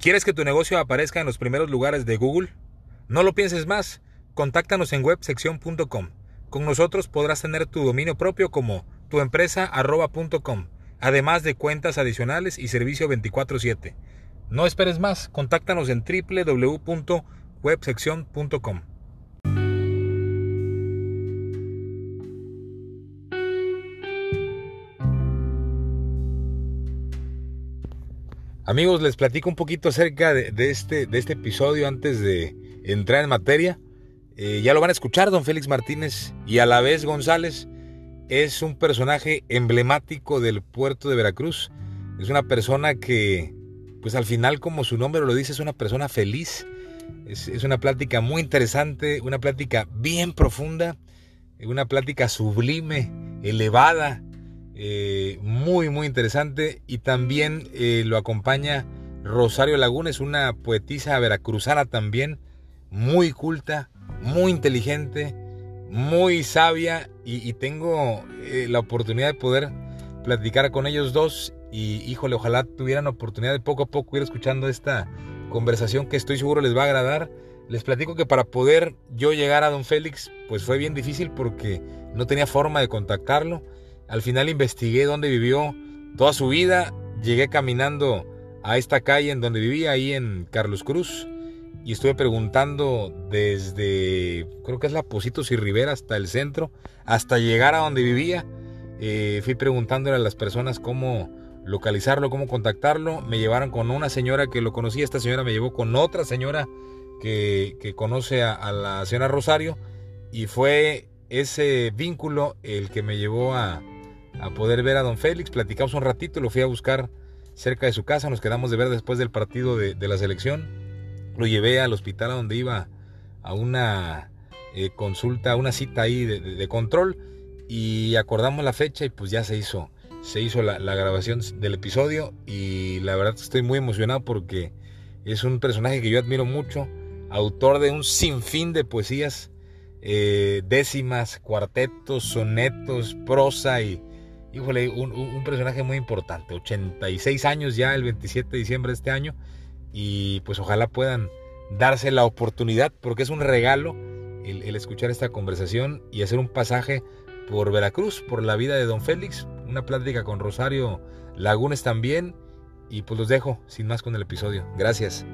¿Quieres que tu negocio aparezca en los primeros lugares de Google? No lo pienses más. Contáctanos en websección.com. Con nosotros podrás tener tu dominio propio como tuempresa.com, además de cuentas adicionales y servicio 24/7. No esperes más, contáctanos en www.websección.com. Amigos, les platico un poquito acerca de, este, de este episodio antes de entrar en materia. Eh, ya lo van a escuchar, don Félix Martínez y a la vez González es un personaje emblemático del puerto de Veracruz. Es una persona que, pues al final, como su nombre lo dice, es una persona feliz. Es, es una plática muy interesante, una plática bien profunda, una plática sublime, elevada, eh, muy, muy interesante. Y también eh, lo acompaña Rosario Laguna, es una poetisa veracruzana también, muy culta, muy inteligente, muy sabia. Y, tengo eh, la oportunidad de poder platicar con ellos dos. Y híjole, ojalá tuvieran oportunidad de poco a poco ir escuchando esta conversación que estoy seguro les va a agradar. Les platico que para poder yo llegar a Don Félix, pues fue bien difícil porque no tenía forma de contactarlo. Al final investigué dónde vivió toda su vida. Llegué caminando a esta calle en donde vivía, ahí en Carlos Cruz. Y estuve preguntando desde, creo que es la Positos y Rivera hasta el centro, hasta llegar a donde vivía. Eh, fui preguntándole a las personas cómo localizarlo, cómo contactarlo. Me llevaron con una señora que lo conocía. Esta señora me llevó con otra señora que, conoce a, a la señora Rosario. Y fue ese vínculo el que me llevó a, a poder ver a don Félix. Platicamos un ratito, lo fui a buscar cerca de su casa, nos quedamos de ver después del partido de, la selección. Lo llevé al hospital a donde iba a una eh, consulta, una cita ahí de, control. Y acordamos la fecha y pues ya se hizo, se hizo la, grabación del episodio. Y la verdad estoy muy emocionado porque es un personaje que yo admiro mucho, autor de un sinfín de poesías, eh, décimas, cuartetos, sonetos, prosa y, híjole, un, personaje muy importante, 86 años ya el 27 de diciembre de este año y pues ojalá puedan darse la oportunidad porque es un regalo el, el, escuchar esta conversación y hacer un pasaje por Veracruz, por la vida de don Félix, una plática con Rosario Lagunes también y pues los dejo sin más con el episodio. Gracias.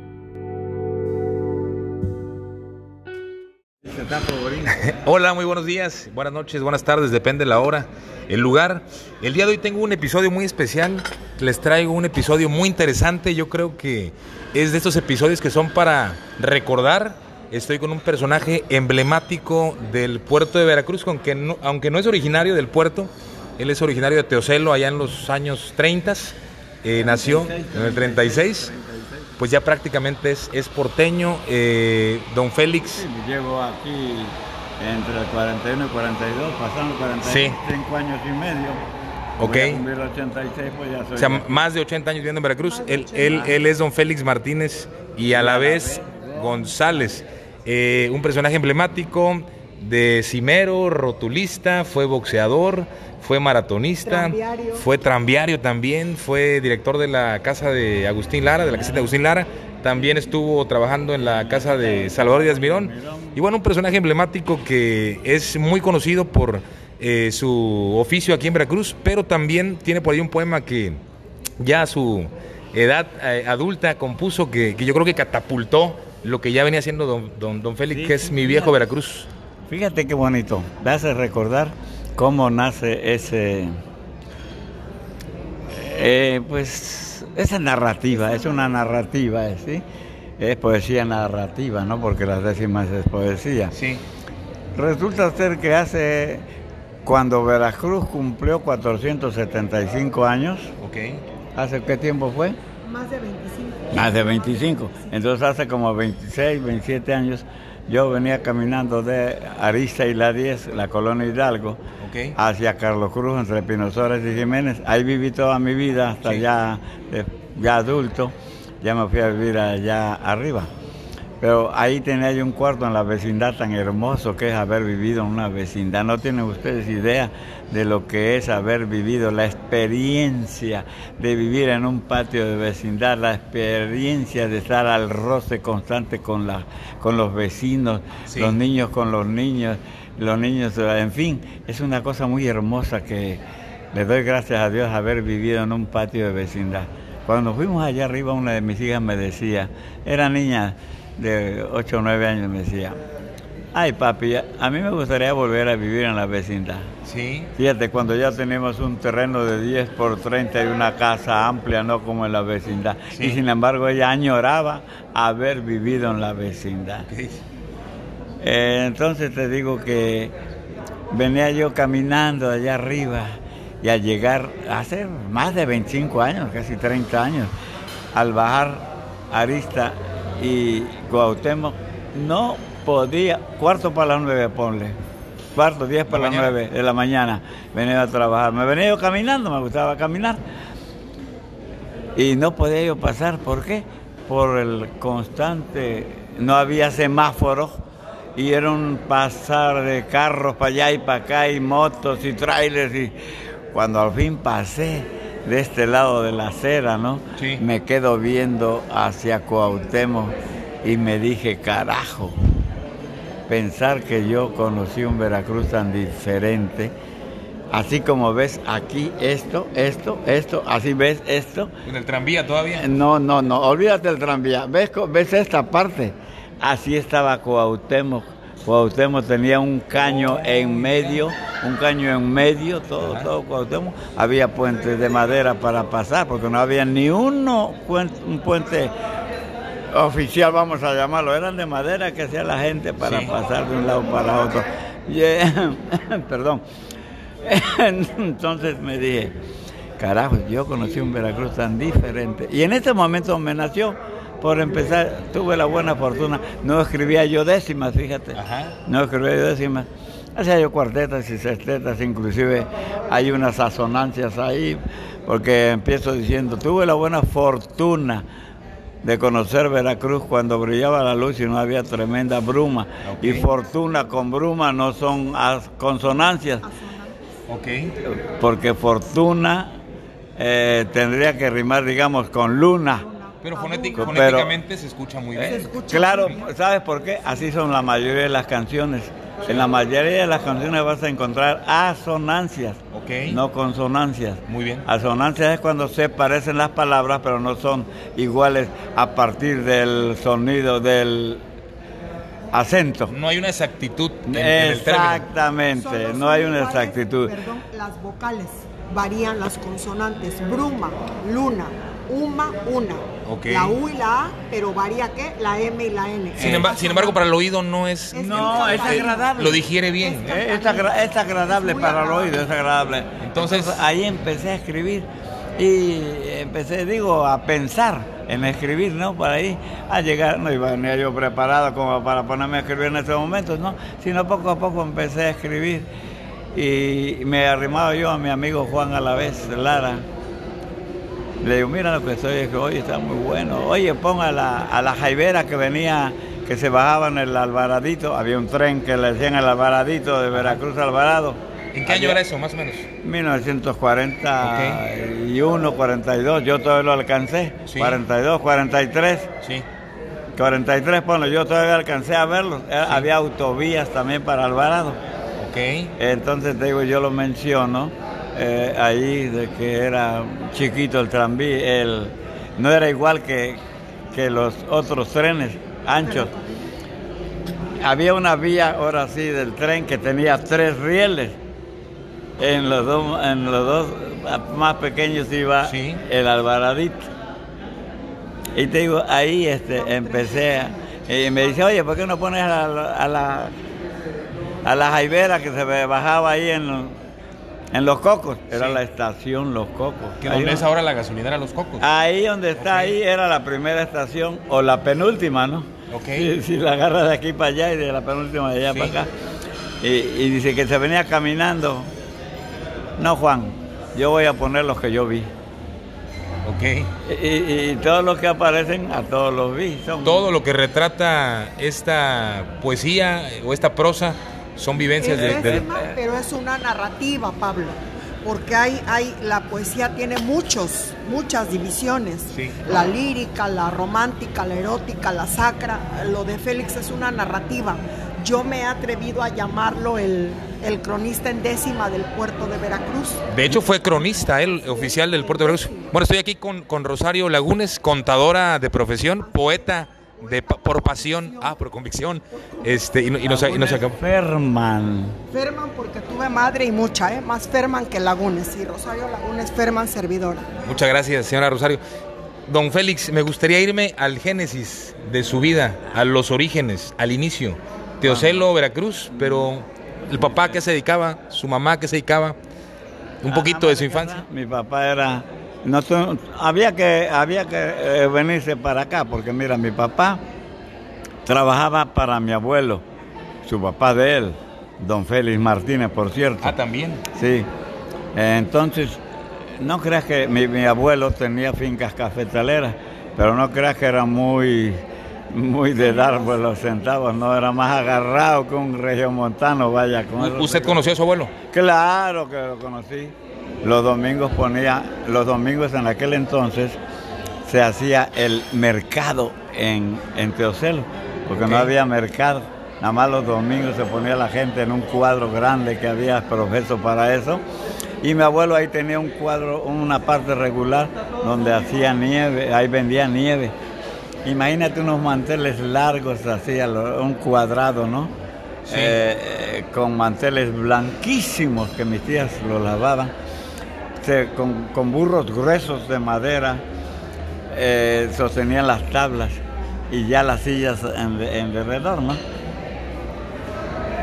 Hola, muy buenos días, buenas noches, buenas tardes, depende de la hora, el lugar. El día de hoy tengo un episodio muy especial, les traigo un episodio muy interesante, yo creo que es de estos episodios que son para recordar. Estoy con un personaje emblemático del puerto de Veracruz, aunque aunque no es originario del puerto, él es originario de Teocelo allá en los años 30, eh, nació en el 36 pues ya prácticamente es, porteño. Eh, don Félix. Llevo aquí entre el 41 y 42, pasando 45 años y medio. Ok. Voy a 86, pues ya soy o sea, más de 80 años viviendo en Veracruz. Él, él, él, es don Félix Martínez y a la vez González. Eh, un personaje emblemático de cimero, rotulista, fue boxeador, fue maratonista, fue tranviario también, fue director de la casa de Agustín Lara, de la casa de Agustín Lara, también estuvo trabajando en la casa de Salvador Díaz Mirón. Y bueno, un personaje emblemático que es muy conocido por eh, su oficio aquí en Veracruz, pero también tiene por ahí un poema que ya a su edad eh, adulta compuso que, yo creo que catapultó lo que ya venía haciendo don, don, Félix, que es mi viejo Veracruz. Fíjate qué bonito, me hace recordar cómo nace ese, eh, pues, esa narrativa, es una narrativa, ¿sí? Es poesía narrativa, ¿no? Porque las décimas es poesía. Sí. Resulta ser que hace, cuando Veracruz cumplió 475 años, okay. ¿hace qué tiempo fue? Más de 25. Más de 25. Entonces hace como 26, 27 años yo venía caminando de Arista y la 10, la colonia Hidalgo, hacia Carlos Cruz, entre Pinosores y Jiménez. Ahí viví toda mi vida hasta ya, eh, ya adulto, ya me fui a vivir allá arriba. Pero ahí tenía yo un cuarto en la vecindad tan hermoso que es haber vivido en una vecindad. No tienen ustedes idea de lo que es haber vivido, la experiencia de vivir en un patio de vecindad, la experiencia de estar al roce constante con, la, con los vecinos, los niños con los niños, los niños, en fin, es una cosa muy hermosa que le doy gracias a Dios haber vivido en un patio de vecindad. Cuando fuimos allá arriba, una de mis hijas me decía, era niña, de 8 o 9 años me decía, ay papi, a mí me gustaría volver a vivir en la vecindad. Sí. Fíjate, cuando ya tenemos un terreno de 10 por 30 y una casa amplia, no como en la vecindad. Y sin embargo ella añoraba haber vivido en la vecindad. Eh, entonces te digo que venía yo caminando allá arriba y al llegar, hace más de 25 años, casi 30 años, al bajar Arista y Cuauhtémoc no podía, cuarto para las nueve, ponle, cuarto, diez para las nueve de la mañana, venía a trabajar. Me venía yo caminando, me gustaba caminar. Y no podía yo pasar, ¿por qué? Por el constante, no había semáforos y era un pasar de carros para allá y para acá y motos y trailers y cuando al fin pasé de este lado de la acera, ¿no? Me quedo viendo hacia Cuauhtémoc y me dije, carajo, pensar que yo conocí un Veracruz tan diferente. Así como ves aquí esto, esto, esto, así ves esto. ¿En el tranvía todavía? No, no, no, olvídate del tranvía. ¿Ves, ves esta parte? Así estaba Cuauhtémoc Cuauhtémoc tenía un caño en medio, un caño en medio, todo, todo Cuauhtémoc. Había puentes de madera para pasar, porque no había ni uno, un puente oficial, vamos a llamarlo, eran de madera que hacía la gente para pasar de un lado para otro. perdón. Entonces me dije, carajo, yo conocí un Veracruz tan diferente. Y en ese momento me nació por empezar, tuve la buena fortuna, no escribía yo décimas, fíjate, no escribía yo décimas, hacía yo cuartetas y sextetas, inclusive hay unas asonancias ahí, porque empiezo diciendo, tuve la buena fortuna de conocer Veracruz cuando brillaba la luz y no había tremenda bruma, y fortuna con bruma no son consonancias, porque fortuna eh, tendría que rimar, digamos, con luna. Pero fonéticamente se escucha muy bien. claro, ¿sabes por qué? Así son la mayoría de las canciones. En la mayoría de las canciones vas a encontrar asonancias, no consonancias. Muy bien. Asonancias es cuando se parecen las palabras, pero no son iguales a partir del sonido del acento. No hay una exactitud. En, Exactamente, no hay una exactitud. Perdón, las vocales varían las consonantes. Bruma, luna, uma, una. La U y la A, pero varía qué? La M y la N. Sin, embargo, para el oído no es. no, es agradable. Lo digiere bien. Es, agradable para el oído, es agradable. Entonces, ahí empecé a escribir y empecé, digo, a pensar en escribir, ¿no? Para ahí, a llegar, no iba ni yo preparado como para ponerme a escribir en estos momentos, ¿no? Sino poco a poco empecé a escribir y me arrimaba yo a mi amigo Juan Alavés Lara le digo, mira lo que estoy, es que hoy está muy bueno. Oye, pon a la, a la jaibera que venía, que se bajaba en el Alvaradito. Había un tren que le decían el Alvaradito de Veracruz a Alvarado. ¿En qué año era eso, más o menos? 1941, 42. Yo todavía lo alcancé. 42, 43. Sí. 43, bueno, yo todavía alcancé a verlo. Eh, había autovías también para Alvarado. Ok. Entonces, te digo, yo lo menciono eh, ahí de que era chiquito el tranvía, el, no era igual que, los otros trenes anchos. Había una vía ahora sí del tren que tenía tres rieles. En los dos, en los dos más pequeños iba el Alvaradito. Y te digo, ahí este, empecé y me dice, oye, ¿por qué no pones a la, a la, a la jaibera que se bajaba ahí en, en Los Cocos, era la estación Los Cocos. ¿Qué dónde es ahora la gasolinera Los Cocos? Ahí donde está ahí era la primera estación o la penúltima, ¿no? Ok. Si, la agarra de aquí para allá y de la penúltima de allá para acá. Y, dice que se venía caminando. No, Juan, yo voy a poner los que yo vi. Ok. Y, todos los que aparecen, a todos los vi. Todo lo que retrata esta poesía o esta prosa son vivencias de, de... Pero es una narrativa, Pablo porque hay, hay, la poesía tiene muchos, muchas divisiones. La lírica, la romántica, la erótica, la sacra. Lo de Félix es una narrativa. Yo me he atrevido a llamarlo el, cronista en décima del puerto de Veracruz. De hecho fue cronista, el oficial del puerto de Veracruz. Bueno, estoy aquí con, con Rosario Lagunes, contadora de profesión, poeta de, por pasión, ah, por convicción, este, y, y nos, y nos Ferman. Ferman porque tuve madre y mucha, ¿eh? más Ferman que Lagunes, y Rosario Lagunes Ferman servidora. Muchas gracias, señora Rosario. Don Félix, me gustaría irme al génesis de su vida, a los orígenes, al inicio. Teocelo, Veracruz, pero el papá que se dedicaba, su mamá que se dedicaba, un poquito de su infancia. Mi papá era no, había que, había que eh, venirse para acá, porque mira, mi papá trabajaba para mi abuelo, su papá de él, don Félix Martínez, por cierto. Ah, también. Sí. Entonces, no creas que mi, abuelo tenía fincas cafetaleras, pero no creas que era muy, muy de dar pues, los centavos, no era más agarrado que un montano vaya. Con ¿Usted conoció a su abuelo? Claro que lo conocí los domingos ponía, los domingos en aquel entonces se hacía el mercado en, en Teocelo, porque no había mercado. Nada más los domingos se ponía la gente en un cuadro grande que había profeso para eso. Y mi abuelo ahí tenía un cuadro, una parte regular donde hacía nieve, ahí vendía nieve. Imagínate unos manteles largos, así, un cuadrado, ¿no? Eh, eh, con manteles blanquísimos que mis tías lo lavaban con, burros gruesos de madera eh, sostenían las tablas y ya las sillas en, en derredor, ¿no?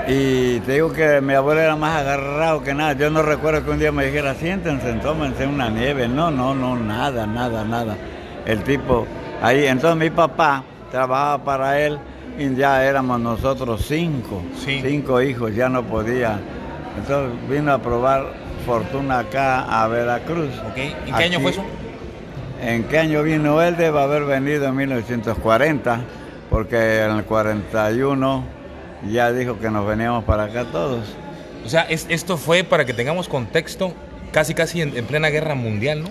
Y te digo que mi abuelo era más agarrado que nada. Yo no recuerdo que un día me dijera, siéntense, tómense una nieve. No, no, no, nada, nada, nada. El tipo ahí. Entonces mi papá trabajaba para él y ya éramos nosotros cinco. Cinco hijos, ya no podía. Entonces vino a probar fortuna acá a Veracruz. ¿En qué año fue eso? ¿En qué año vino él? Debe haber venido en 1940, porque en el 41 ya dijo que nos veníamos para acá todos. O sea, esto fue para que tengamos contexto casi casi en, plena guerra mundial, ¿no?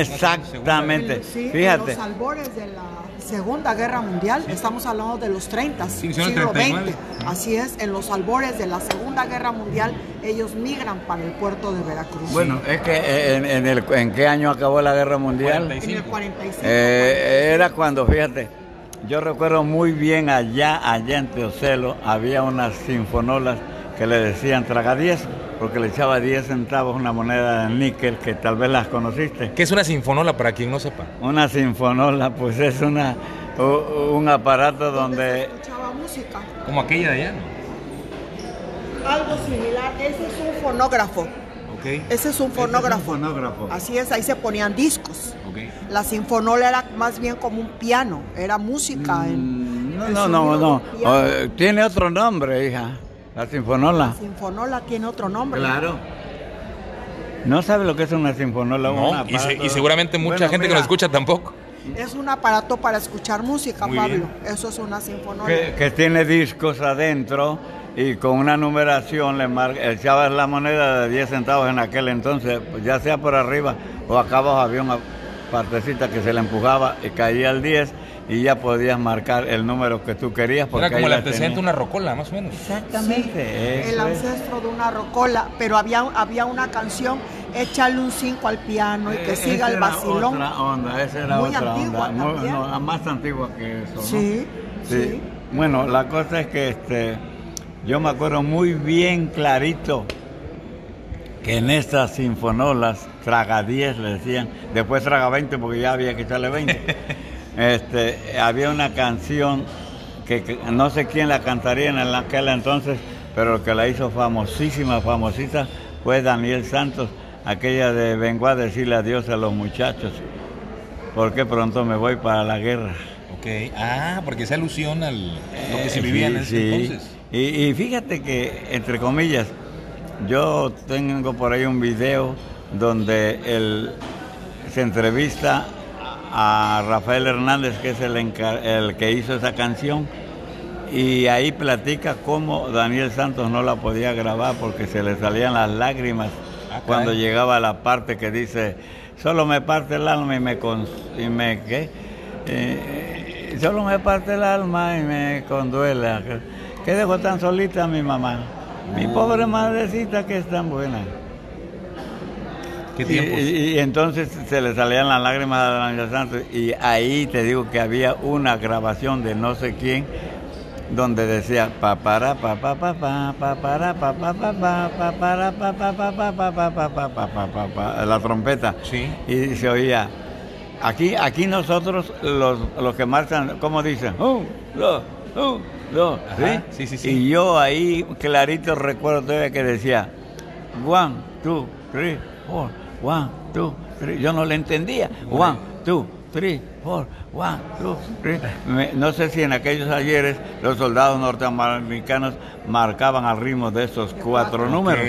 Exactamente. Fíjate. los albores de la Segunda Guerra Mundial, estamos hablando de los 30, siglo XX. Así es, en los albores de la Segunda Guerra Mundial, ellos migran para el puerto de Veracruz. Bueno, es que eh, en, el, ¿en qué año acabó la Guerra Mundial? En el 45. Eh, era cuando, fíjate, yo recuerdo muy bien allá, allá en Teocelo, había unas sinfonolas que le decían traga 10, porque le echaba 10 centavos una moneda de níquel que tal vez las conociste. ¿Qué es una sinfonola para quien no sepa? Una sinfonola, pues es una un aparato donde... escuchaba música. Como aquella de allá, Algo similar, ese es un fonógrafo. Okay. Ese es un fonógrafo. un fonógrafo. Así es, ahí se ponían discos. Okay. La sinfonola era más bien como un piano, era música. en, mm, no, no, no, no. Oh, tiene otro nombre, hija. La sinfonola. La sinfonola tiene otro nombre. Claro. ¿No sabe lo que es una sinfonola? No, y, seguramente mucha gente que lo escucha tampoco. Es un aparato para escuchar música, Pablo. Eso es una sinfonola. Que, tiene discos adentro y con una numeración le marca, echabas la moneda de 10 centavos en aquel entonces, pues ya sea por arriba o acá abajo había una partecita que se le empujaba y caía el 10 y ya podías marcar el número que tú querías. Porque Era como el antecedente de una rocola, más o menos. Exactamente. el ancestro de una rocola, pero había, había una canción, échale un 5 al piano y que eh, siga el vacilón. Otra onda, esa era Muy otra antigua onda. más antigua que eso. Sí, sí, Bueno, la cosa es que este, yo me acuerdo muy bien clarito que en estas sinfonolas, traga 10 le decían, después traga 20 porque ya había que echarle 20. este, había una canción que, no sé quién la cantaría en aquel entonces, pero que la hizo famosísima, famosita, fue Daniel Santos, aquella de vengo a decirle adiós a los muchachos, porque pronto me voy para la guerra. Ok, ah, porque esa alusión al lo que se vivía en ese entonces. Y, y fíjate que, entre comillas, yo tengo por ahí un video donde el se entrevista a Rafael Hernández, que es el, el que hizo esa canción, y ahí platica cómo Daniel Santos no la podía grabar porque se le salían las lágrimas ah, cuando llegaba a la parte que dice, solo me parte el alma y me... y me ¿qué? Eh, solo me parte el alma y me conduela. ¿Qué dejo tan solita mi mamá? Mi pobre madrecita que es tan buena. ¿Qué tiempos? Y, entonces se le salían las lágrimas a Daniel Santos y ahí te digo que había una grabación de no sé quién donde decía papara papá papá papara papá papá papara papá papá papá papá papá la trompeta sí y se oía aquí aquí nosotros los, los que marchan cómo dicen un dos un dos ¿sí? Sí, sí, y yo ahí clarito recuerdo todavía que decía one two three four one two three yo no le entendía. One two three four one, two, three. no sé si en aquellos ayeres los soldados norteamericanos marcaban al ritmo de esos cuatro números.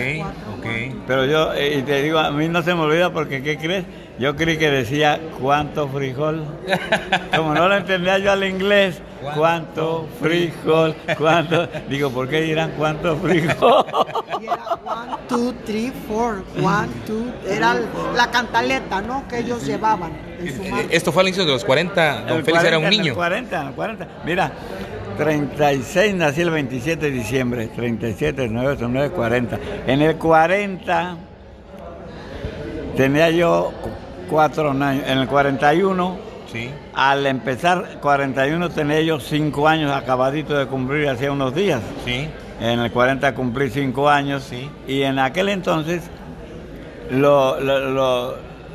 Okay, Pero yo, eh, y te digo, a mí no se me olvida porque, ¿qué crees? Yo creí que decía cuánto frijol. Como no lo entendía yo al inglés, cuánto frijol, cuánto. Digo, ¿por qué dirán cuánto frijol? one, two, three, four. One, two. Era la cantaleta, ¿no? Que ellos llevaban. Esto fue al inicio de los 40. Don Félix era un niño. 40, 40. Mira. 36 nací el 27 de diciembre, 37, 9, 9, 40. En el 40 tenía yo cuatro años. En el 41, sí. al empezar 41 tenía yo cinco años acabadito de cumplir hacía unos días. Sí. En el 40 cumplí cinco años. Sí. Y en aquel entonces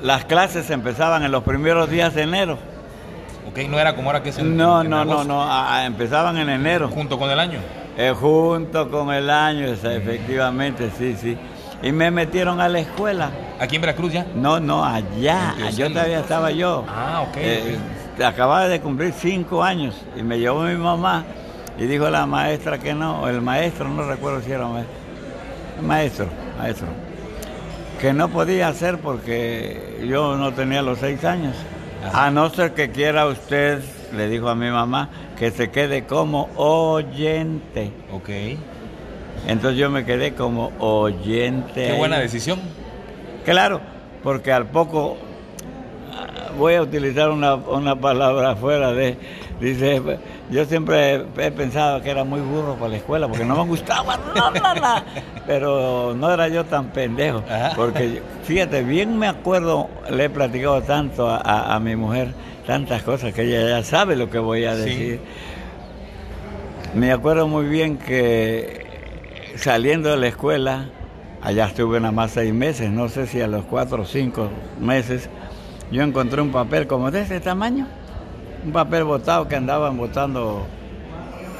las clases empezaban en los primeros días de enero. Ok, no era como ahora que se... No, no, no, no, empezaban en enero. ¿Junto con el año? Eh, junto con el año, efectivamente, sí, sí y me metieron a la escuela. ¿Aquí en Veracruz ya? No, no, allá. Yo todavía estaba yo. Ah, ok. Eh, acababa de cumplir cinco años y me llevó mi mamá y dijo la maestra que no, el maestro, no recuerdo si era maestro, maestro, maestro, que no podía hacer porque yo no tenía los seis años. A no ser que quiera usted, le dijo a mi mamá, que se quede como oyente. Ok. Entonces yo me quedé como oyente. Qué buena decisión. Claro, porque al poco voy a utilizar una, palabra fuera de, dice, yo siempre he, pensado que era muy burro para la escuela porque no me gustaba nada, pero no era yo tan pendejo, porque fíjate, bien me acuerdo, le he platicado tanto a, mi mujer, tantas cosas que ella ya sabe lo que voy a decir. Me acuerdo muy bien que saliendo de la escuela, allá estuve nada más seis meses, no sé si a los cuatro o cinco meses, yo encontré un papel como de ese tamaño, un papel botado que andaban botando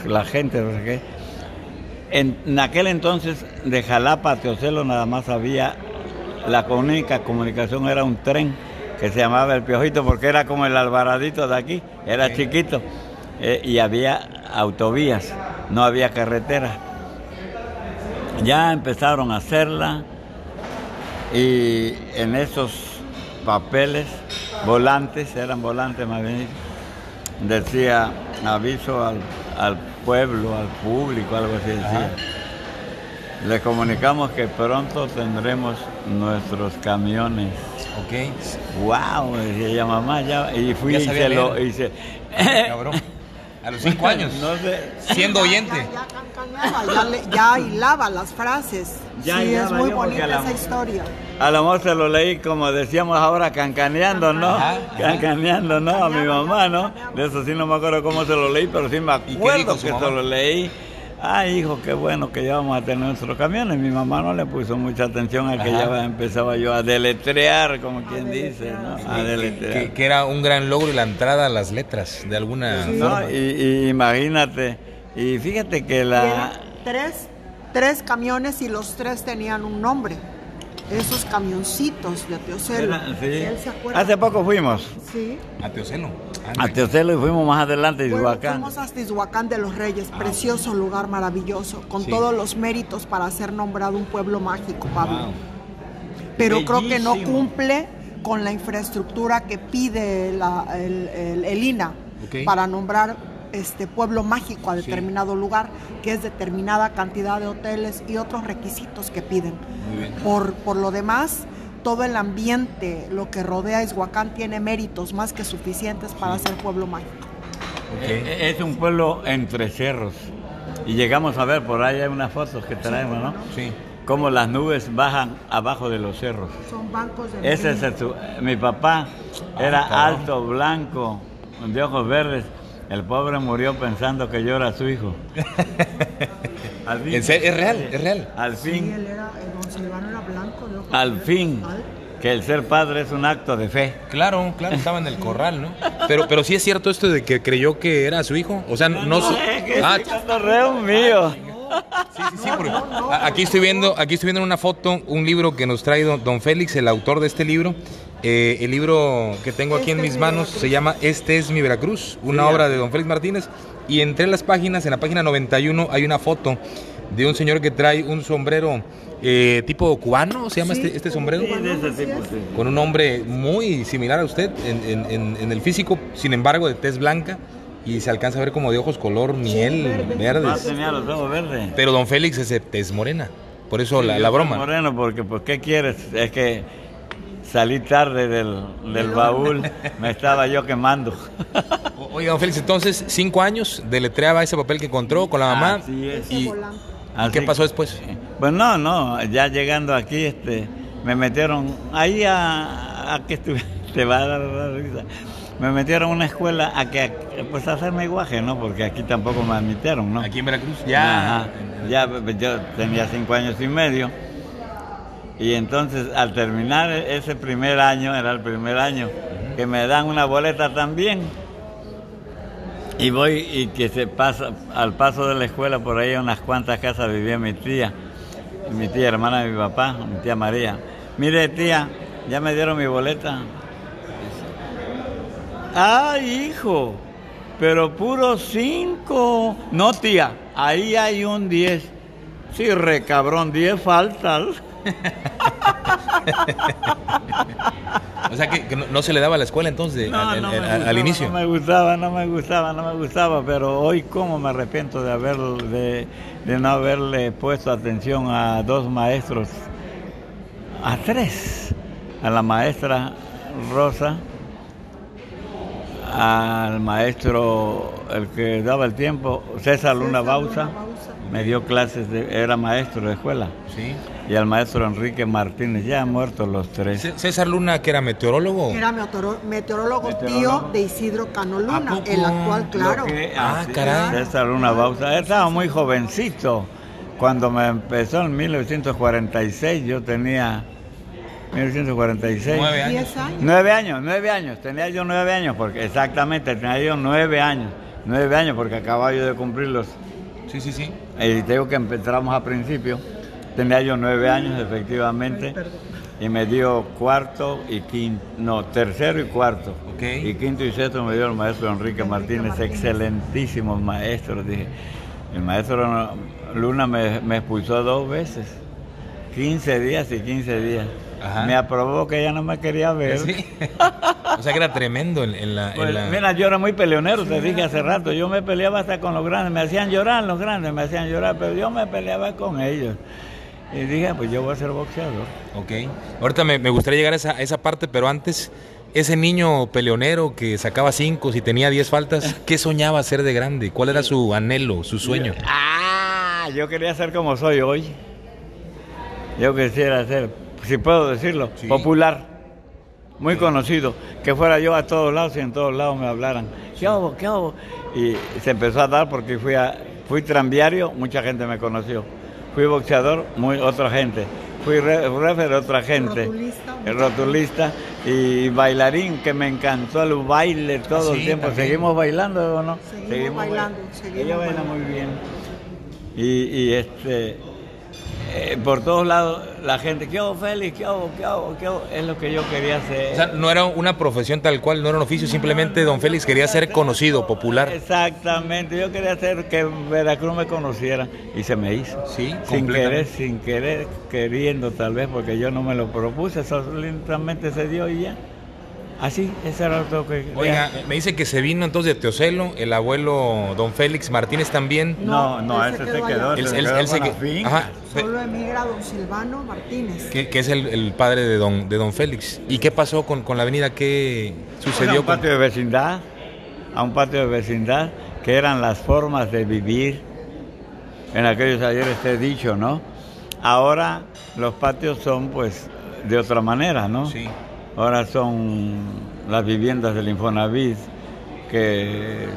la gente, no sé qué. En, aquel entonces de Jalapa a Teocelo nada más había, la única comunicación era un tren que se llamaba El Piojito porque era como el alvaradito de aquí, era chiquito eh, y había autovías, no había carretera ya empezaron a hacerla y en esos papeles, volantes, eran volantes más bien, decía aviso al, pueblo, al público, algo así decía. Le comunicamos que pronto tendremos nuestros camiones. Ok. Wow, decía ella mamá, ya, y fui y se lo hice. Cabrón. A los cinco años. no sé. Siendo oyente. Ya, ya, ya, hilaba las frases. Ya sí, es muy bonita esa historia. A lo mejor se lo leí como decíamos ahora, cancaneando, ¿no? Cancaneando, ¿no? A mi mamá, ¿no? De eso sí no me acuerdo cómo se lo leí, pero sí me acuerdo que se lo leí ay hijo, qué bueno que ya vamos a tener nuestros camiones. Mi mamá no le puso mucha atención a que ya empezaba yo a deletrear, como quien dice, ¿no? A deletrear. Que, era un gran logro y la entrada a las letras, de alguna forma. Y, imagínate, y fíjate que la... Tres, tres camiones y los tres tenían un nombre esos camioncitos de Teocelo. Hace poco fuimos. Sí. A Teocelo. A Teocelo y fuimos más adelante a Tizuacán. fuimos a Tizuacán de los Reyes, ah, precioso lugar maravilloso, con todos los méritos para ser nombrado un pueblo mágico, Pablo. Pero creo que no cumple con la infraestructura que pide el, INA para nombrar este pueblo mágico a determinado lugar, que es determinada cantidad de hoteles y otros requisitos que piden. Por, por lo demás, todo el ambiente, lo que rodea a Ishuacán tiene méritos más que suficientes para ser pueblo mágico. Es un pueblo entre cerros. Y llegamos a ver, por ahí hay unas fotos que traemos, ¿no? Sí. Cómo las nubes bajan abajo de los cerros. Son bancos de Ese es mi papá era ah, alto, blanco, de ojos verdes. El pobre murió pensando que yo era su hijo. ¿Es real? ¿Es real? Al fin. Sí, él era, don Silvano era blanco de ojos Al fin que el ser padre es un acto de fe. Claro, claro, estaba en el corral, ¿no? Pero, pero sí es cierto esto de que creyó que era su hijo. O sea, no. no, ah, mío. Sí, sí, sí, aquí estoy viendo, aquí estoy viendo en una foto un libro que nos trae don, Félix, el autor de este libro. Eh, el libro que tengo aquí en este mis manos se llama Este es mi Veracruz, una obra de don Félix Martínez. Y entre las páginas, en la página 91, hay una foto de un señor que trae un sombrero eh, tipo cubano, se llama este, este sombrero. Con un nombre muy similar a usted en, el físico, sin embargo de tez blanca y se alcanza a ver como de ojos color miel, verdes. Pero don Félix es de tez morena, por eso la, broma. Moreno, porque pues, ¿qué quieres? Es que salí tarde del, del baúl, me estaba yo quemando. Oiga, don Félix, entonces, cinco años, deletreaba ese papel que encontró con la mamá. Y, qué pasó después? Pues no, no, ya llegando aquí, este, me metieron ahí a, que estuve, te va a dar la risa. Me metieron a una escuela a que, pues a hacerme guaje, ¿no? Porque aquí tampoco me admitieron, ¿no? Aquí en Veracruz, ya. ya, yo tenía cinco años y medio. Y entonces, al terminar ese primer año, era el primer año, que me dan una boleta también y voy y que se pasa, al paso de la escuela, por ahí unas cuantas casas vivía mi tía, mi tía hermana de mi papá, mi tía María. Mire tía, ya me dieron mi boleta. ¡Ay, hijo! Pero puro cinco. No, tía, ahí hay un diez. Sí, recabrón, diez faltas. o sea que, no, se le daba a la escuela entonces al, inicio. No me gustaba, no me gustaba, no me gustaba, pero hoy cómo me arrepiento de haber de, no haberle puesto atención a dos maestros, a tres, a la maestra Rosa, al maestro el que daba el tiempo, César Luna Bausa, me dio clases, de, era maestro de escuela. Sí y al maestro Enrique Martínez, ya han muerto los tres. César Luna, que era meteorólogo. Era meteorólogo, tío de Isidro Cano Luna, el actual, claro. ah, caray. César Luna Bausa, estaba muy jovencito. Cuando me empezó en 1946, yo tenía 1946. Nueve años. Nueve años, nueve años. Tenía yo nueve años, porque exactamente, tenía yo nueve años. Nueve años, porque acababa yo de cumplirlos. Sí, sí, sí. Y te digo que empezamos a principio. Tenía yo nueve años, efectivamente, y me dio cuarto y quinto, no, tercero y cuarto. Y quinto y sexto me dio el maestro Enrique Martínez, excelentísimos maestros. Dije, el maestro Luna me, expulsó dos veces, 15 días y 15 días. Me aprobó que ella no me quería ver. o sea que era tremendo en, la, pues, Mira, yo era muy peleonero, te dije hace rato. Yo me peleaba hasta con los grandes. Me hacían llorar los grandes, me hacían llorar, pero yo me peleaba con ellos. Y dije, pues yo voy a ser boxeador. Ok. Ahorita me, gustaría llegar a esa, esa, parte, pero antes, ese niño peleonero que sacaba cinco y tenía diez faltas, ¿qué soñaba ser de grande? ¿Cuál era su anhelo, su sueño? Ah, yo quería ser como soy hoy. Yo quisiera ser, si puedo decirlo, popular, muy conocido. Que fuera yo a todos lados y en todos lados me hablaran. ¿Qué hago? ¿Qué hago? Y se empezó a dar porque fui, a, fui tranviario, mucha gente me conoció Fui boxeador, muy otra gente. Fui refer, otra gente. Rotulista. El rotulista y bailarín, que me encantó el baile todo el tiempo. ¿Seguimos bailando o no? Seguimos, bailando. Ella baila muy bien. Y, y, este, eh, por todos lados la gente, ¿qué hago, Félix? ¿Qué hago? ¿Qué hago? ¿Qué hago? Es lo que yo quería hacer. O sea, no era una profesión tal cual, no era un oficio, simplemente don Félix quería ser conocido, popular. Exactamente, yo quería hacer que Veracruz me conociera y se me hizo. Sí, sin querer, sin querer, queriendo tal vez, porque yo no me lo propuse, solamente se dio y ya. Así, ese era lo que... Oiga, me dice que se vino entonces de Teocelo, el abuelo don Félix Martínez también. No, no, ese se quedó. Él, se quedó Ajá, Solo emigra don Silvano Martínez. Que, es el, padre de don, de don Félix. ¿Y qué pasó con, la avenida? ¿Qué sucedió? a un patio de vecindad, a un patio de vecindad, que eran las formas de vivir. En aquellos ayeres te he dicho, ¿no? Ahora los patios son pues de otra manera, ¿no? Sí. Ahora son las viviendas del Infonavit que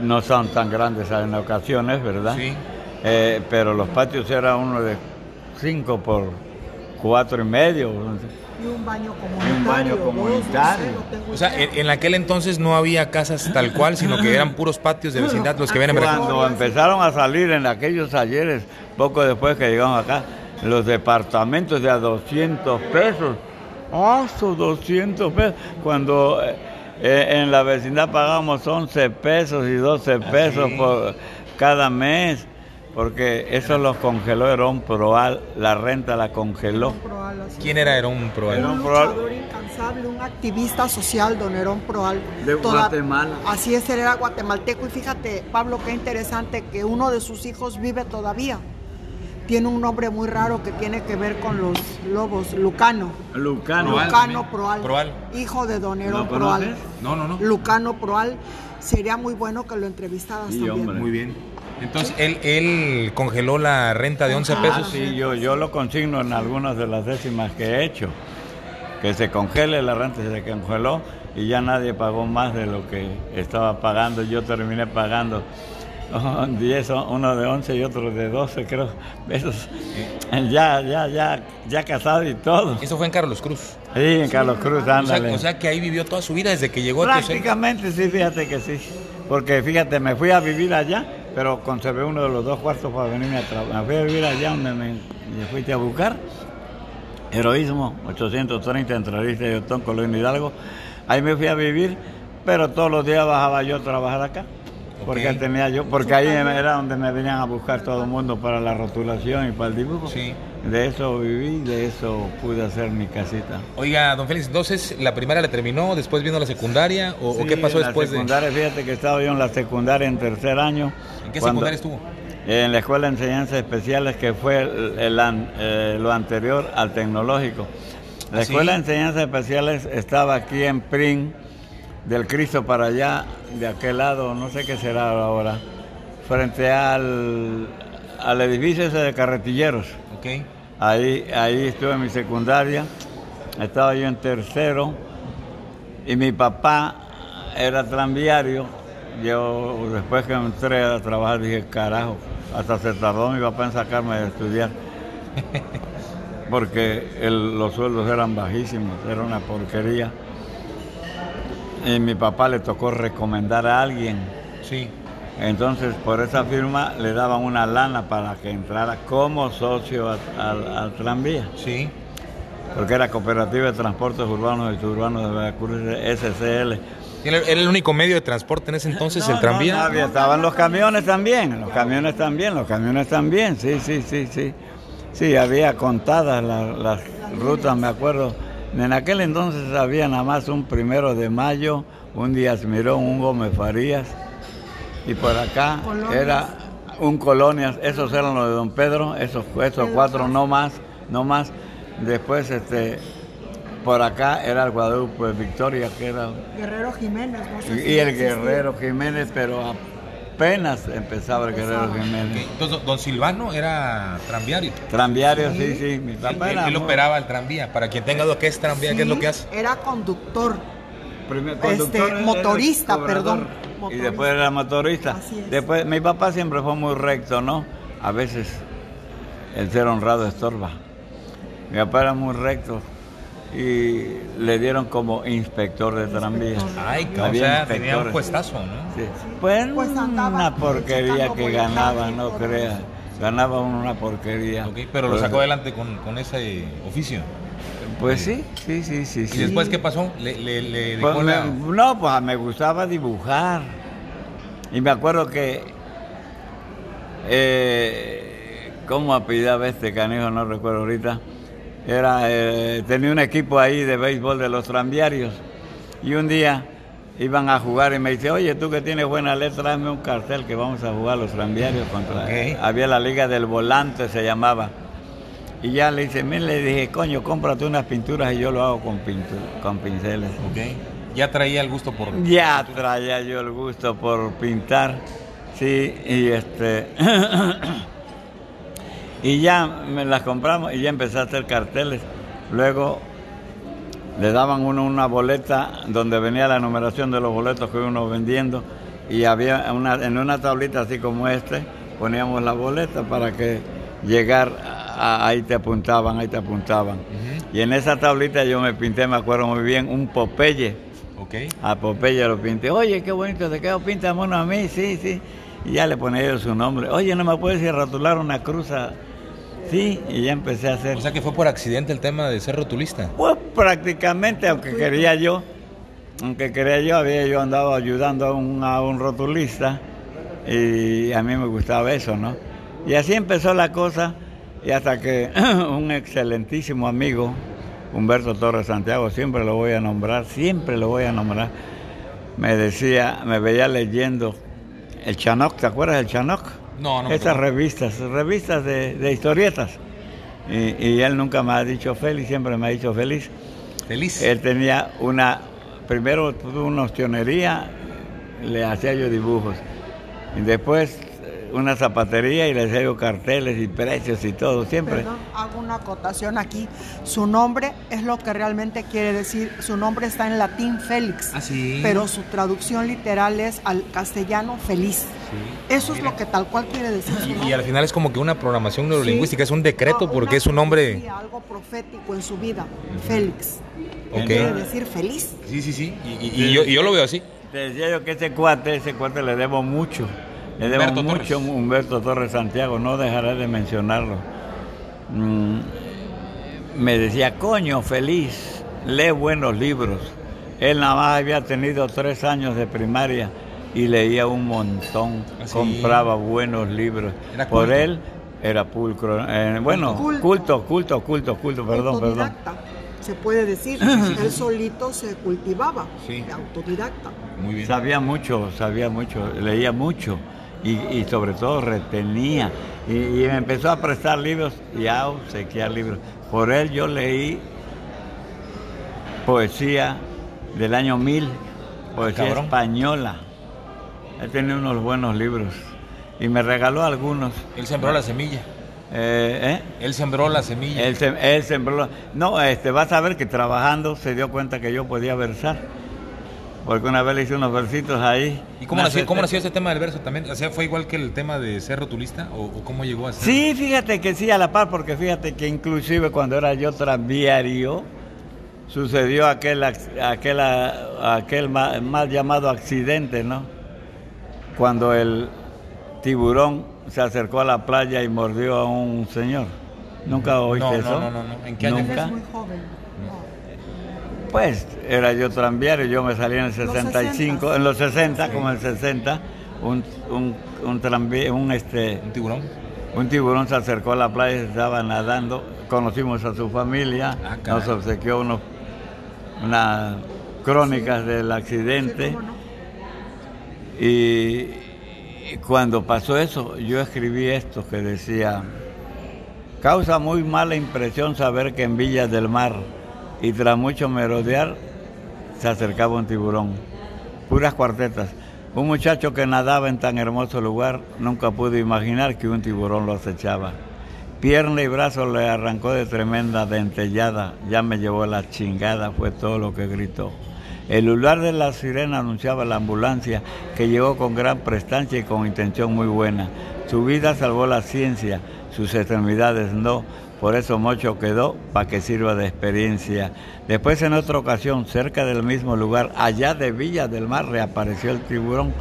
no son tan grandes en ocasiones, ¿verdad? Sí. Eh, pero los patios eran uno de cinco por cuatro y medio. Y un baño comunitario. un baño comunitario. o sea, en, aquel entonces no había casas tal cual, sino que eran puros patios de vecindad los que ven en Cuando empezaron a salir en aquellos ayeres, poco después que llegamos acá, los departamentos de a 200 pesos ¡Ah, 200 pesos! Cuando eh, eh, en la vecindad pagamos 11 pesos y 12 ¿Ah, pesos por cada mes, porque eso los congeló Herón Proal, la renta la congeló. ¿Quién era Herón Proal? Un luchador incansable, un activista social, don Herón Proal. De Guatemala. Así es, él era guatemalteco y fíjate, Pablo, qué interesante que uno de sus hijos vive todavía tiene un nombre muy raro que tiene que ver con los lobos, Lucano. Lucano. Lucano Proal, Hijo de Don Herón Proal. No, no, no. Lucano Proal. Sería muy bueno que lo entrevistaras también. Muy bien. Entonces, él, él congeló la renta de 11 pesos. Sí, yo, yo lo consigno en algunas de las décimas que he hecho. Que se congele la renta, se congeló y ya nadie pagó más de lo que estaba pagando. Yo terminé pagando 10, uno de 11 y otro de 12, creo. Esos, ya, ya, ya, ya casado y todo. Eso fue en Carlos Cruz. Sí, en Carlos Cruz, ándale. O sea, que ahí vivió toda su vida desde que llegó Prácticamente sí, fíjate que sí. Porque fíjate, me fui a vivir allá, pero conservé uno de los dos cuartos para venirme a trabajar. Me fui a vivir allá donde me, me fuiste a buscar. Heroísmo, 830 entre Arista y Otón, Colón Hidalgo. Ahí me fui a vivir, pero todos los días bajaba yo a trabajar acá. Porque tenía yo, porque ahí era donde me venían a buscar todo el mundo para la rotulación y para el dibujo. Sí. De eso viví, de eso pude hacer mi casita. Oiga, don Félix, entonces la primera la terminó, después vino la secundaria o, qué pasó después? La secundaria, fíjate que estaba yo en la secundaria en tercer año. ¿En qué secundaria estuvo? En la Escuela de Enseñanzas Especiales, que fue eh, lo anterior al tecnológico. La ¿Ah, Escuela de Enseñanzas Especiales estaba aquí en PRIN, del Cristo para allá, de aquel lado, no sé qué será ahora, frente al, al edificio ese de carretilleros. Okay. Ahí, ahí estuve en mi secundaria, estaba yo en tercero y mi papá era tranviario. Yo después que entré a trabajar dije, carajo, hasta se tardó mi papá en sacarme de estudiar. Porque los sueldos eran bajísimos, era una porquería. Y mi papá le tocó recomendar a alguien. Sí. Entonces, por esa firma le daban una lana para que entrara como socio al tranvía. Sí. Porque era Cooperativa de Transportes Urbanos y Suburbanos de Veracruz, SCL. ¿Era el único medio de transporte en ese entonces, el tranvía? No, estaban los camiones también, los camiones también, los camiones también, sí, sí, sí, sí. Sí, había contadas las rutas, me acuerdo en aquel entonces había nada más un primero de mayo, un Díaz Mirón, un Gómez Farías, y por acá era un Colonias, esos eran los de Don Pedro, esos, esos cuatro no más, no más. Después este por acá era el Guadalupe Victoria, que era... Guerrero Jiménez, no sé Y el Guerrero Jiménez, pero apenas empezaba el Guerrero Jiménez. Entonces, don Silvano era tranviario. Tranviario, sí, sí. Mi papá él, él, operaba el tranvía. Para quien tenga duda, ¿qué es tranvía? ¿Qué es lo que hace? Era conductor. este, motorista, perdón. Y después era motorista. Después, mi papá siempre fue muy recto, ¿no? A veces el ser honrado estorba. Mi papá era muy recto y le dieron como inspector de tranvía. Ay, o sea, tenía un puestazo, ¿no? Sí. Pues, pues una porquería que ganaba, no creas. ganaba una porquería. pero lo sacó adelante con, ese oficio. Pues sí, sí, sí, sí. ¿Y después qué pasó? ¿Le, pues No, pues me gustaba dibujar. Y me acuerdo que... Eh, ¿Cómo apellidaba este canijo? No recuerdo ahorita. Era, eh, tenía un equipo ahí de béisbol de los tranviarios. Y un día iban a jugar y me dice, oye, tú que tienes buena letra, dame un cartel que vamos a jugar los tranviarios contra... Había la Liga del Volante, se llamaba. Y ya le dice, mire, le dije, coño, cómprate unas pinturas y yo lo hago con, con pinceles. Okay. ¿Ya traía el gusto por...? Ya traía yo el gusto por pintar, sí, y este... y ya me las compramos y ya empecé a hacer carteles. Luego le daban uno una boleta donde venía la numeración de los boletos que uno vendiendo y había una, en una tablita así como este poníamos la boleta para que llegar ahí te apuntaban, ahí te apuntaban. Y en esa tablita yo me pinté, me acuerdo muy bien, un Popeye. Okay. A Popeye lo pinté. Oye, qué bonito te quedó, pinta mono a mí, sí, sí. Y ya le ponía yo su nombre. Oye, no me puedes ir a rotular una cruz Sí, y ya empecé a hacer. O sea que fue por accidente el tema de ser rotulista. Pues prácticamente, aunque quería yo, aunque quería yo, había yo andado ayudando a un, a un rotulista y a mí me gustaba eso, ¿no? Y así empezó la cosa y hasta que un excelentísimo amigo, Humberto Torres Santiago, siempre lo voy a nombrar, siempre lo voy a nombrar, me decía, me veía leyendo el Chanoc, ¿te acuerdas del Chanoc? No, no. Esas revistas, revistas de, historietas. Y, él nunca me ha dicho feliz, siempre me ha dicho feliz. Feliz. Él tenía una, primero tuvo una ostionería, le hacía yo dibujos. Y después una zapatería y les hago carteles y precios y todo, siempre. Perdón, hago una acotación aquí. Su nombre es lo que realmente quiere decir. Su nombre está en latín Félix, ah, pero su traducción literal es al castellano feliz. Eso es lo que tal cual quiere decir. Y, al final es como que una programación neurolingüística, es un decreto porque es un nombre... Algo profético en su vida, Félix. Quiere decir feliz. Sí, sí, sí. Y, yo, y yo lo veo así. Te decía yo que ese cuate, ese cuate le debo mucho. Le debo mucho Humberto Torres Santiago, no dejaré de mencionarlo. Mm, me decía, coño, feliz, lee buenos libros. Él nada más había tenido tres años de primaria y leía un montón, ah, compraba buenos libros. Por él era pulcro. Eh, bueno, culto. culto, culto, culto, perdón, perdón. Se puede decir, él solito se cultivaba, autodidacta. Muy bien. Sabía mucho, sabía mucho, leía mucho y, sobre todo retenía. Y, me empezó a prestar libros y a obsequiar libros. Por él yo leí poesía del año 1000, poesía española. Él tenía unos buenos libros y me regaló algunos. Él sembró la semilla. Eh, ¿eh? Él sembró la semilla. Él, él sembró. No, este, vas a ver que trabajando se dio cuenta que yo podía versar porque una vez le hice unos versitos ahí. ¿Y cómo nació, cómo nació ese tema del verso también? O sea, ¿fue igual que el tema de ser rotulista o, cómo llegó a ser? Sí, fíjate que sí, a la par, porque fíjate que inclusive cuando era yo tranviario, sucedió aquel, aquel, aquel mal llamado accidente, ¿no? Cuando el tiburón se acercó a la playa y mordió a un señor. ¿Nunca oíste eso? No, no, no, ¿En qué año? ¿Nunca? muy joven. Pues era yo tranviario, yo me salí en el 65, en los 60, como en el 60, un, un, un, este, ¿Un tiburón. Un tiburón se acercó a la playa, estaba nadando, conocimos a su familia, ah, nos obsequió unos, unas crónicas del accidente. y cuando pasó eso, yo escribí esto que decía, causa muy mala impresión saber que en Villas del Mar, y tras mucho merodear se acercaba un tiburón. Puras cuartetas. Un muchacho que nadaba en tan hermoso lugar nunca pudo imaginar que un tiburón lo acechaba. Pierna y brazo le arrancó de tremenda dentellada, ya me llevó la chingada, fue todo lo que gritó. El lugar de la sirena anunciaba la ambulancia que llegó con gran prestancia y con intención muy buena. Su vida salvó la ciencia, sus extremidades no, por eso Mocho quedó para que sirva de experiencia. Después en otra ocasión, cerca del mismo lugar, allá de Villa del Mar, reapareció el tiburón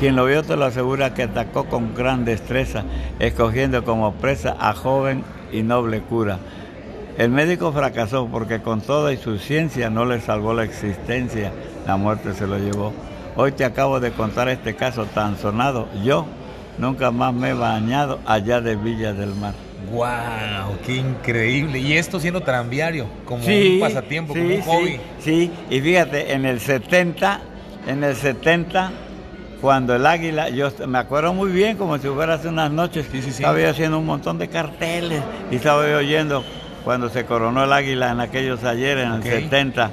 Quien lo vio te lo asegura que atacó con gran destreza, escogiendo como presa a joven y noble cura. El médico fracasó porque con toda su ciencia no le salvó la existencia, la muerte se lo llevó. Hoy te acabo de contar este caso tan sonado. Yo nunca más me he bañado allá de Villa del Mar. ¡Wow! ¡Qué increíble! Y esto siendo tranviario, como un pasatiempo, como un hobby. Sí, y fíjate, en el 70, en el 70, cuando el águila, yo me acuerdo muy bien, como si fuera hace unas noches, estaba yo haciendo un montón de carteles y estaba yo oyendo cuando se coronó el águila en aquellos ayeres, en el 70.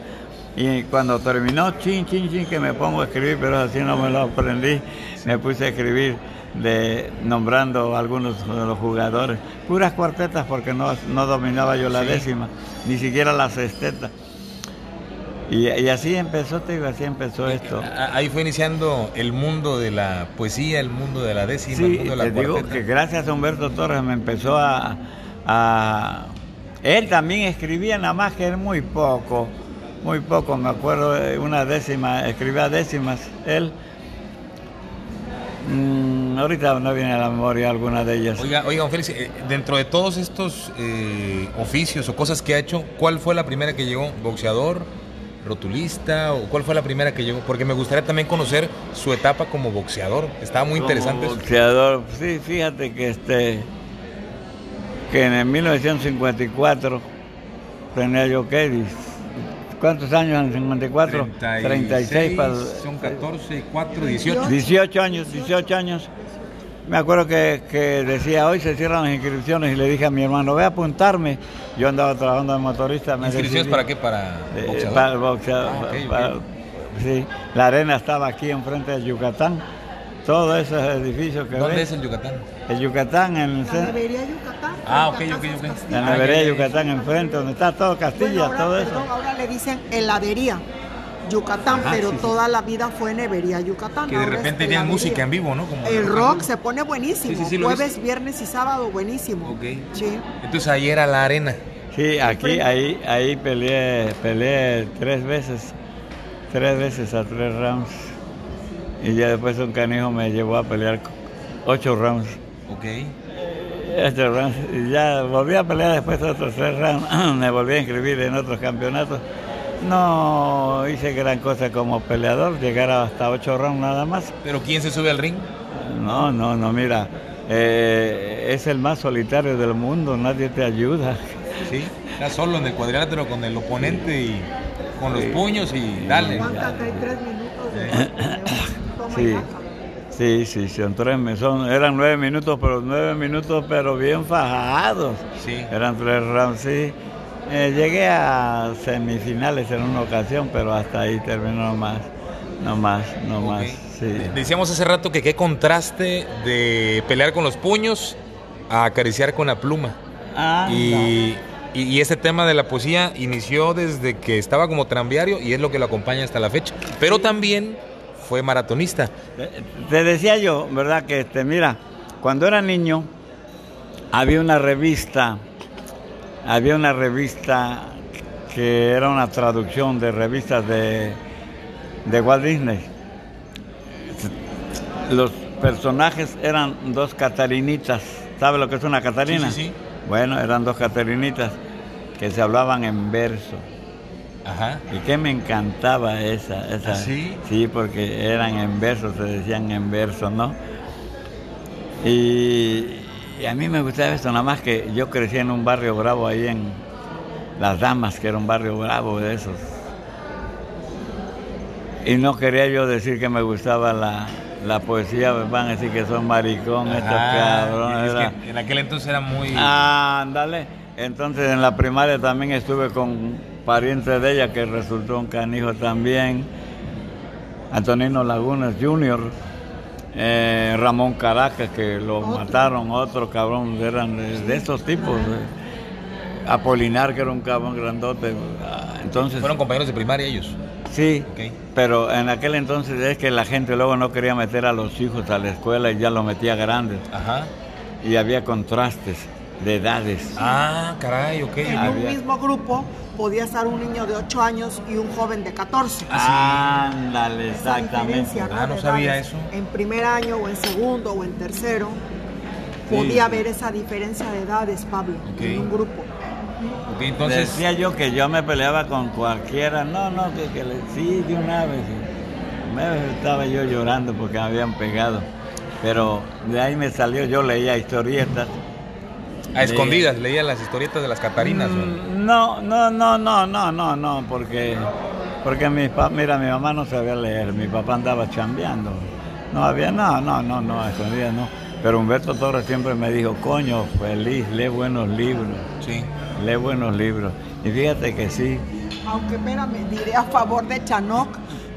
Y cuando terminó, chin, chin, chin, que me pongo a escribir, pero así no me lo aprendí, me puse a escribir de nombrando algunos de los jugadores. Puras cuartetas porque no, no dominaba yo la décima, ni siquiera la sexteta. Y, así empezó, te digo, así empezó esto. Ahí fue iniciando el mundo de la poesía, el mundo de la décima, sí, el mundo de la te digo que gracias a Humberto Torres me empezó a, a... Él también escribía nada más que él muy poco, muy poco, me acuerdo de una décima, escribía décimas, él Mm, ahorita no viene a la memoria alguna de ellas. Oiga, oiga, Félix, eh, dentro de todos estos eh, oficios o cosas que ha hecho, ¿cuál fue la primera que llegó? ¿Boxeador? ¿Rotulista? ¿O cuál fue la primera que llegó? Porque me gustaría también conocer su etapa como boxeador. Estaba muy interesante. Boxeador, sí, fíjate que este que en 1954 tenía yo que ¿Cuántos años en 54? 36, son 14, 4, 18. 18 años, 18 años. Me acuerdo que, decía, hoy se cierran las inscripciones y le dije a mi hermano, ve a apuntarme. Yo andaba trabajando de motorista. ¿Inscripciones para qué? ¿Para boxeador? para boxeador. Ah, sí, la arena estaba aquí enfrente de Yucatán. Todos esos edificios que ¿Dónde es el Yucatán? El Yucatán, en el centro. Yucatán. Ah, ok, ok, ok. La nevería Yucatán enfrente, donde está todo Castilla, todo eso. ahora le dicen heladería. Yucatán, pero toda la vida fue nevería Yucatán. Que de repente tenían música en vivo, ¿no? el rock se pone buenísimo. Jueves, viernes y sábado, buenísimo. Ok. Sí. Entonces ahí era la arena. Sí, aquí, ahí, ahí peleé, peleé tres veces. Tres veces a tres rounds. Y ya después un canijo me llevó a pelear ocho rounds. Ok. Ocho rounds. Y ya volví a pelear después de otros tres rounds. me volví a inscribir en otros campeonatos. No hice gran cosa como peleador, llegar hasta ocho rounds nada más. ¿Pero quién se sube al ring? No, no, no, mira. Eh, es el más solitario del mundo, nadie te ayuda. Sí, estás solo en el cuadrilátero con el oponente y con los puños y dale. tres minutos Sí. Sí, sí, son tres, son, eran nueve minutos, pero nueve minutos, pero bien fajados. Sí. Eran tres rounds, sí. Eh, llegué a semifinales en una ocasión, pero hasta ahí terminó más, no más, no más. Sí. Decíamos hace rato que qué contraste de pelear con los puños a acariciar con la pluma. Ah, y, y, y, este tema de la poesía inició desde que estaba como tranviario y es lo que lo acompaña hasta la fecha. Pero también fue maratonista. Te decía yo, ¿verdad? Que este, mira, cuando era niño había una revista, había una revista que era una traducción de revistas de, de Walt Disney. Los personajes eran dos catarinitas. ¿Sabes lo que es una catarina? Sí, sí, sí. Bueno, eran dos catarinitas que se hablaban en verso. Ajá. Y que me encantaba esa. esa ¿Ah, sí? Sí, porque eran en verso, se decían en verso, ¿no? Y, a mí me gustaba esto, nada más que yo crecí en un barrio bravo ahí en Las Damas, que era un barrio bravo de esos. Y no quería yo decir que me gustaba la, poesía, me van a decir que son maricón, estos cabrones. en aquel entonces era muy... Ah, ándale. Entonces en la primaria también estuve con pariente de ella que resultó un canijo también, Antonino Lagunas Jr., eh, Ramón Caracas, que lo mataron, otro cabrón, eran de, esos tipos. Apolinar, que era un cabrón grandote. Ah, entonces, ¿Fueron compañeros de primaria ellos? Sí, pero en aquel entonces es que la gente luego no quería meter a los hijos a la escuela y ya los metía grandes. Ajá. Y había contrastes. De edades. Ah, caray, ok. En un mismo grupo podía estar un niño de 8 años y un joven de 14. Ándale, exactamente. Ah, no sabía eso. En primer año o en segundo o en tercero podía haber esa diferencia de edades, Pablo, en un grupo. entonces... Decía yo que yo me peleaba con cualquiera, no, no, que, le, sí, de una vez. Me estaba yo llorando porque me habían pegado. Pero de ahí me salió, yo leía historietas a escondidas, leía las historietas de las Catarinas. Mm, no, no, no, no, no, no, no, porque, porque mi mira, mi mamá no sabía leer, mi papá andaba chambeando. No había, no, no, no, no, a escondidas no. Pero Humberto Torres siempre me dijo, coño, feliz, lee buenos libros. Sí. Lee buenos libros. Y fíjate que sí. Aunque, espérame, diré a favor de Chanoc,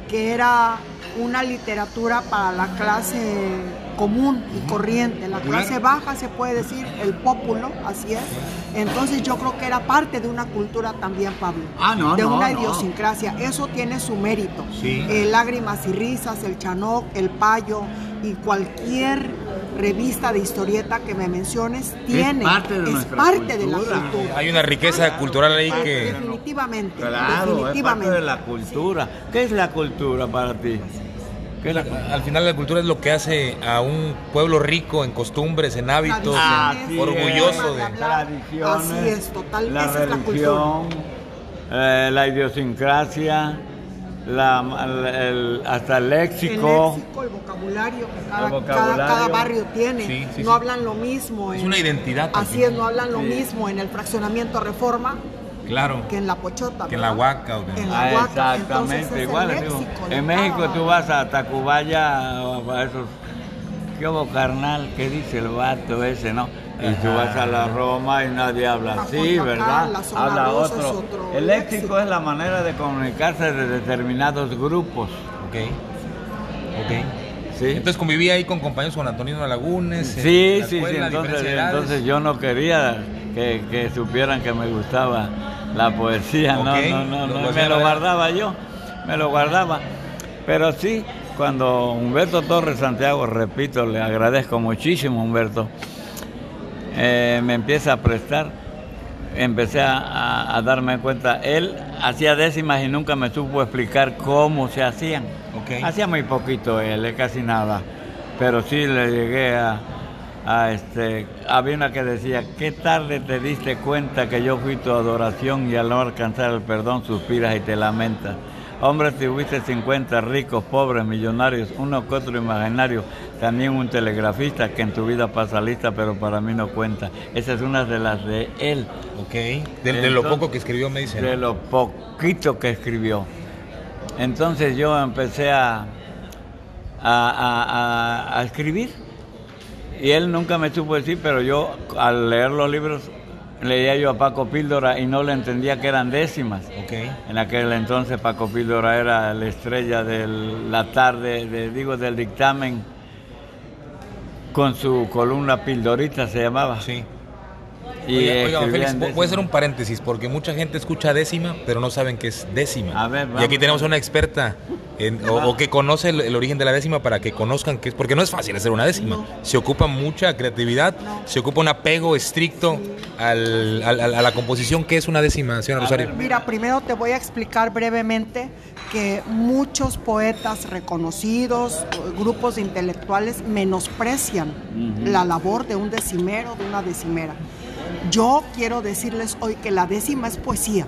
que era una literatura para la clase común y corriente. La clase baja se puede decir, el pópulo, así es. Entonces yo creo que era parte de una cultura también, Pablo. Ah, no, de una idiosincrasia. Eso tiene su mérito. Sí. Eh, lágrimas y risas, el chanoc, el payo y cualquier revista de historieta que me menciones tiene es parte de, es parte de la cultura. Hay una riqueza cultural ahí que definitivamente, claro, definitivamente. es parte de la cultura. ¿Qué es la cultura para ti? Al final la cultura es lo que hace a un pueblo rico en costumbres, en hábitos, orgulloso de tradiciones, Así es, total, la religión, eh, la idiosincrasia, hasta el léxico. El léxico, el vocabulario que cada, barrio tiene. no hablan lo mismo. Es una identidad. Así es, no hablan lo mismo en el fraccionamiento Reforma Claro. Que en la Pochota. Que en la Huaca. O En la Huaca. Exactamente, igual. en México tú vas a Tacubaya o a esos. ¿Qué hubo, carnal? ¿Qué dice el vato ese, no? Y tú vas a la Roma y nadie habla así, ¿verdad? Habla otro. El léxico es la manera de comunicarse de determinados grupos. Ok. Ok. Sí. Entonces conviví ahí con compañeros con Antonino Lagunes. Sí, sí, sí. Entonces, entonces yo no quería que, que supieran que me gustaba la poesía, no, no, no, no, me lo guardaba yo, me lo guardaba. Pero sí, cuando Humberto Torres Santiago, repito, le agradezco muchísimo Humberto, eh, me empieza a prestar, empecé a, darme cuenta, él hacía décimas y nunca me supo explicar cómo se hacían. Hacía muy poquito él, casi nada, pero sí le llegué a, a este, había una que decía, qué tarde te diste cuenta que yo fui tu adoración y al no alcanzar el perdón suspiras y te lamentas. Hombre, tuviste 50 ricos, pobres, millonarios, uno que otro imaginario, también un telegrafista que en tu vida pasa lista, pero para mí no cuenta. Esa es una de las de él. Ok, de, lo poco que escribió, me dice. De lo poquito que escribió. Entonces yo empecé a, a, a escribir y él nunca me supo decir, pero yo al leer los libros leía yo a Paco Píldora y no le entendía que eran décimas. Okay. En aquel entonces Paco Píldora era la estrella de la tarde, de, digo, del dictamen, con su columna Pildorita se llamaba. Sí. Y oiga, Félix, voy a hacer un paréntesis porque mucha gente escucha décima, pero no saben qué es décima. y aquí tenemos una experta o, que conoce el, origen de la décima para que conozcan qué es, porque no es fácil hacer una décima. Se ocupa mucha creatividad, se ocupa un apego estricto al, a la composición. ¿Qué es una décima, señora Rosario? Mira, primero te voy a explicar brevemente que muchos poetas reconocidos, grupos de intelectuales, menosprecian la labor de un decimero, de una decimera. Yo quiero decirles hoy que la décima es poesía,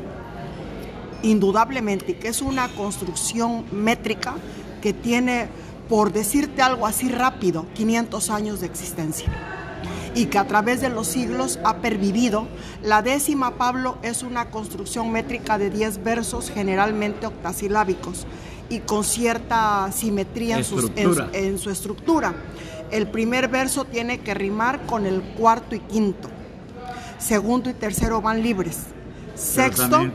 indudablemente, que es una construcción métrica que tiene, por decirte algo así rápido, 500 años de existencia y que a través de los siglos ha pervivido. La décima, Pablo, es una construcción métrica de 10 versos, generalmente octasilábicos, y con cierta simetría en, en, su estructura. El primer verso tiene que rimar con el cuarto y quinto segundo y tercero van libres. Sexto.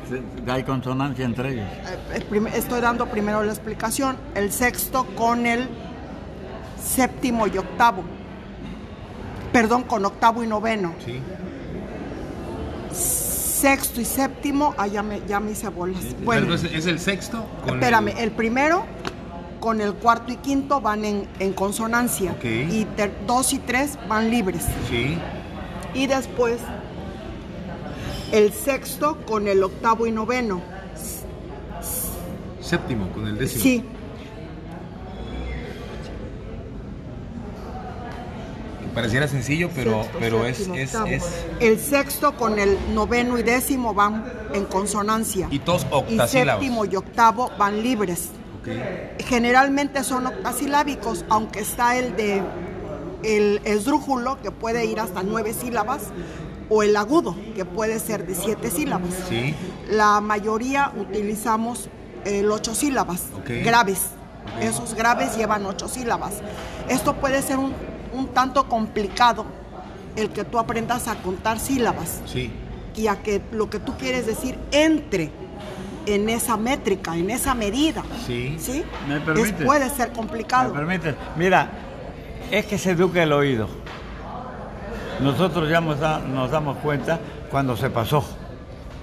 hay consonancia entre ellos. Eh, estoy dando primero la explicación. El sexto con el séptimo y octavo. Perdón, con octavo y noveno. Sí. Sexto y séptimo, ah, ya me, ya me hice bolas. bueno, es, el sexto. espérame, el... primero con el cuarto y quinto van en, en consonancia. Y dos y tres van libres. Sí Y después el sexto con el octavo y noveno. Séptimo con el décimo. Sí. pareciera sencillo, pero, pero es, es, El sexto con el noveno y décimo van en consonancia. Y todos octasílabos. Y séptimo y octavo van libres. Generalmente son octasilábicos, aunque está el de el esdrújulo, que puede ir hasta nueve sílabas, o el agudo, que puede ser de siete sílabas. La mayoría utilizamos el ocho sílabas, graves. Esos graves llevan ocho sílabas. Esto puede ser un, un, tanto complicado, el que tú aprendas a contar sílabas. Sí. Y a que lo que tú quieres decir entre en esa métrica, en esa medida. Sí. ¿Sí? ¿Me puede ser complicado. ¿Me permite? Mira, es que se educa el oído. Nosotros ya nos, damos cuenta cuando se pasó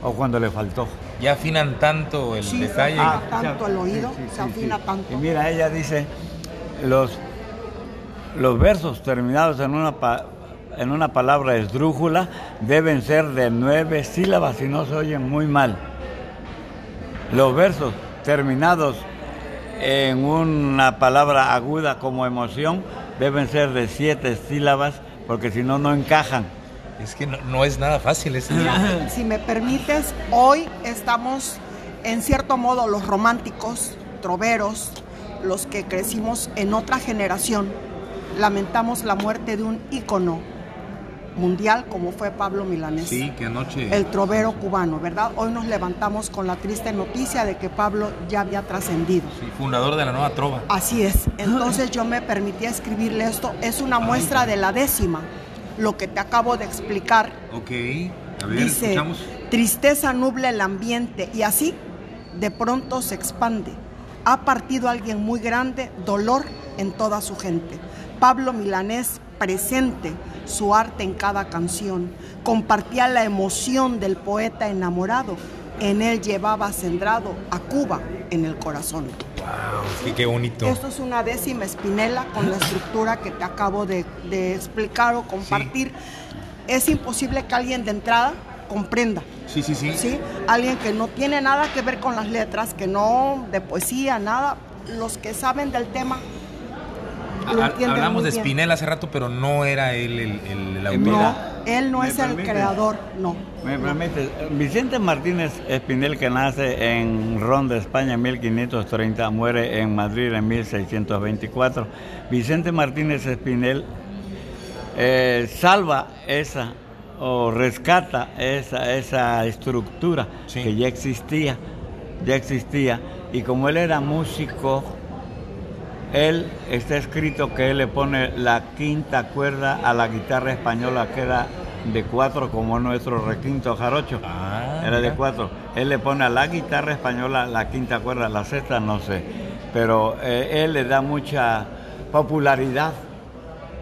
o cuando le faltó. Ya afinan tanto el detalle. Se afina tanto el oído, se afina tanto. Y mira, ella dice, los, los versos terminados en una, en una palabra esdrújula deben ser de nueve sílabas y no se oyen muy mal. Los versos terminados en una palabra aguda como emoción deben ser de siete sílabas porque si no, no encajan. Es que no, es nada fácil Si me permites, hoy estamos en cierto modo los románticos, troveros, los que crecimos en otra generación, lamentamos la muerte de un ícono mundial como fue Pablo Milanés. Sí, que anoche. El trovero cubano, ¿verdad? Hoy nos levantamos con la triste noticia de que Pablo ya había trascendido. Sí, fundador de la nueva trova. Así es. Entonces yo me permití escribirle esto. Es una muestra de la décima, lo que te acabo de explicar. Ok. A ver, Dice, tristeza nubla el ambiente y así de pronto se expande. Ha partido alguien muy grande, dolor en toda su gente. Pablo Milanés presente su arte en cada canción, compartía la emoción del poeta enamorado, en él llevaba centrado a Cuba en el corazón. ¡Wow! qué bonito. Esto es una décima espinela con la estructura que te acabo de, explicar o compartir. Es imposible que alguien de entrada comprenda. Sí, sí, sí. ¿Sí? Alguien que no tiene nada que ver con las letras, que no de poesía, nada. Los que saben del tema hablamos de Spinel hace rato, pero no era él el, autor. No, él no es el creador, no. Me permite, Vicente Martínez Espinel, que nace en Ronda, España, en 1530, muere en Madrid en 1624. Vicente Martínez Espinel eh, salva esa o rescata esa, esa estructura que ya existía, ya existía, y como él era músico, él está escrito que él le pone la quinta cuerda a la guitarra española que era de cuatro como nuestro requinto jarocho. Ah, era de cuatro. Él le pone a la guitarra española la quinta cuerda, la sexta no sé. Pero eh, él le da mucha popularidad.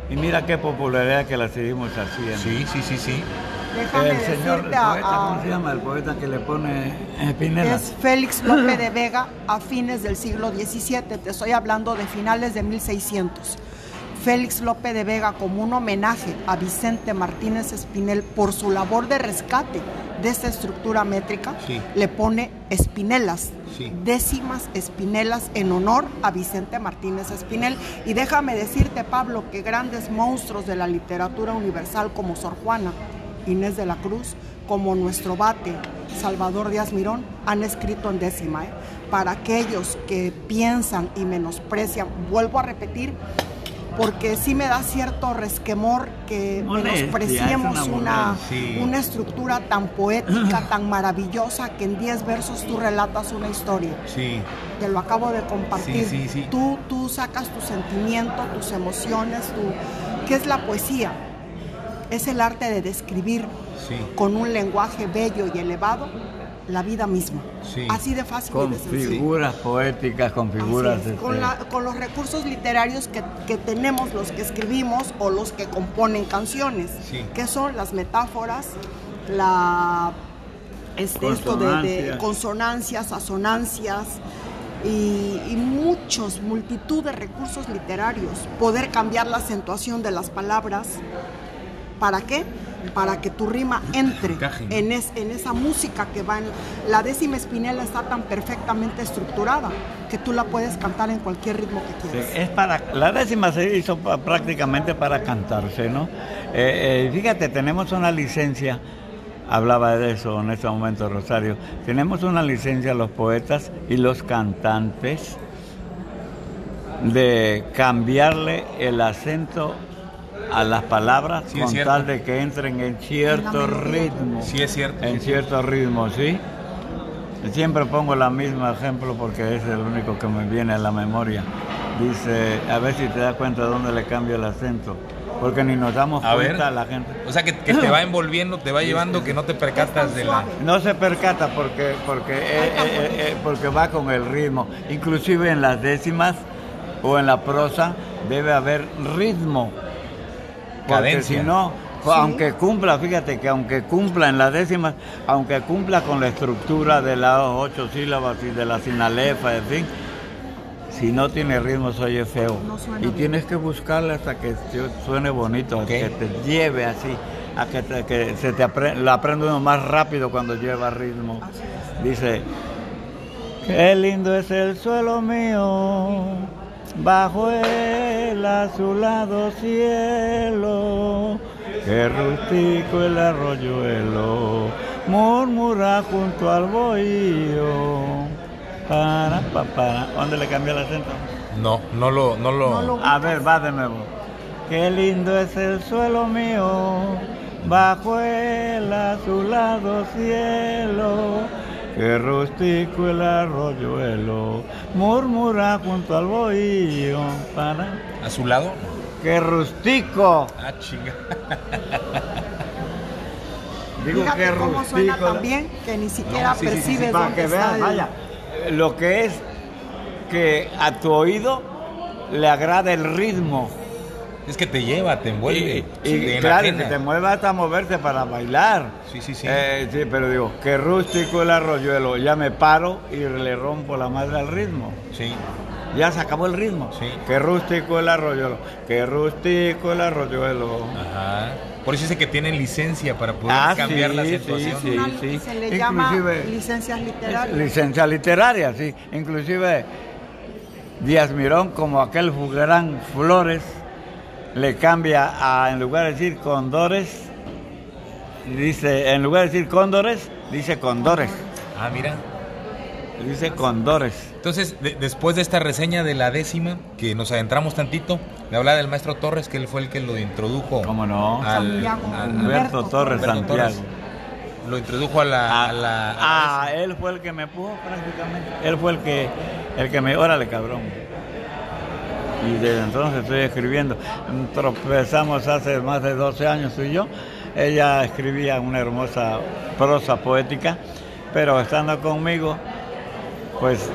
Y mira qué popularidad que la seguimos haciendo. Sí, sí, sí, sí el señor poeta, ¿cómo se llama? El poeta que le pone Pinela. Es Félix López de Vega a fines del siglo XVII, te estoy hablando de finales de 1600. Félix López de Vega como un homenaje a Vicente Martínez Espinel por su labor de rescate de esta estructura métrica, le pone espinelas, décimas espinelas en honor a Vicente Martínez Espinel. Y déjame decirte, Pablo, que grandes monstruos de la literatura universal como Sor Juana, Inés de la Cruz, como nuestro bate, Salvador Díaz Mirón, han escrito en décima. ¿eh? Para aquellos que piensan y menosprecian, vuelvo a repetir, porque sí me da cierto resquemor que menospreciemos una, una, estructura tan poética, tan maravillosa, que en 10 versos tú relatas una historia. Sí. Te lo acabo de compartir. tú, tú sacas tu sentimiento, tus emociones, tu, ¿qué es la poesía? Es el arte de describir con un lenguaje bello y elevado la vida misma. Así de fácil. Con figuras poéticas, con figuras... Con, los recursos literarios que, tenemos los que escribimos o los que componen canciones, que son las metáforas, la, este, esto de, consonancias, asonancias, y, y, muchos, multitud de recursos literarios. Poder cambiar la acentuación de las palabras, ¿Para qué? Para que tu rima entre en, en esa música que va en... La décima espinela está tan perfectamente estructurada que tú la puedes cantar en cualquier ritmo que quieras. es para, la décima se hizo prácticamente para cantarse, ¿no? Eh, eh, fíjate, tenemos una licencia hablaba de eso en este momento Rosario. Tenemos una licencia los poetas y los cantantes de cambiarle el acento a las palabras con tal de que entren en cierto ritmo. Sí, es cierto. En cierto ritmo, ¿sí? Siempre pongo el mismo ejemplo porque es el único que me viene a la memoria. Dice, a ver si te das cuenta de dónde le cambio el acento. Porque ni nos damos cuenta la gente. O sea, que, te va envolviendo, te va llevando, que no te percatas de la... No se percata porque, porque, eh, eh, eh, porque va con el ritmo. Inclusive en las décimas o en la prosa debe haber ritmo. Porque si no, aunque cumpla, fíjate que aunque cumpla en las décimas, aunque cumpla con la estructura de las ocho sílabas y de la sinalefa, en fin, si no tiene ritmo se oye feo. y tienes que buscarle hasta que suene bonito, que te lleve así, a que, que se te apre lo aprende uno más rápido cuando lleva ritmo. Dice, qué lindo es el suelo mío, bajo el azulado cielo, qué rústico el arroyuelo, murmura junto al bohío para, para, ¿Dónde le cambia el acento? No, no lo, no lo... A ver, va de nuevo. Qué lindo es el suelo mío, bajo el azulado cielo. Qué rústico el arroyuelo, murmura junto al bohío. Para. ¿Azulado? Qué rústico. Ah, chinga. Digo Fíjate que cómo rústico. suena también que ni siquiera no, percibes para que veas, vaya lo que es que a tu oído le agrada el ritmo. Es que te lleva, te envuelve. Y, claro, que te mueve hasta moverte para bailar. Sí, sí, sí. Eh, sí, pero digo, que rústico el arroyuelo. Ya me paro y le rompo la madre al ritmo. Sí. Ya se acabó el ritmo. Sí. Que rústico el arroyuelo. Que rústico el arroyuelo. Ajá. Por eso dice que tienen licencia para poder ah, cambiar la situación. Sí, sí, Se le llama licencias literarias. Licencia literaria, sí. Inclusive Díaz Mirón, como aquel gran Flores, le cambia a, en lugar de decir condores, dice, en lugar de decir cóndores, dice condores. Ah, mira. Dice condores. Entonces, después de esta reseña de la décima, que nos adentramos tantito, me hablaba del maestro Torres, que él fue el que lo introdujo. ¿Cómo no? Al, Alberto Torres Santiago. Lo introdujo a la, ah, ah él fue el que me puso prácticamente. Él fue el que, el que me. Órale, cabrón. Y desde entonces estoy escribiendo. Tropezamos hace más de 12 años tú y yo. Ella escribía una hermosa prosa poética, pero estando conmigo, pues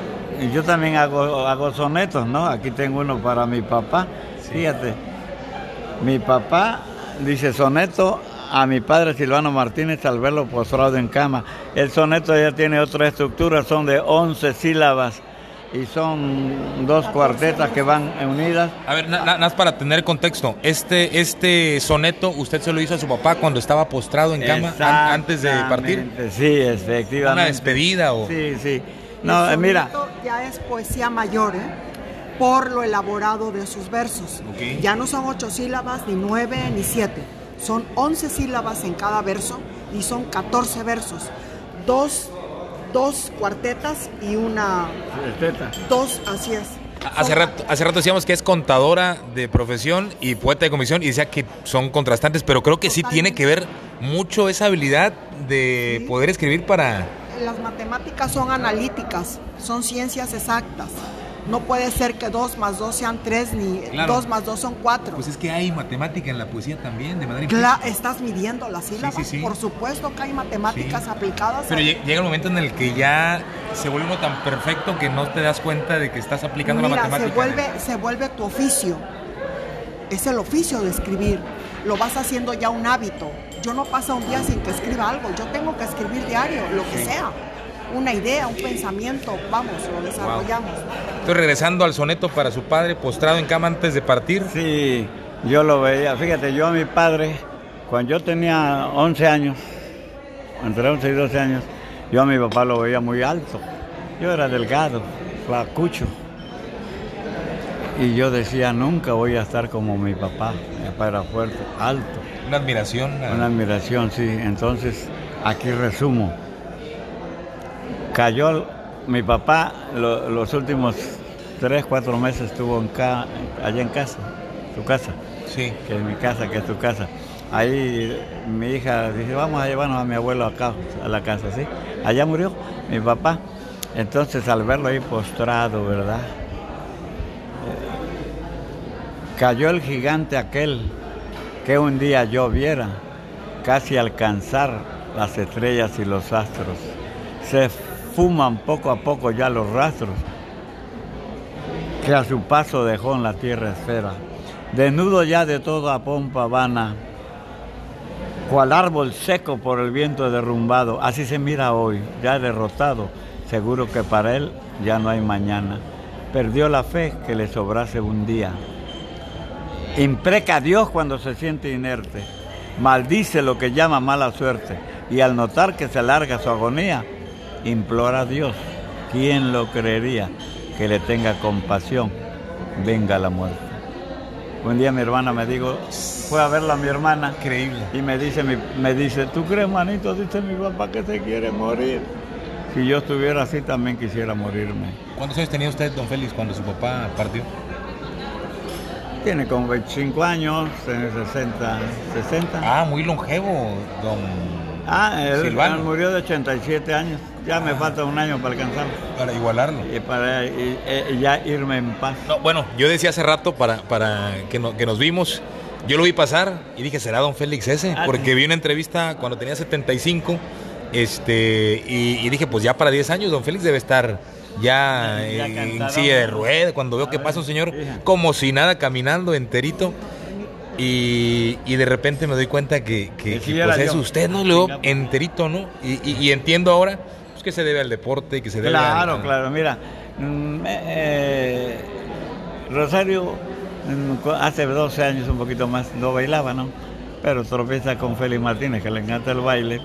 yo también hago, hago sonetos, ¿no? Aquí tengo uno para mi papá. Fíjate, mi papá dice soneto a mi padre Silvano Martínez al verlo postrado en cama. El soneto ya tiene otra estructura, son de 11 sílabas y son dos cuartetas que van unidas. A ver, nada más para tener contexto, este, este soneto usted se lo hizo a su papá cuando estaba postrado en cama antes de partir. Sí, efectivamente. ¿Una despedida o...? Sí, sí. No, eh, mira. Ya es poesía mayor, ¿eh? Por lo elaborado de sus versos. Ya no son ocho sílabas, ni nueve, ni siete. Son once sílabas en cada verso y son catorce versos. Dos, dos cuartetas y una. Dos, así es. Hace rato, hace rato decíamos que es contadora de profesión y poeta de comisión y decía que son contrastantes, pero creo que sí tiene que ver mucho esa habilidad de poder escribir para las matemáticas son analíticas, son ciencias exactas. No puede ser que 2 más 2 sean 3 ni 2 más 2 son 4. Pues es que hay matemática en la poesía también, de manera Claro, estás midiendo las sílabas. Por supuesto que hay matemáticas aplicadas. Pero llega el momento en el que ya se vuelve uno tan perfecto que no te das cuenta de que estás aplicando la matemática. Se vuelve, se vuelve tu oficio. Es el oficio de escribir. Lo vas haciendo ya un hábito yo no paso un día sin que escriba algo, yo tengo que escribir diario, lo que sea. Una idea, un pensamiento, vamos, lo desarrollamos. Estoy regresando al soneto para su padre, postrado en cama antes de partir. Sí, yo lo veía. Fíjate, yo a mi padre, cuando yo tenía 11 años, entre 11 y 12 años, yo a mi papá lo veía muy alto. Yo era delgado, flacucho. Y yo decía, nunca voy a estar como mi papá. Mi papá era fuerte, alto. Una admiración. Una admiración, sí. Entonces, aquí resumo. Cayó mi papá, los últimos tres, cuatro meses estuvo en allá en casa, su casa. Sí. Que es mi casa, que es tu casa. Ahí mi hija dice, vamos a llevarnos a mi abuelo acá, a la casa, ¿sí? Allá murió mi papá. Entonces al verlo ahí postrado, ¿verdad? Cayó el gigante aquel que un día yo viera casi alcanzar las estrellas y los astros. Se fuman poco a poco ya los rastros que a su paso dejó en la tierra esfera. Desnudo ya de toda pompa vana, cual árbol seco por el viento derrumbado, así se mira hoy, ya derrotado, seguro que para él ya no hay mañana. Perdió la fe que le sobrase un día. Impreca a Dios cuando se siente inerte, maldice lo que llama mala suerte y al notar que se alarga su agonía, implora a Dios. ¿Quién lo creería? Que le tenga compasión, venga la muerte. Un día mi hermana me dijo, fue a verla a mi hermana. Increíble. Y me dice, me dice, ¿tú crees, manito? Dice mi papá que se quiere morir. Si yo estuviera así, también quisiera morirme. ¿Cuántos años tenía usted, don Félix, cuando su papá partió? Tiene como 25 años, tiene 60, 60. Ah, muy longevo, don Ah, él, murió de 87 años. Ya me falta un año para alcanzarlo. Para igualarlo. Y para ya irme en paz. No, bueno, yo decía hace rato para, para que, que nos vimos, yo lo vi pasar y dije, ¿será don Félix ese? Ah, porque vi una entrevista cuando tenía 75 este, y, dije, pues ya para 10 años don Félix debe estar ya, en silla de rueda, cuando veo que pasa un señor como si nada caminando enterito. Y, de repente me doy cuenta que, que, pues es usted, ¿no? Luego enterito, ¿no? Y, entiendo ahora pues, que se debe al deporte, que se debe Claro, claro, mira. Mm, eh, eh, Rosario mm, hace 12 años, un poquito más, no bailaba, ¿no? Pero tropieza con Félix Martínez, que le encanta el baile,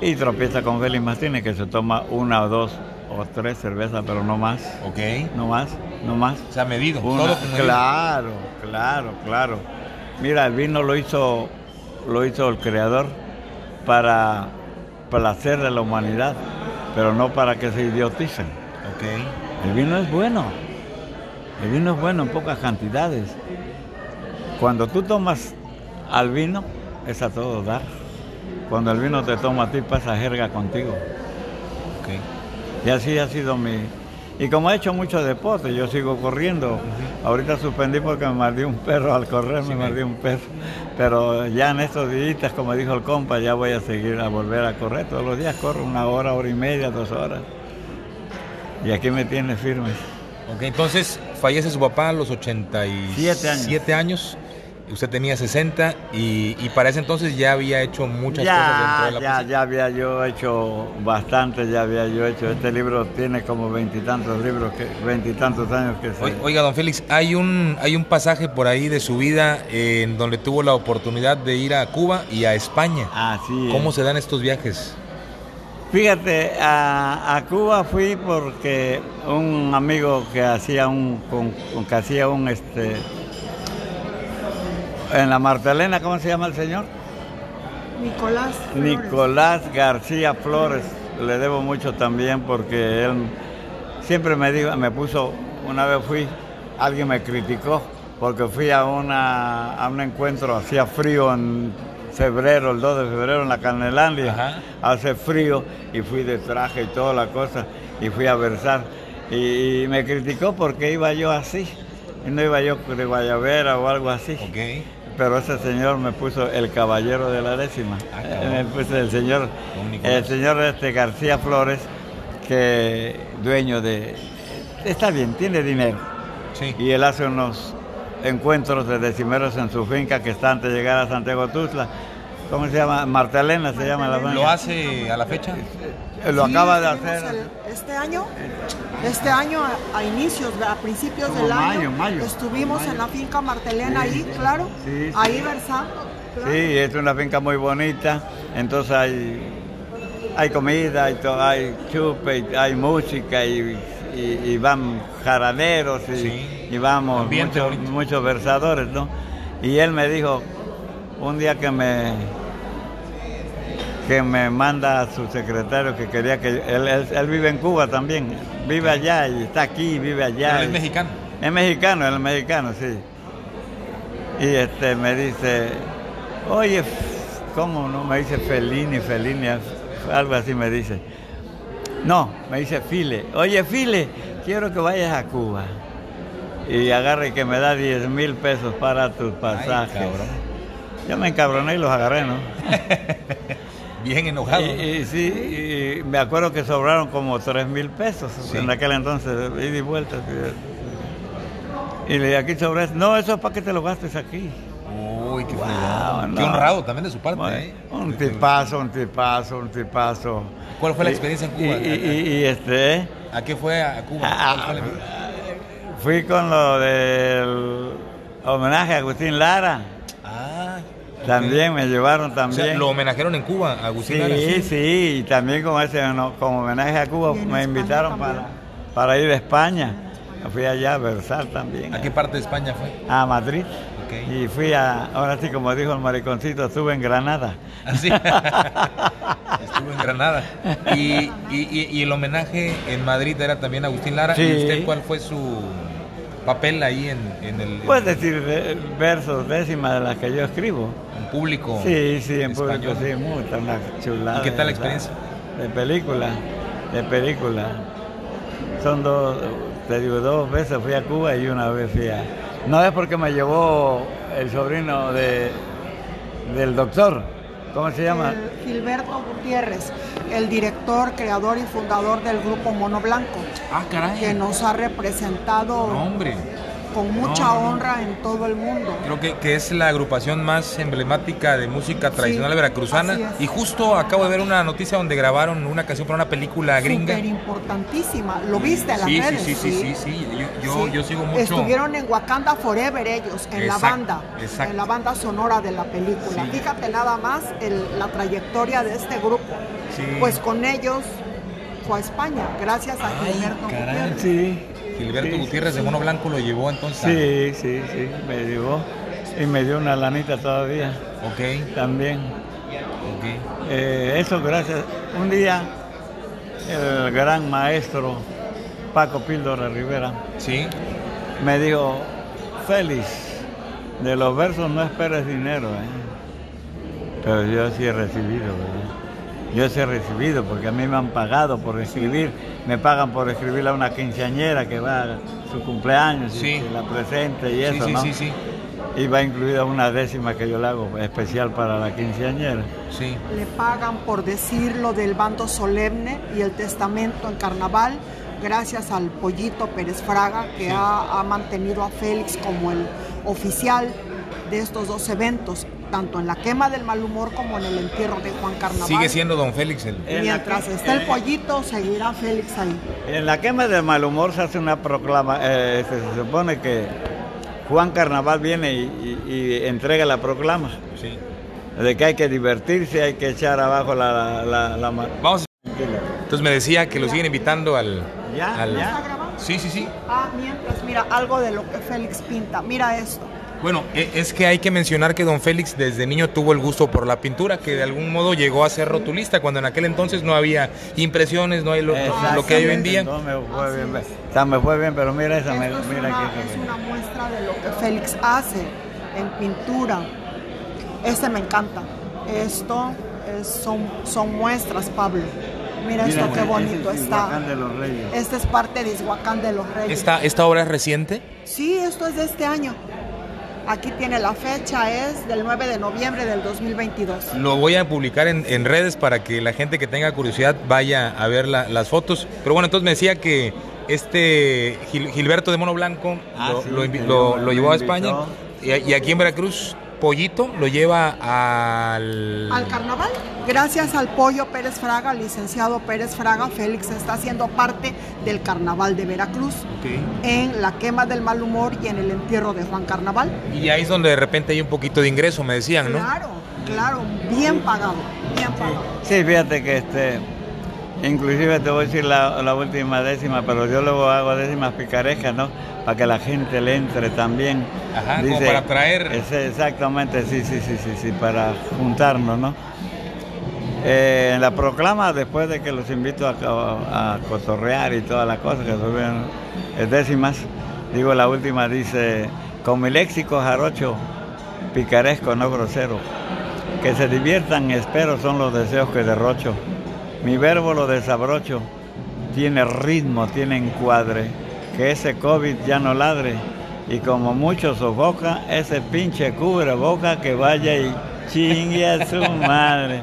y tropieza con Félix Martínez, que se toma una o dos o tres cervezas, pero no más. Ok. No más, no más. Se ha medido. claro, claro, claro. Mira, el vino lo hizo, lo hizo el creador para placer de la humanidad, pero no para que se idioticen. Okay. El vino es bueno. El vino es bueno en pocas cantidades. Cuando tú tomas al vino, es a todo dar. Cuando el vino te toma a ti, pasa jerga contigo. Okay. Y así ha sido mi, y como he hecho mucho deporte, yo sigo corriendo. Ahorita suspendí porque me mordió un perro al correr, me mordió un perro. Pero ya en estos días, como dijo el compa, ya voy a seguir a volver a correr. Todos los días corro una hora, hora y media, dos horas. Y aquí me tiene firme. Ok, entonces fallece su papá a los 87 años. Siete años usted tenía 60 y, para ese entonces ya había hecho muchas cosas dentro de la ya, ya había yo hecho bastante, ya había yo hecho. Este libro tiene como veintitantos libros, veintitantos años que se... Oiga, don Félix, hay un, hay un pasaje por ahí de su vida en donde tuvo la oportunidad de ir a Cuba y a España. Así ¿Cómo se dan estos viajes? Fíjate, a, a, Cuba fui porque un amigo que hacía un, que hacía un este, en la Martelena, ¿cómo se llama el señor? Nicolás. Nicolás García Flores. Le debo mucho también porque él siempre me dijo, me puso, una vez fui, alguien me criticó porque fui a, una, a un encuentro, hacía frío en febrero, el 2 de febrero en la Canelandia, hace frío y fui de traje y toda la cosa y fui a versar. Y, me criticó porque iba yo así, y no iba yo de guayabera o algo así. Okay pero ese señor me puso el caballero de la décima. Ah, me puso el señor, el señor este García Flores, que dueño de, está bien, tiene dinero. Sí. Y él hace unos encuentros de decimeros en su finca que está antes de llegar a Santiago Tuzla. ¿Cómo se llama? Martelena se llama la ¿Lo hace a la fecha? Lo acaba de hacer. este año, este año a, inicios, a principios del año, estuvimos en la finca Martelena ahí, claro, ahí versando. Sí, es una finca muy bonita, entonces hay, hay comida, hay, hay chupe, hay música y, y, van jaraneros y, vamos muchos, muchos versadores, ¿no? Y él me dijo un día que me que me manda a su secretario que quería que él, él, vive en Cuba también, vive allá y está aquí, vive allá. ¿Él es mexicano? Es mexicano, él es mexicano, sí. Y este me dice, oye, ¿cómo no? Me dice Felini, Felini, algo así me dice. No, me dice File, oye File, quiero que vayas a Cuba. Y agarre que me da 10 mil pesos para tus pasajes. Yo me encabroné y los agarré, ¿no? Bien enojado. Y, sí, me acuerdo que sobraron como 3 mil pesos en aquel entonces, ida y vuelta. Y le dije, aquí sobra, no, eso es para que te lo gastes aquí. Uy, qué, qué honrado también de su parte. ¿eh? Un tipazo, un tipazo, un tipazo. ¿Cuál fue la experiencia en Cuba? Y, este... ¿A qué fue a Cuba? Fui con lo del homenaje a Agustín Lara. También me llevaron también. ¿Lo homenajearon en Cuba, Agustín sí, Sí, y también como, ese, como homenaje a Cuba me invitaron para, para ir a España. Fui allá a Versal también. ¿A qué parte de España fue? A Madrid. Y fui a, ahora sí, como dijo el mariconcito, estuve en Granada. ¿Así? estuve en Granada. Y, y, y, el homenaje en Madrid era también a Agustín Lara. ¿Y usted cuál fue su papel ahí en, en el... Puedes decir versos, décimas de las que yo escribo. ¿En público? Sí, sí, en público, sí, mucha, una chulada. ¿Y qué tal la experiencia? De película, de película. Son dos, te digo, dos veces fui a Cuba y una vez fui a... No es porque me llevó el sobrino de, del doctor, ¿cómo se llama? Gilberto Gutiérrez el director, creador y fundador del grupo Mono Blanco. Ah, caray. Que nos ha representado con mucha honra en todo el mundo. Creo que, que, es la agrupación más emblemática de música tradicional veracruzana. Y justo acabo de ver una noticia donde grabaron una canción para una película gringa. Súper importantísima. ¿Lo viste en las sí, redes? Sí, sí, sí, sí, Yo, yo, sigo mucho. Estuvieron en Wakanda Forever ellos, en la banda. En la banda sonora de la película. Fíjate nada más la trayectoria de este grupo. Pues con ellos fue a España, gracias a Gilberto Gutiérrez. Sí. Gilberto Gutiérrez de Mono Blanco lo llevó entonces. Sí, sí, sí, me llevó. Y me dio una lanita todavía. Ok. También. Ok. Eh, eso gracias. Un día el gran maestro Paco Píldora Rivera sí. me dijo, Félix, de los versos no esperes dinero, ¿eh? pero yo sí he recibido, ¿verdad? Yo sí he recibido, porque a mí me han pagado por escribir. Me pagan por escribirle a una quinceañera que va a su cumpleaños y la presente y eso, sí, ¿no? Sí, sí, Y va incluida una décima que yo le hago especial para la quinceañera. Sí. Le pagan por decir lo del bando solemne y el testamento en carnaval, gracias al pollito Pérez Fraga, que ha, ha mantenido a Félix como el oficial de estos dos eventos tanto en la quema del mal humor como en el entierro de Juan Carnaval. Sigue siendo don Félix el... Mientras está el pollito, seguirá Félix ahí. En la quema del mal humor se hace una proclama, eh, se, supone que Juan Carnaval viene y, entrega la proclama. Sí. De que hay que divertirse, hay que echar abajo la... la, Vamos. Entonces me decía que lo siguen invitando al... ¿Ya? ¿Ya? Sí, sí, sí. Ah, mientras, mira, algo de lo que Félix pinta. Mira esto. Bueno, e, es que hay que mencionar que don Félix desde niño tuvo el gusto por la pintura, que de algún modo llegó a ser rotulista, cuando en aquel entonces no había impresiones, no hay lo, que hay hoy en día. No, me fue bien, o sea, me fue bien, pero mira esa, mira es una, Es una muestra de lo que Félix hace en pintura. Este me encanta. Esto son, son muestras, Pablo. Mira, esto qué bonito está. De los Reyes. Este es parte de Ishuacán de los Reyes. ¿Esta, ¿Esta obra es reciente? Sí, esto es de este año. Aquí tiene la fecha, es del 9 de noviembre del 2022. Lo voy a publicar en, redes para que la gente que tenga curiosidad vaya a ver las fotos. Pero bueno, entonces me decía que este Gilberto de Mono Blanco ah, lo, llevó a España y, aquí en Veracruz pollito lo lleva al... Al carnaval. Gracias al pollo Pérez Fraga, licenciado Pérez Fraga, Félix está haciendo parte del carnaval de Veracruz. En la quema del mal humor y en el entierro de Juan Carnaval. Y ahí es donde de repente hay un poquito de ingreso, me decían, ¿no? Claro, claro, bien pagado, bien pagado. Sí, fíjate que este Inclusive te voy a decir la, última décima, pero yo luego hago décimas picarescas, ¿no? Para que la gente le entre también. Ajá, como para atraer. exactamente, sí, sí, sí, sí, sí, para juntarnos, ¿no? Eh, en la proclama, después de que los invito a, cotorrear y todas las cosas que suben décimas, digo la última, dice, con mi léxico jarocho, picaresco, no grosero, que se diviertan, espero, son los deseos que derrocho mi verbo lo desabrocho, tiene ritmo, tiene encuadre, que ese COVID ya no ladre. Y como mucho sofoca, ese pinche cubre boca que vaya y chingue a su madre.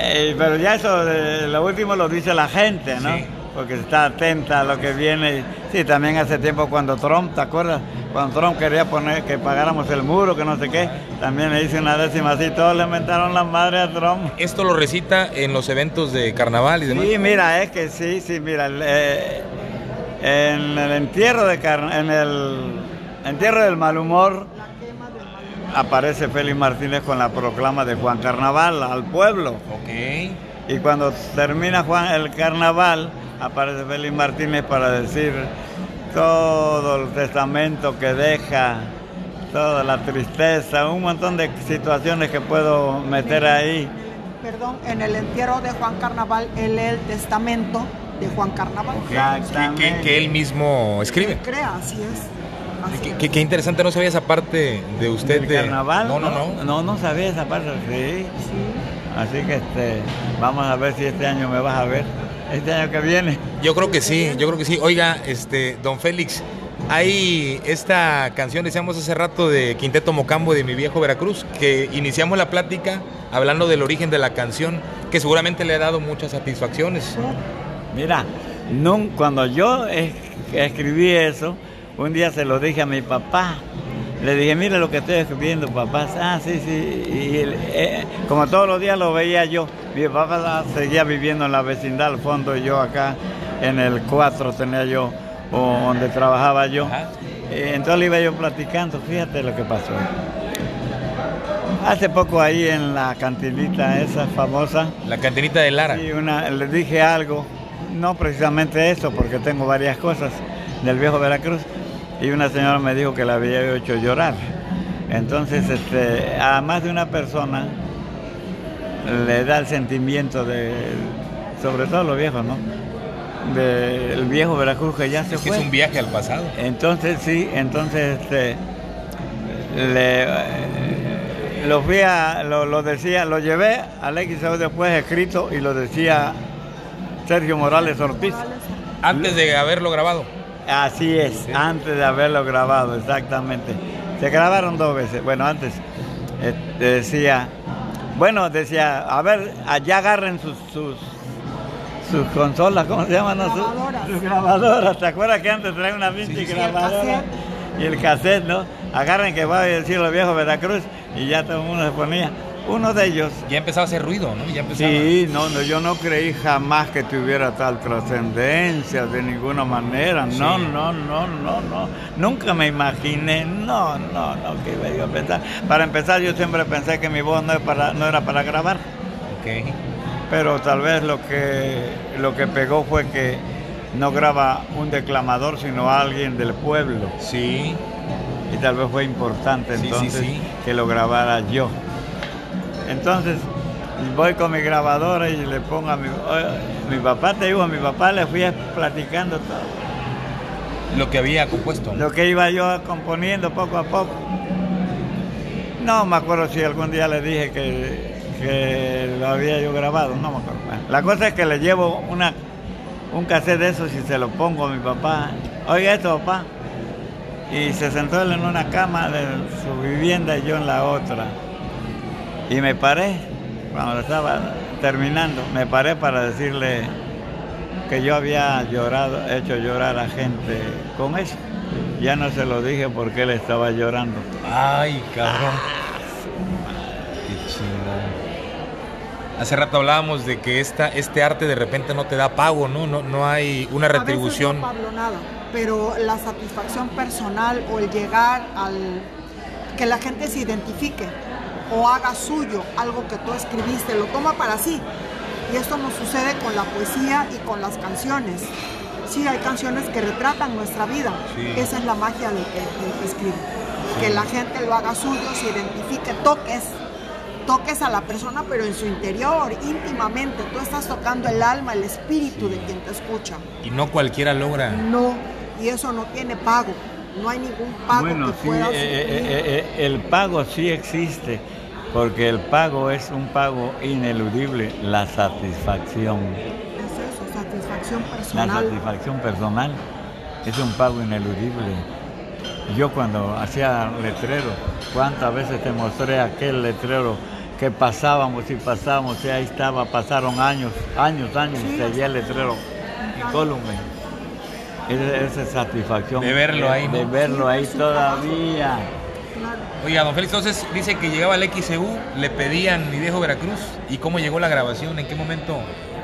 Eh, pero ya eso, lo último lo dice la gente, ¿no? Porque está atenta a lo que viene. Sí, también hace tiempo cuando Trump, ¿te acuerdas? cuando Trump quería poner que pagáramos el muro, que no sé qué, también le hice una décima así, todos le inventaron la madre a Trump. ¿Esto lo recita en los eventos de carnaval y demás? Sí, mira, es que sí, sí, mira, eh, en el entierro de en el entierro del mal humor aparece Félix Martínez con la proclama de Juan Carnaval al pueblo. Ok. Y cuando termina Juan el carnaval, aparece Félix Martínez para decir todo el testamento que deja, toda la tristeza, un montón de situaciones que puedo meter ahí. Perdón, en el entierro de Juan Carnaval, él lee el testamento de Juan Carnaval. Que, que, él mismo escribe. crea, así es. Qué, interesante, no sabía esa parte de usted. de carnaval? No, no, no. No, no sabía esa parte, sí. Así que este, vamos a ver si este año me vas a ver este año que viene. Yo creo que sí, yo creo que sí. Oiga, este, don Félix, hay esta canción, decíamos hace rato, de Quinteto Mocambo de Mi Viejo Veracruz, que iniciamos la plática hablando del origen de la canción, que seguramente le ha dado muchas satisfacciones. Mira, cuando yo escribí eso, un día se lo dije a mi papá. Le dije, mire lo que estoy escribiendo, papá. Ah, sí, sí. Y eh, como todos los días lo veía yo. Mi papá seguía viviendo en la vecindad al fondo y yo acá en el 4 tenía yo donde trabajaba yo. Eh, entonces le iba yo platicando, fíjate lo que pasó. Hace poco ahí en la cantinita esa famosa. La cantinita de Lara. Sí, una, le dije algo, no precisamente eso, porque tengo varias cosas del viejo Veracruz y una señora me dijo que la había hecho llorar. Entonces, este, a más de una persona le da el sentimiento de, sobre todo los viejos, ¿no? Del viejo Veracruz que ya se fue. es un viaje al pasado. Entonces, sí, entonces, este, le, lo fui a, lo, decía, lo llevé al X después escrito y lo decía Sergio Morales Ortiz. Antes de haberlo grabado. Así es, antes de haberlo grabado, exactamente. Se grabaron dos veces. Bueno, antes eh, decía, bueno, decía, a ver, allá agarren sus, sus, consolas, ¿cómo se llaman? Grabadoras. Sus, grabadoras. ¿Te acuerdas que antes traían una pinche grabadora? Y el cassette, ¿no? Agarren que va a decir los viejos Veracruz y ya todo el mundo se ponía. Uno de ellos. Ya empezaba a hacer ruido, ¿no? Ya Sí, no, no, yo no creí jamás que tuviera tal trascendencia de ninguna manera. No, no, no, no, no. Nunca me imaginé, no, no, no, que iba a pensar. Para empezar, yo siempre pensé que mi voz no, para, no era para grabar. Ok. Pero tal vez lo que, lo que pegó fue que no graba un declamador, sino alguien del pueblo. Sí. Y tal vez fue importante entonces que lo grabara yo. Entonces voy con mi grabadora y le pongo a mi, mi papá, te digo, a mi papá le fui platicando todo. Lo que había compuesto. Lo que iba yo componiendo poco a poco. No me acuerdo si algún día le dije que, lo había yo grabado, no me acuerdo. La cosa es que le llevo una, un cassette de esos y se lo pongo a mi papá. Oiga esto, papá. Y se sentó él en una cama de su vivienda y yo en la otra. Y me paré, cuando estaba terminando, me paré para decirle que yo había llorado, hecho llorar a gente con eso. ya no se lo dije porque él estaba llorando. Ay, cabrón. Qué chingón. Hace rato hablábamos de que esta, este arte de repente no te da pago, ¿no? No, no hay una retribución. A veces no, nada, pero la satisfacción personal o el llegar al que la gente se identifique o haga suyo algo que tú escribiste, lo toma para sí. Y esto nos sucede con la poesía y con las canciones. Sí, hay canciones que retratan nuestra vida. Esa es la magia del que, escribe. Que la gente lo haga suyo, se identifique, toques, toques a la persona, pero en su interior, íntimamente. Tú estás tocando el alma, el espíritu de quien te escucha. Y no cualquiera logra. No, y eso no tiene pago. No hay ningún pago bueno, que sí, eh, eh, eh, el pago sí existe porque el pago es un pago ineludible, la satisfacción. Es eso, satisfacción personal. La satisfacción personal es un pago ineludible. Yo cuando hacía letrero, ¿cuántas veces te mostré aquel letrero que pasábamos y pasábamos y ahí estaba, pasaron años, años, años y seguía el letrero incólume. Esa, esa satisfacción de verlo ahí, de verlo ahí todavía. Oiga, don Félix, entonces dice que llegaba al XCU, le pedían Mi Viejo Veracruz. ¿Y cómo llegó la grabación? ¿En qué momento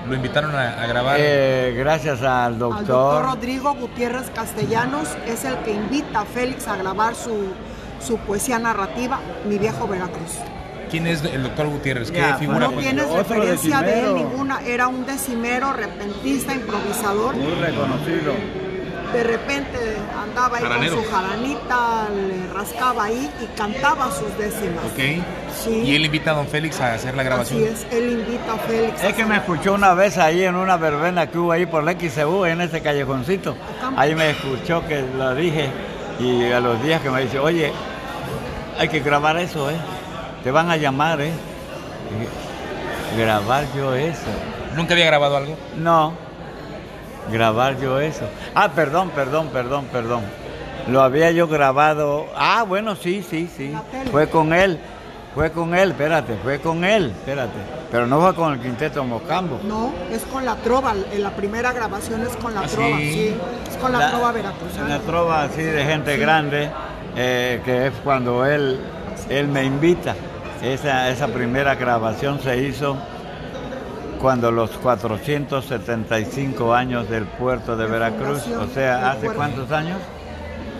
lo invitaron a, grabar? Eh, gracias al doctor. Al doctor Rodrigo Gutiérrez Castellanos, es el que invita a Félix a grabar su, su poesía narrativa, Mi Viejo Veracruz. ¿Quién es el doctor Gutiérrez? ¿Qué figura? No tienes referencia de él ninguna. Era un decimero, repentista, improvisador. Muy reconocido de repente andaba ahí con su jaranita, le rascaba ahí y cantaba sus décimas. Ok. Sí. Y él invita a don Félix a hacer la grabación. Así es, él invita a Félix. Es que me escuchó una vez ahí en una verbena que hubo ahí por la XCU, en ese callejoncito. Ahí me escuchó que lo dije y a los días que me dice, oye, hay que grabar eso, ¿eh? Te van a llamar, ¿eh? grabar yo eso. ¿Nunca había grabado algo? No grabar yo eso. Ah, perdón, perdón, perdón, perdón. Lo había yo grabado. Ah, bueno, sí, sí, sí. Fue con él. Fue con él, espérate, fue con él, espérate. Pero no fue con el quinteto Mocambo. No, es con la trova. La primera grabación es con la ¿Ah, trova, sí? Es con la, trova veracruzana. La trova así de gente grande, eh, que es cuando él, él me invita. Esa, esa primera grabación se hizo cuando los 475 años del puerto de Veracruz, o sea, ¿hace cuántos años?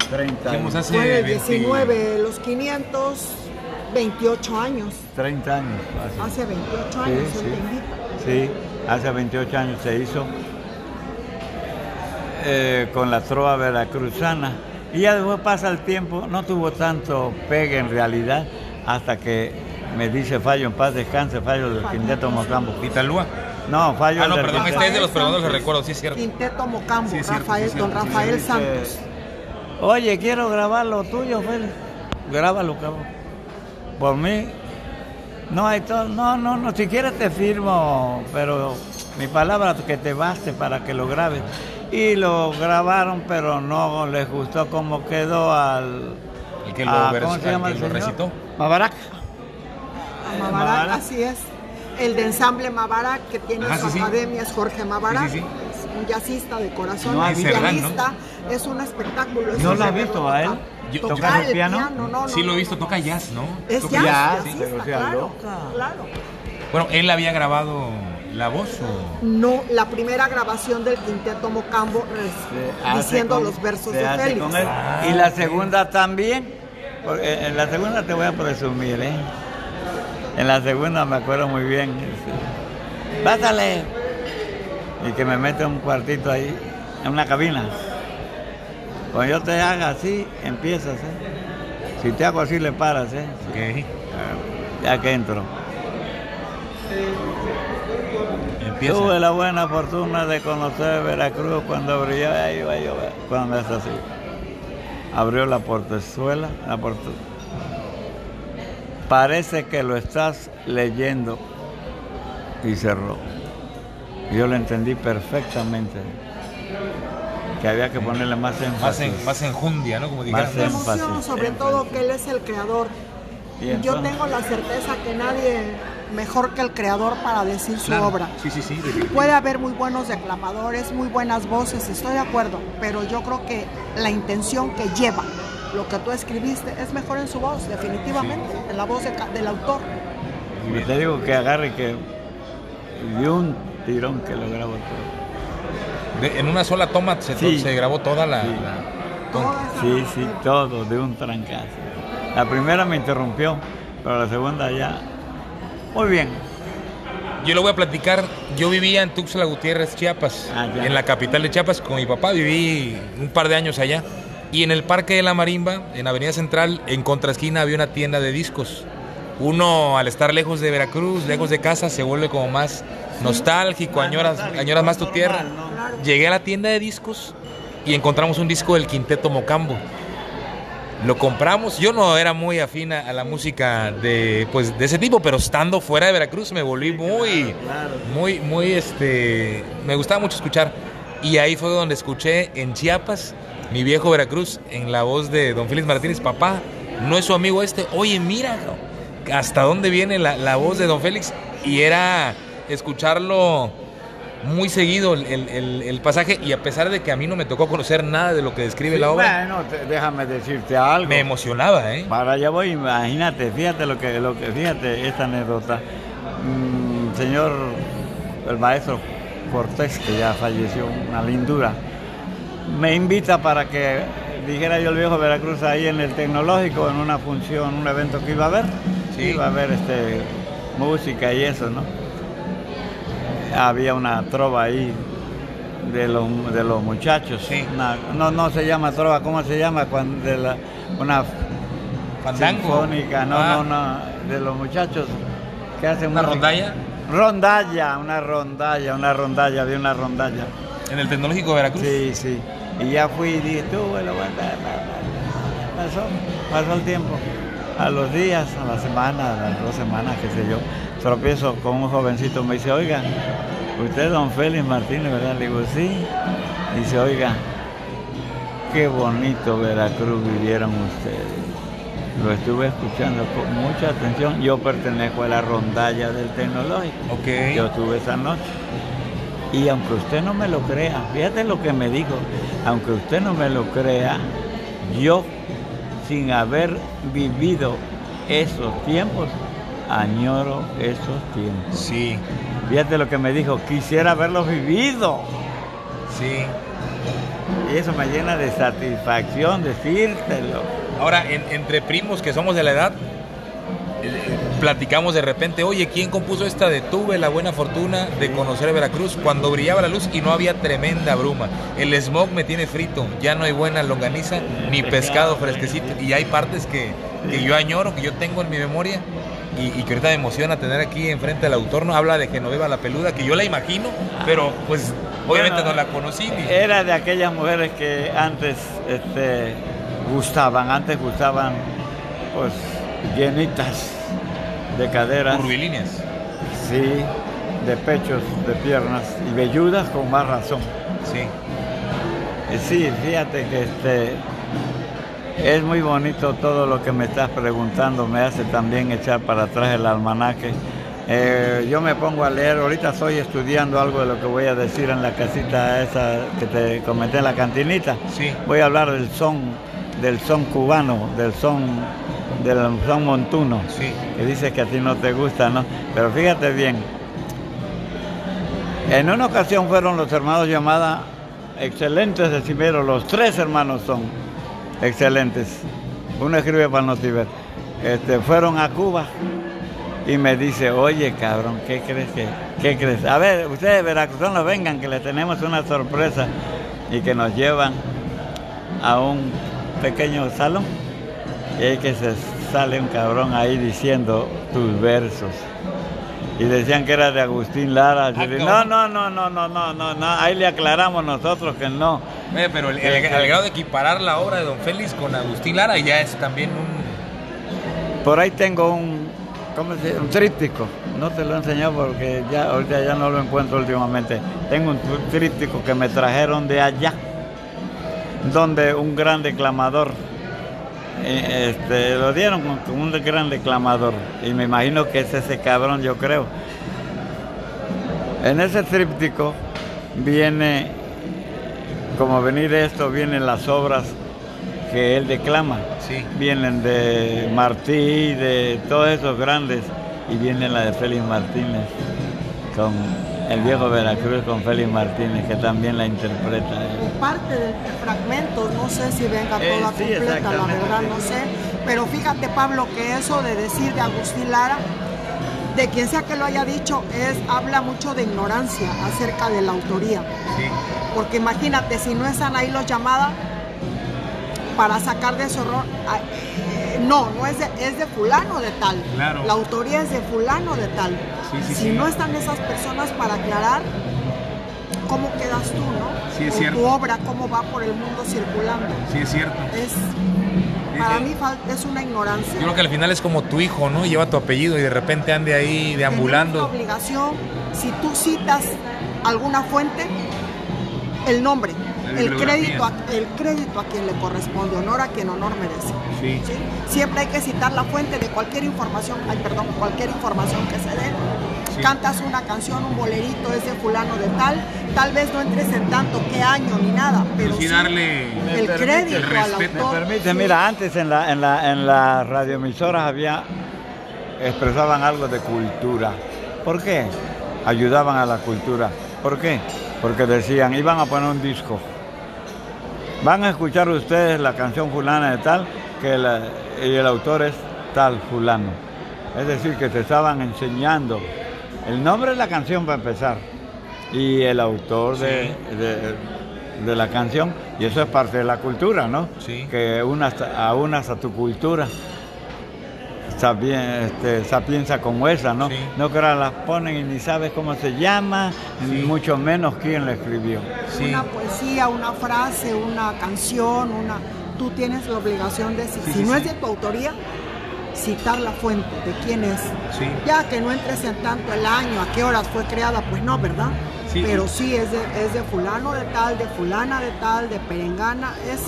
30 años. Hace 19, los 528 años. 30 años. Hace, 28 años, sí, sí. sí, hace 28 años se hizo eh, con la trova veracruzana. Y ya después pasa el tiempo, no tuvo tanto pegue en realidad, hasta que me dice Fallo en paz descanse, Fallo del Quinteto Mocambo. ¿Italúa? No, Fallo Ah, no, perdón, este es de los perdones, lo recuerdo, sí es cierto. Quinteto Mocambo, Rafael, don Rafael Santos. Oye, quiero grabar lo tuyo, Félix. Grábalo, cabrón. Por mí, no hay todo, no, no, no, si quieres te firmo, pero mi palabra que te baste para que lo grabes. Y lo grabaron, pero no les gustó cómo quedó al... ¿El que lo, a, ¿cómo se llama el lo recitó? Mabarak. Mabarak, así es. El de ensamble Mabarak, que tiene su academia, es Jorge Mabarak. un jazzista de corazón, no, pianista, es un espectáculo. ¿No lo has visto a él? ¿Tocar el piano? no, sí, lo he visto, toca jazz, ¿no? Es toca jazz, jazz pero claro, claro. Bueno, ¿él había grabado la voz o...? No, la primera grabación del Quinteto Mocambo diciendo los versos de Félix. Y la segunda también, porque en la segunda te voy a presumir, ¿eh? En la segunda me acuerdo muy bien. Bátale. Y que me mete un cuartito ahí, en una cabina. Cuando yo te haga así, empiezas, ¿eh? Si te hago así, le paras, ¿eh? Ya que entro. Empieza. Tuve la buena fortuna de conocer Veracruz cuando brillaba, ahí iba yo, cuando me hace así. Abrió la portezuela, la portezuela parece que lo estás leyendo y cerró. Yo lo entendí perfectamente. Que había que ponerle más énfasis. Más, más enjundia, ¿no? Como más énfasis. sobre todo que él es el creador. Yo tengo la certeza que nadie mejor que el creador para decir su obra. Sí, sí, sí. Puede haber muy buenos declamadores, muy buenas voces, estoy de acuerdo, pero yo creo que la intención que lleva lo que tú escribiste es mejor en su voz, definitivamente, en la voz del autor. Y te digo que agarre que de un tirón que lo grabó todo. en una sola toma se, se grabó toda la... Sí, sí, todo de un trancazo. La primera me interrumpió, pero la segunda ya... Muy bien. Yo lo voy a platicar. Yo vivía en Tuxtla Gutiérrez, Chiapas, ah, en la capital de Chiapas, con mi papá. Viví un par de años allá. Y en el Parque de la Marimba, en Avenida Central, en contraesquina había una tienda de discos. Uno, al estar lejos de Veracruz, lejos de casa, se vuelve como más nostálgico, añoras, añoras más tu tierra. Llegué a la tienda de discos y encontramos un disco del Quinteto Mocambo. Lo compramos, yo no era muy afín a la música de, pues, de ese tipo, pero estando fuera de Veracruz me volví muy, muy, muy, este, me gustaba mucho escuchar. Y ahí fue donde escuché en Chiapas mi viejo Veracruz, en la voz de don Félix Martínez, papá, no es su amigo este, oye, mira, hasta dónde viene la, voz de don Félix, y era escucharlo muy seguido el, pasaje y a pesar de que a mí no me tocó conocer nada de lo que describe la obra. Bueno, déjame decirte algo. Me emocionaba, ¿eh? Para allá voy, imagínate, fíjate lo que, lo que fíjate esta anécdota. Mm, señor, el maestro Cortés, que ya falleció, una lindura me invita para que dijera yo el viejo Veracruz ahí en el tecnológico, en una función, un evento que iba a haber. Sí. Iba a haber este, música y eso, ¿no? Había una trova ahí de los, de los muchachos. Sí. no, no se llama trova, ¿cómo se llama? Cuando de la, una sinfónica, no, no, ah. no, de los muchachos que hacen una rondalla. Rondalla, una rondalla, una rondalla, había una rondalla. ¿En el Tecnológico de Veracruz? Sí, sí. Y ya fui y dije, tú, bueno, pasó, pasó el tiempo. A los días, a la semana, a las dos semanas, qué sé yo, tropiezo con un jovencito, me dice, oiga, usted es don Félix Martínez, ¿verdad? Le digo, sí. Dice, oiga, qué bonito Veracruz vivieron ustedes. Lo estuve escuchando con mucha atención. Yo pertenezco a la rondalla del tecnológico. Okay. Yo estuve esa noche. Y aunque usted no me lo crea, fíjate lo que me dijo, aunque usted no me lo crea, yo sin haber vivido esos tiempos, añoro esos tiempos. Sí. Fíjate lo que me dijo, quisiera haberlos vivido. Sí. Y eso me llena de satisfacción decírtelo. Ahora, entre primos que somos de la edad, platicamos de repente, oye, ¿quién compuso esta de Tuve la buena fortuna de conocer Veracruz cuando brillaba la luz y no había tremenda bruma? El smog me tiene frito, ya no hay buena longaniza ni pescado fresquecito. Y hay partes que, yo añoro, que yo tengo en mi memoria y, que ahorita me emociona tener aquí enfrente al autor. No habla de Genoveva la peluda, que yo la imagino, pero pues obviamente no la conocí. Era de aquellas mujeres que antes este, gustaban, antes gustaban pues llenitas de caderas. Curvilíneas. Sí, de pechos, de piernas y velludas con más razón. Sí. Eh, sí, fíjate que este es muy bonito todo lo que me estás preguntando, me hace también echar para atrás el almanaque. Eh, yo me pongo a leer, ahorita estoy estudiando algo de lo que voy a decir en la casita esa que te comenté en la cantinita. Sí. Voy a hablar del son, del son cubano, del son del son montuno, sí. que dice que a ti no te gusta, ¿no? Pero fíjate bien, en una ocasión fueron los hermanos llamadas excelentes de Cimero, los tres hermanos son excelentes. Uno escribe para no ver. Este, fueron a Cuba y me dice, oye cabrón, ¿qué crees que? ¿Qué crees? A ver, ustedes no vengan que les tenemos una sorpresa y que nos llevan a un pequeño salón y que se sale un cabrón ahí diciendo tus versos. Y decían que era de Agustín Lara. Ah, no, no, no, no, no, no, no, no, ahí le aclaramos nosotros que no. pero el, grado de equiparar la obra de Don Félix con Agustín Lara ya es también un... Por ahí tengo un, ¿cómo se Un tríptico. No te lo he enseñado porque ya ahorita ya no lo encuentro últimamente. Tengo un tríptico que me trajeron de allá, donde un gran declamador eh, este, lo dieron como un gran declamador. Y me imagino que es ese cabrón, yo creo. En ese tríptico viene, como venir esto, vienen las obras que él declama. Sí. Vienen de Martí, de todos esos grandes, y viene la de Félix Martínez, con el viejo Veracruz, con Félix Martínez, que también la interpreta. Parte del fragmento, no sé si venga Eh, toda sí, completa, la verdad no sé. Pero fíjate, Pablo, que eso de decir de Agustín Lara, de quien sea que lo haya dicho, es habla mucho de ignorancia acerca de la autoría. Sí. Porque imagínate, si no están ahí los llamadas para sacar de ah, eh, no, no es de, es de fulano de tal. Claro. La autoría es de fulano de tal. Sí, si no están esas personas para aclarar, ¿cómo quedas tú, no? Sí, es O cierto. Tu obra, ¿cómo va por el mundo circulando? Sí, es cierto. Es, para mí fal- es una ignorancia. Yo creo que al final es como tu hijo, ¿no? Lleva tu apellido y de repente ande ahí Tenemos la deambulando. obligación, si tú citas alguna fuente, el nombre, el crédito, a, el crédito a quien le corresponde, honor a quien honor merece. Sí. ¿sí? Siempre hay que citar la fuente de cualquier información, ay, perdón, cualquier información que se dé. Sí. Cantas una canción, un bolerito, es de fulano de tal, tal vez no entres en tanto qué año ni nada, pero sí sí darle el permite, crédito el al respeto. Permite, Sí. mira, antes en la, en la, en las radioemisoras había, expresaban algo de cultura. ¿Por qué? Ayudaban a la cultura. ¿Por qué? Porque decían, iban a poner un disco. Van a escuchar ustedes la canción fulana de tal, que la- y el autor es tal fulano. Es decir, que te estaban enseñando el nombre de la canción para empezar y el autor de, de- de la canción. Y eso es parte de la cultura, ¿no? Sí. Que unas, aunas a tu cultura. Sapien- este, sapienza como esa, ¿no? Sí. No que ahora las ponen y ni sabes cómo se llama, ni Sí. mucho menos quién la escribió. Sí. una poesía, una frase, una canción, una tú tienes la obligación de si, Sí, si sí, no sí. es de tu autoría, citar la fuente de quién es. Sí. Ya que no entres en tanto el año, a qué horas fue creada, pues no, ¿verdad? Sí. Pero sí es de, es de fulano de tal, de fulana de tal, de perengana, es,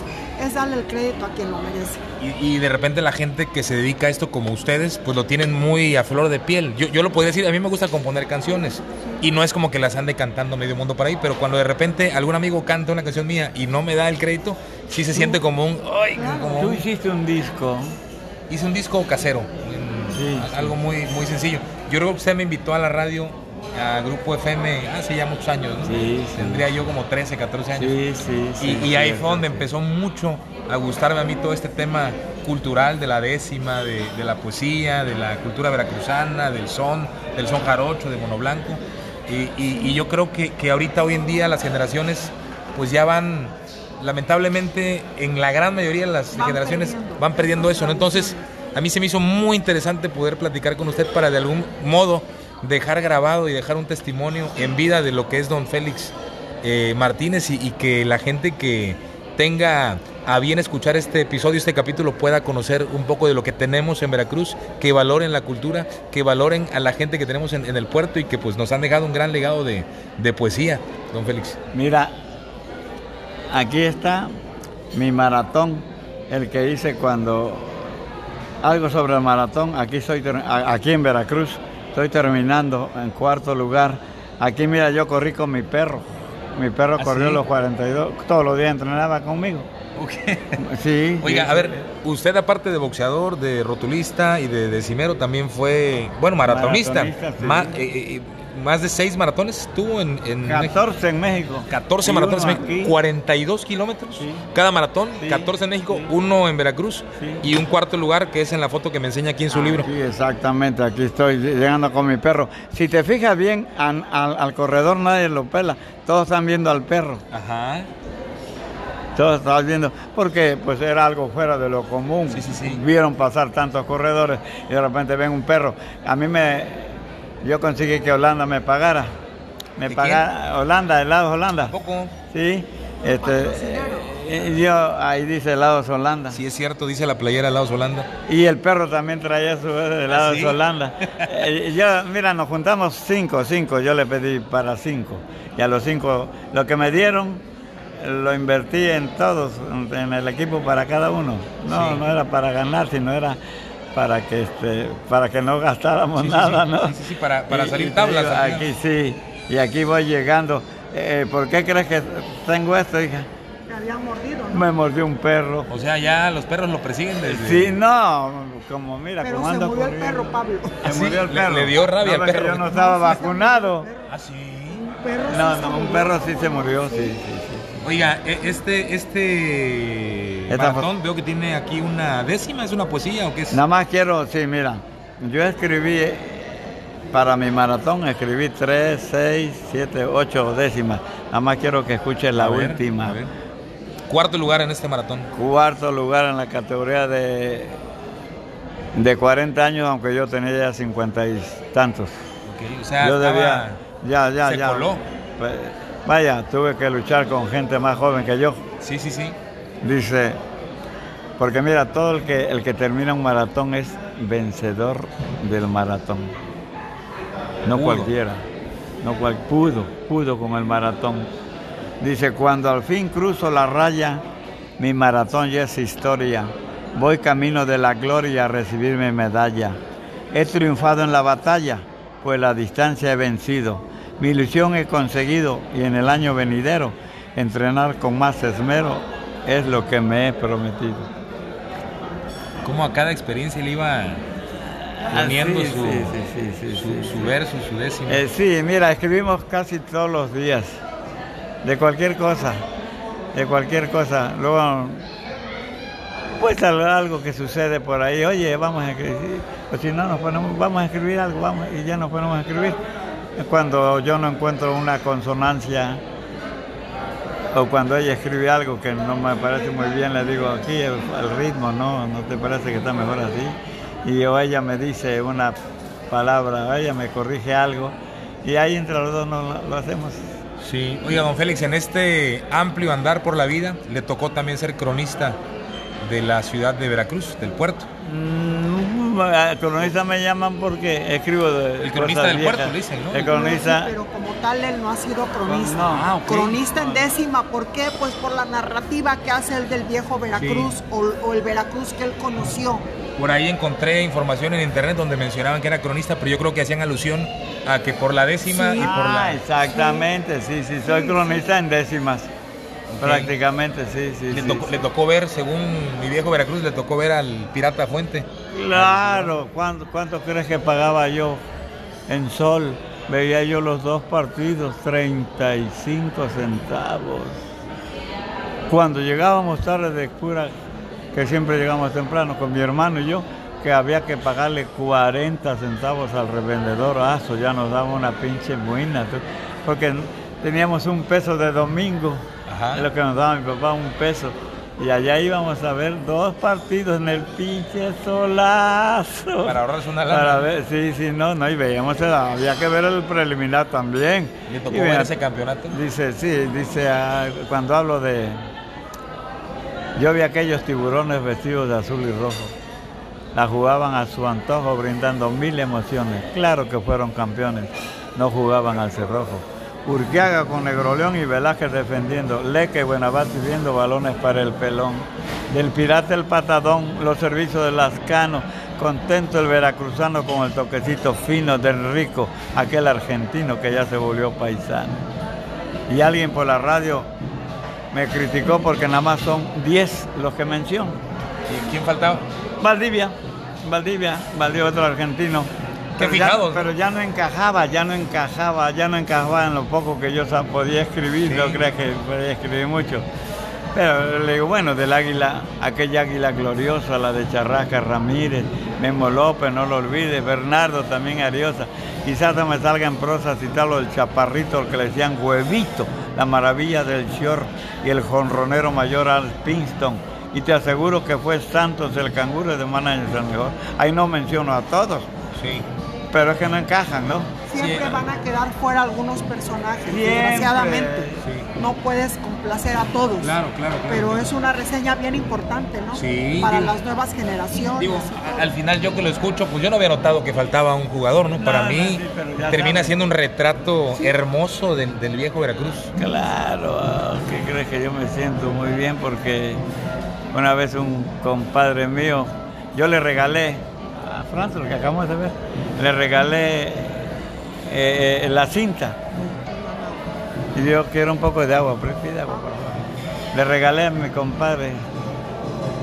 es darle el crédito a quien lo merece. Y, y de repente la gente que se dedica a esto como ustedes, pues lo tienen muy a flor de piel. Yo, yo lo podría decir, a mí me gusta componer canciones. Y no es como que las ande cantando medio mundo por ahí, pero cuando de repente algún amigo canta una canción mía y no me da el crédito, sí se siente como un... Ay, como Tú hiciste un disco. hice un disco casero, en- Sí, a- sí. algo muy, muy sencillo. Yo creo que usted me invitó a la radio, a Grupo FM, hace ya muchos años, ¿no? Sí, sí. Tendría yo como 13, 14 años. Sí, sí, sí. Y, y ahí fue donde sí. empezó mucho a gustarme a mí todo este tema cultural de la décima, de, de la poesía, de la cultura veracruzana, del son, del son jarocho, de mono blanco. Y, y- y yo creo que, que ahorita, hoy en día, las generaciones pues ya van, lamentablemente, en la gran mayoría de las Van generaciones perdiendo. van perdiendo eso, ¿no? Entonces, a mí se me hizo muy interesante poder platicar con usted para de algún modo dejar grabado y dejar un testimonio en vida de lo que es don Félix eh, Martínez y, que la gente que tenga a bien escuchar este episodio, este capítulo, pueda conocer un poco de lo que tenemos en Veracruz, que valoren la cultura, que valoren a la gente que tenemos en, en el puerto y que pues nos han dejado un gran legado de, de poesía, don Félix. Mira, aquí está mi maratón, el que hice cuando algo sobre el maratón. Aquí a- aquí en Veracruz, estoy terminando en cuarto lugar. Aquí mira, yo corrí con mi perro. Mi perro ¿Ah, corrió sí? los 42, todos los días entrenaba conmigo. Sí. Oiga, sí. a ver, usted aparte de boxeador, de rotulista y de decimero, también fue, bueno, maratonista. Maratonista, sí. Ma- eh, eh, más de seis maratones estuvo en, en México. 14 en México. 14 Y maratones en México, aquí. 42 kilómetros Sí. cada maratón, Sí, 14 en México, sí. uno en Veracruz y un cuarto lugar que es en la foto que me enseña aquí en su libro. Sí, exactamente, aquí estoy llegando con mi perro. Si te fijas bien, al, al- al corredor nadie lo pela, todos están viendo al perro, Ajá. todos están viendo, porque pues era algo fuera de lo común. Sí, sí, sí. Vieron pasar tantos corredores y de repente ven un perro. A mí me, yo conseguí que Holanda me pagara, me ¿De pagara, Holanda, helados Holanda. Tampoco. Sí, este, eh, yo, ahí dice helados Holanda. Sí es cierto, dice la playera Laos Holanda. Y el perro también traía su helado ¿Ah, de sí? Holanda. Eh, yo, mira, nos juntamos cinco, cinco, yo le pedí para cinco. Y a los cinco, lo que me dieron, lo invertí en todos, en el equipo para cada uno. No, no era para ganar, sino era para que este, para que no gastáramos nada, ¿no? Sí, sí, para, para salir tablas. aquí sí, y aquí voy llegando. Eh, ¿Por qué crees que tengo esto, hija? Me había mordido, ¿no? Me mordió un perro. O sea, ya los perros lo persiguen desde... Sí, no, como mira, Pero como se anda murió el perro, Pablo. ¿Ah, Se sí? murió el Le- perro. le dio rabia al No, porque perro. Yo no estaba vacunado. Ah, sí. Un perro sí No, se no, un murió. perro sí se murió, sí, sí, sí. Oiga, e- este, este Esta maratón veo que tiene aquí una décima, ¿es una poesía o qué es? Nada más quiero, sí, mira, yo escribí, para mi maratón, escribí 3, 6, 7, 8 décimas. Nada más quiero que escuches la A ver, última. a ver. Cuarto lugar en este maratón. Cuarto lugar en la categoría de, de 40 años, aunque yo tenía ya 50 y tantos. Ok, O sea, yo debía, ya, ya, se ya. coló. Pues, Vaya, tuve que luchar con gente más joven que yo. Sí, sí, sí. Dice, porque mira, todo el que, el que termina un maratón es vencedor del maratón. No Pudo. cualquiera, no cual, pudo, pudo con el maratón. Dice, cuando al fin cruzo la raya, mi maratón ya es historia. Voy camino de la gloria a recibir mi medalla. He triunfado en la batalla, pues la distancia he vencido. Mi ilusión he conseguido y en el año venidero entrenar con más esmero es lo que me he prometido. Como a cada experiencia le iba poniendo Ah, sí, su, sí, sí, verso, su décima. Eh, sí, mira, escribimos casi todos los días, de cualquier cosa, de cualquier cosa. Luego, pues al- algo que sucede por ahí, oye, vamos a escribir, o si no, nos ponemos, vamos a escribir algo, vamos, y ya nos ponemos a escribir. Cuando yo no encuentro una consonancia, o cuando ella escribe algo que no me parece muy bien, le digo, aquí el, el ritmo, ¿no? ¿No te parece que está mejor así? Y o ella me dice una palabra, o ella me corrige algo, y ahí entre los dos no lo, lo hacemos. Sí. Oiga, don Félix, en este amplio andar por la vida, le tocó también ser cronista de la ciudad de Veracruz, del puerto. Mm, a cronista me llaman porque escribo de El cronista del puerto, le dicen, ¿no? El No, cronista, sí, pero como tal él no ha sido cronista. No, ah. Cronista en décima, ¿por qué? Pues por la narrativa que hace el del viejo Veracruz o, o el Veracruz que él conoció. Por ahí encontré información en internet donde mencionaban que era cronista, pero yo creo que hacían alusión a que por la décima Sí. y por Ah, la... exactamente, sí, sí, soy Sí, cronista en décimas. Prácticamente, sí, sí. Le sí, tocó, sí. le tocó ver, según mi viejo Veracruz, le tocó ver al pirata Fuente. Claro, ¿cuánto, ¿cuánto crees que pagaba yo en sol? Veía yo los dos partidos, 35 centavos. Cuando llegábamos tarde de cura, que siempre llegamos temprano con mi hermano y yo, que había que pagarle 40 centavos al revendedor, ah, eso ya nos daba una pinche muina, tú, porque teníamos un peso de domingo, Ajá. es lo que nos daba mi papá, un peso. Y allá íbamos a ver dos partidos en el pinche solazo. Para ahorrarse una lana. Para ver, sí, sí, no, no, y veíamos, el- había que ver el preliminar también. Le tocó Y ver ese campeonato. Dice, sí, dice, ah, cuando hablo de... Yo vi aquellos tiburones vestidos de azul y rojo. La jugaban a su antojo, brindando mil emociones. Claro que fueron campeones, no jugaban al cerrojo. Urquiaga con Negroleón y Velázquez defendiendo. Leque y Buenabate viendo balones para el pelón. Del pirata el patadón, los servicios de Lascano. Contento el veracruzano con el toquecito fino del rico, aquel argentino que ya se volvió paisano. Y alguien por la radio me criticó porque nada más son 10 los que menciono. ¿Y quién faltaba? Valdivia, Valdivia, Valdivia otro argentino. Qué Pero ya- fijados, ¿no? Pero ya no encajaba, ya no encajaba, ya no encajaba en lo poco que yo podía escribir, Sí. no creas que podía escribir mucho. Pero le digo, bueno, del águila, aquella águila gloriosa, la de Charrasca Ramírez, Memo López, no lo olvides, Bernardo también Ariosa. Quizás se me salga en prosa citarlo del chaparrito, el que le decían huevito, la maravilla del short y el jonronero mayor Al Pinston. Y te aseguro que fue Santos el canguro de Manager el mejor. Ahí no menciono a todos, Sí. Pero es que no encajan, ¿no? siempre van a quedar fuera algunos personajes, desgraciadamente. No puedes complacer a todos. Claro, claro, Pero es una reseña bien importante, ¿no? Sí. Para las nuevas generaciones. Digo, al final yo que lo escucho, pues yo no había notado que faltaba un jugador, ¿no? Para mí termina siendo un retrato hermoso del, viejo Veracruz. Claro, ¿qué crees que yo me siento muy bien? Porque una vez un compadre mío, yo le regalé Francia, lo que acabamos de ver, le regalé eh, eh, la cinta. Y yo quiero un poco de agua, por favor. Le regalé a mi compadre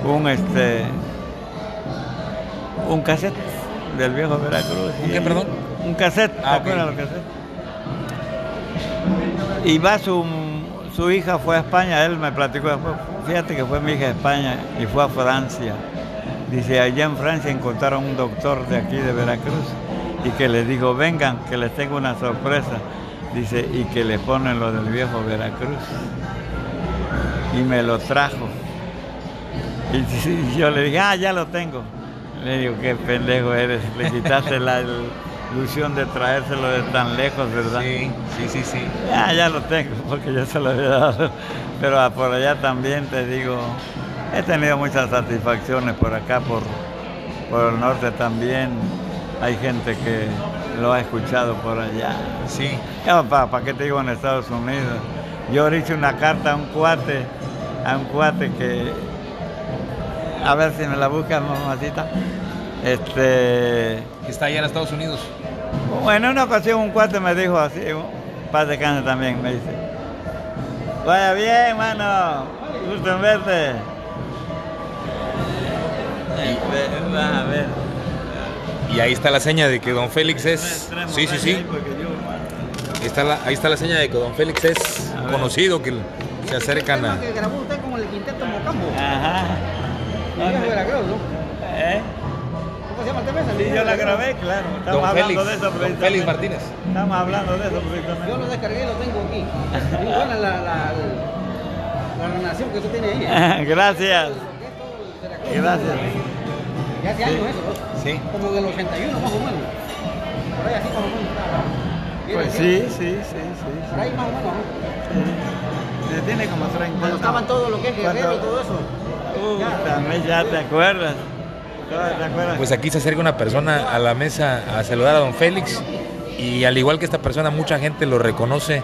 un este un cassette del viejo Veracruz. ¿Un qué, perdón? Un cassette, ah, lo que Y va su, su hija fue a España, él me platicó después, fíjate que fue mi hija a España y fue a Francia. Dice, allá en Francia encontraron un doctor de aquí de Veracruz y que les dijo, vengan, que les tengo una sorpresa. Dice, y que le ponen lo del viejo Veracruz. Y me lo trajo. Y yo le dije, ah, ya lo tengo. Le digo, qué pendejo eres, le quitaste la ilusión de traérselo de tan lejos, ¿verdad? Sí, sí, sí, sí. Ya, ya lo tengo, porque yo se lo había dado. Pero por allá también te digo, He tenido muchas satisfacciones por acá, por, por el norte también. Hay gente que lo ha escuchado por allá. Sí. ¿Para qué te digo en Estados Unidos? Yo hice una carta a un cuate, a un cuate que, a ver si me la buscan, mamacita. Este. Está allá en Estados Unidos. Bueno, en una ocasión un cuate me dijo así, paz de cáncer también, me dice. Vaya bien, mano, gusto en verte. A ver. Y ahí está la seña de que don Félix es. Sí, sí, sí. Ahí está la, ahí está la seña de que don Félix es conocido, que se acercan a. que grabó usted con el quinteto Mocambo. Ajá. ¿no? ¿Eh? ¿Cómo se llama el tema? Sí, yo la grabé, claro. Estamos don hablando Félix, de eso don Félix Martínez. Estamos hablando de eso precisamente. Yo lo descargué y lo tengo aquí. Muy buena la, la, la, relación que usted tiene ahí. Gracias. Gracias. Ya hace años eso, ¿no? Sí. Como del 81 más o menos. Por ahí así más o menos. Pues sí, sí, sí, sí. Por ahí más o menos, ¿no? Sí. Tiene como 30 Cuando estaban todo lo que es guerrero y todo eso. Uh, también ya te acuerdas. ¿Te acuerdas? Pues aquí se acerca una persona a la mesa a saludar a don Félix y al igual que esta persona mucha gente lo reconoce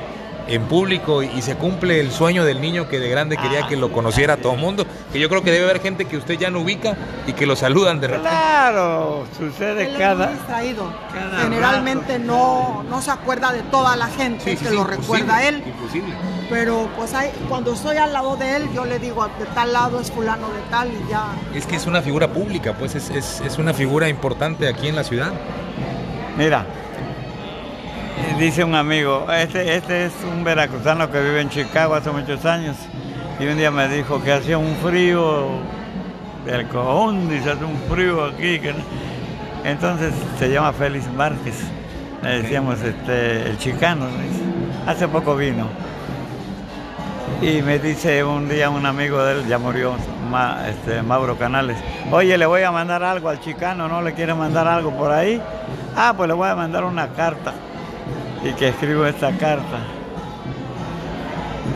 en público y, se cumple el sueño del niño que de grande quería que lo conociera todo el mundo. Que yo creo que debe haber gente que usted ya no ubica y que lo saludan de repente. Claro, sucede cada. distraído. Generalmente no, no se acuerda de toda la gente que lo recuerda a él. Imposible. Pero pues hay, cuando estoy al lado de él, yo le digo, de tal lado es fulano de tal y ya. Es que es una figura pública, pues es, es, es una figura importante aquí en la ciudad. Mira, dice un amigo, este, este es un veracruzano que vive en Chicago hace muchos años y un día me dijo que hacía un frío del cojón, dice, hace un frío aquí. Entonces se llama Félix Márquez, le decíamos este, el chicano, hace poco vino. Y me dice un día un amigo de él, ya murió, este, Mauro Canales, oye, le voy a mandar algo al chicano, ¿no le quiere mandar algo por ahí? Ah, pues le voy a mandar una carta y que escribo esta carta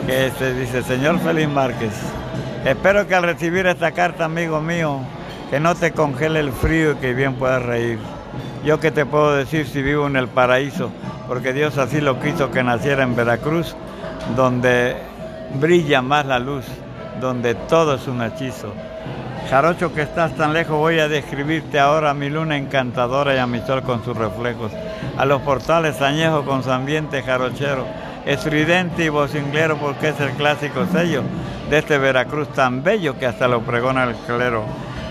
que este dice, señor Félix Márquez, espero que al recibir esta carta, amigo mío, que no te congele el frío y que bien puedas reír. Yo que te puedo decir si vivo en el paraíso, porque Dios así lo quiso que naciera en Veracruz, donde brilla más la luz, donde todo es un hechizo. Jarocho que estás tan lejos, voy a describirte ahora mi luna encantadora y a mi sol con sus reflejos, a los portales añejos con su ambiente jarochero, estridente y vocinglero porque es el clásico sello de este Veracruz tan bello que hasta lo pregona el clero.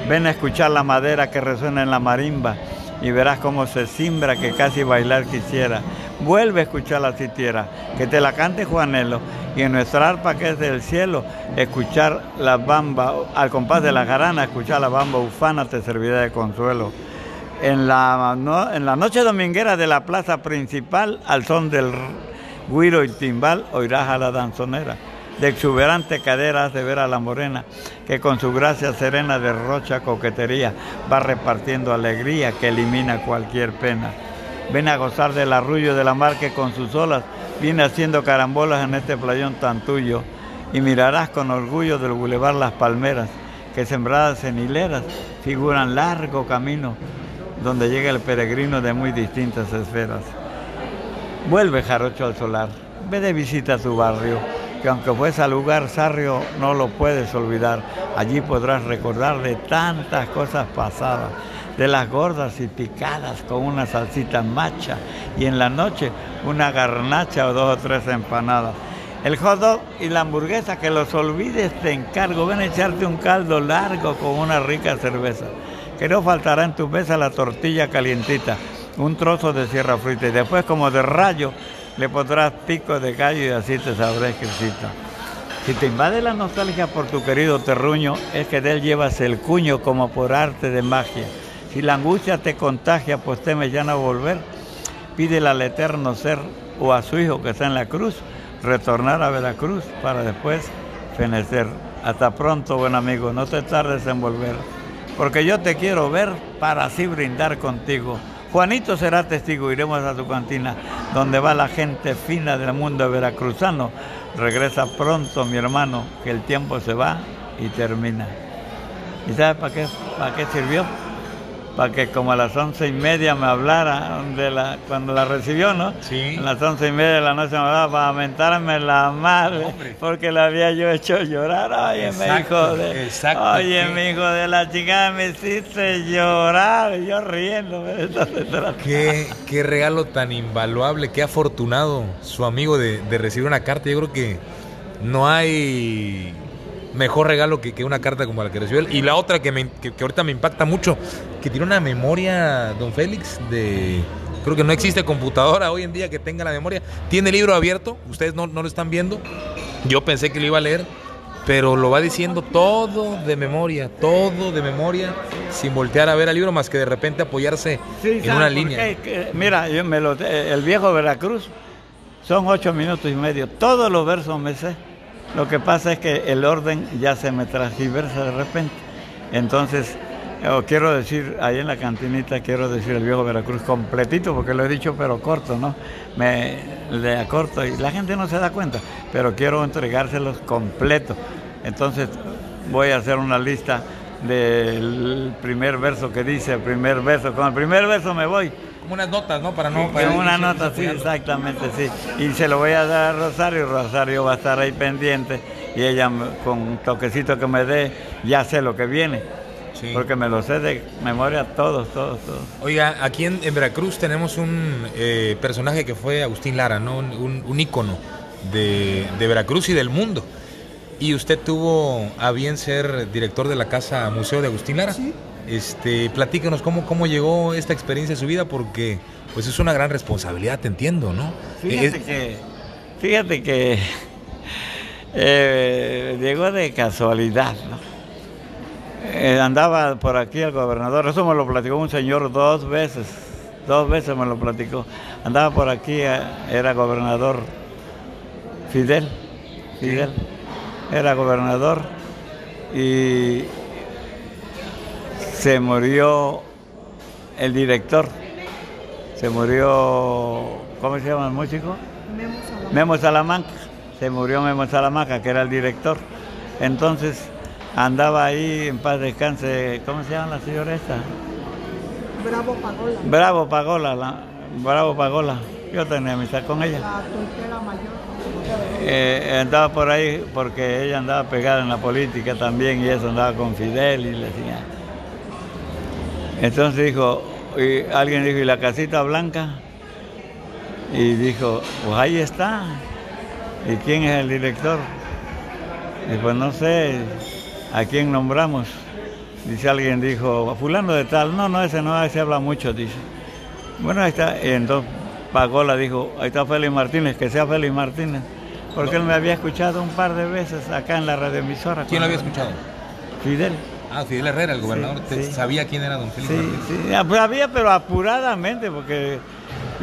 Ven a escuchar la madera que resuena en la marimba y verás cómo se simbra que casi bailar quisiera. Vuelve a escuchar la sitiera, que te la cante Juanelo y en nuestra arpa que es del cielo, escuchar la bamba, al compás de la jarana, escuchar la bamba ufana te servirá de consuelo. En la, en la noche dominguera de la plaza principal, al son del guiro y timbal, oirás a la danzonera. De exuberante caderas de ver a la morena, que con su gracia serena derrocha coquetería, va repartiendo alegría que elimina cualquier pena. Ven a gozar del arrullo de la mar que con sus olas viene haciendo carambolas en este playón tan tuyo. Y mirarás con orgullo del bulevar Las Palmeras, que sembradas en hileras figuran largo camino donde llega el peregrino de muy distintas esferas. Vuelve Jarocho al solar, ve de visita a tu barrio, que aunque fuese al lugar sarrio no lo puedes olvidar. Allí podrás recordar de tantas cosas pasadas, de las gordas y picadas con una salsita macha y en la noche una garnacha o dos o tres empanadas. El hot dog y la hamburguesa, que los olvides te encargo. Ven a echarte un caldo largo con una rica cerveza. Que no faltará en tu mesa la tortilla calientita, un trozo de sierra frita y después como de rayo le pondrás pico de gallo y así te sabrá exquisito. Si te invade la nostalgia por tu querido terruño, es que de él llevas el cuño como por arte de magia. Si la angustia te contagia, pues temes ya no volver, pídele al eterno ser o a su hijo que está en la cruz, retornar a Veracruz para después fenecer. Hasta pronto, buen amigo, no te tardes en volver, porque yo te quiero ver para así brindar contigo. Juanito será testigo, iremos a tu cantina, donde va la gente fina del mundo veracruzano. Regresa pronto, mi hermano, que el tiempo se va y termina. ¿Y sabes para qué, para qué sirvió? Para que como a las once y media me hablara de la, cuando la recibió, ¿no? Sí. A las once y media de la noche me hablaba para aumentarme la madre, porque la había yo hecho llorar. Oye, mi hijo de, exacto, oye, mi hijo de la chica me hiciste llorar, yo riendo. Qué, qué regalo tan invaluable, qué afortunado su amigo de, de recibir una carta. Yo creo que no hay mejor regalo que, una carta como la que recibió él. Y la otra que, me, que, ahorita me impacta mucho, que tiene una memoria, don Félix, de... Creo que no existe computadora hoy en día que tenga la memoria. Tiene el libro abierto, ustedes no, lo están viendo. Yo pensé que lo iba a leer, pero lo va diciendo todo de memoria, todo de memoria, sin voltear a ver al libro, más que de repente apoyarse en una línea. mira, yo me lo, el viejo Veracruz son ocho minutos y medio, todos los versos me sé. Lo que pasa es que el orden ya se me transversa de repente. Entonces, quiero decir, ahí en la cantinita, quiero decir el viejo Veracruz completito, porque lo he dicho, pero corto, ¿no? Me le acorto y la gente no se da cuenta, pero quiero entregárselos completos. Entonces, voy a hacer una lista del primer verso que dice, el primer verso. Con el primer verso me voy como unas notas, ¿no? Para no. Para una nota, sí, exactamente, sí. Y se lo voy a dar a Rosario, Rosario va a estar ahí pendiente y ella con un toquecito que me dé, ya sé lo que viene. Sí. Porque me lo sé de memoria todos, todos, todos. Oiga, aquí en, Veracruz tenemos un eh, personaje que fue Agustín Lara, ¿no? Un, un ícono de, de Veracruz y del mundo. Y usted tuvo a bien ser director de la Casa Museo de Agustín Lara. Sí. Este, platícanos cómo, cómo llegó esta experiencia en su vida, porque pues es una gran responsabilidad, te entiendo, ¿no? Fíjate que, fíjate que eh, llegó de casualidad, ¿no? Eh, andaba por aquí el gobernador, eso me lo platicó un señor dos veces, dos veces me lo platicó. Andaba por aquí, eh, era gobernador Fidel, Fidel, era gobernador y se murió el director, se murió, ¿cómo se llama el músico? Memo Salamanca. Se murió Memo Salamanca, que era el director. Entonces andaba ahí en paz descanse, ¿cómo se llama la señora esta? Bravo Pagola. Bravo Pagola, la, Bravo Pagola. Yo tenía amistad con ella. La mayor. Eh, andaba por ahí porque ella andaba pegada en la política también y eso andaba con Fidel y le decía, entonces dijo, y alguien dijo, ¿y la casita blanca? Y dijo, pues ahí está. ¿Y quién es el director? Y pues no sé, ¿a quién nombramos? Dice alguien, dijo, fulano de tal. No, no, ese no, ese habla mucho, dice. Bueno, ahí está. Y entonces Pagola dijo, ahí está Félix Martínez, que sea Félix Martínez. Porque él me había escuchado un par de veces acá en la radioemisora. ¿Quién lo había escuchado? Fidel. Ah, Fidel Herrera, el gobernador, ¿sabía quién era don Félix Sí, sí, ah, pues había, pero apuradamente, porque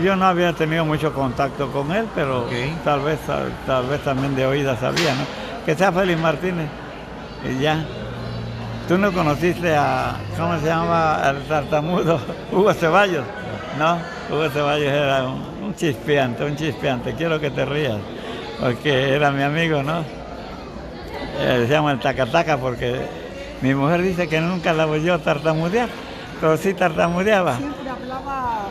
yo no había tenido mucho contacto con él, pero tal vez tal, vez también de oída sabía, ¿no? Que sea Félix Martínez, y ya. ¿Tú no conociste a, ¿cómo se llama? El tartamudo, Hugo Ceballos, ¿no? Hugo Ceballos era un, chispeante, un chispeante. Quiero que te rías, porque era mi amigo, ¿no? Eh, se llama el tacataca porque mi mujer dice que nunca la oyó tartamudear, pero sí tartamudeaba. Siempre hablaba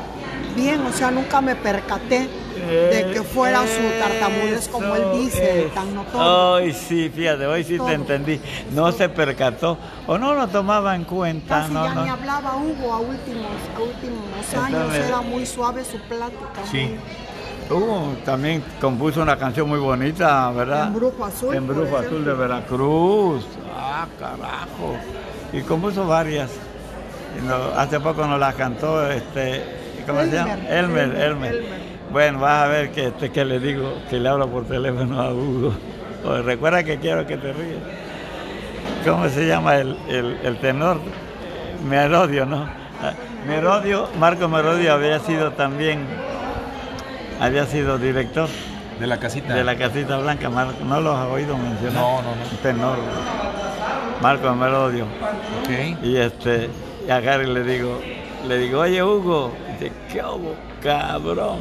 bien, o sea, nunca me percaté de que fuera su tartamudez como él dice, tan notorio. Ay, sí, fíjate, hoy sí te entendí. No se percató o no lo tomaba en cuenta. Casi no, ya no. ni hablaba Hugo a últimos, a últimos años, era muy suave su plática. Sí. Hugo también compuso una canción muy bonita, ¿verdad? En Brujo Azul. En Brujo Azul de Veracruz. Ah, carajo. Y compuso varias. No- hace poco nos las cantó, este, ¿cómo se llama? Elmer, Elmer, Elmer, Elmer. Bueno, vas a ver que, este, que le digo, que le hablo por teléfono a Hugo. Oye, recuerda que quiero que te ríes. ¿Cómo se llama el, el- el tenor? Merodio, ¿no? Ah, Merodio, Marco Merodio había sido también, había sido director De la casita. de la Casita Blanca, Mar- ¿no lo has oído mencionar? No, no, no. Tenor, Marco Merodio. Ok. Y este, y a Gary le digo, le digo, oye Hugo, dice, ¿qué hubo, cabrón?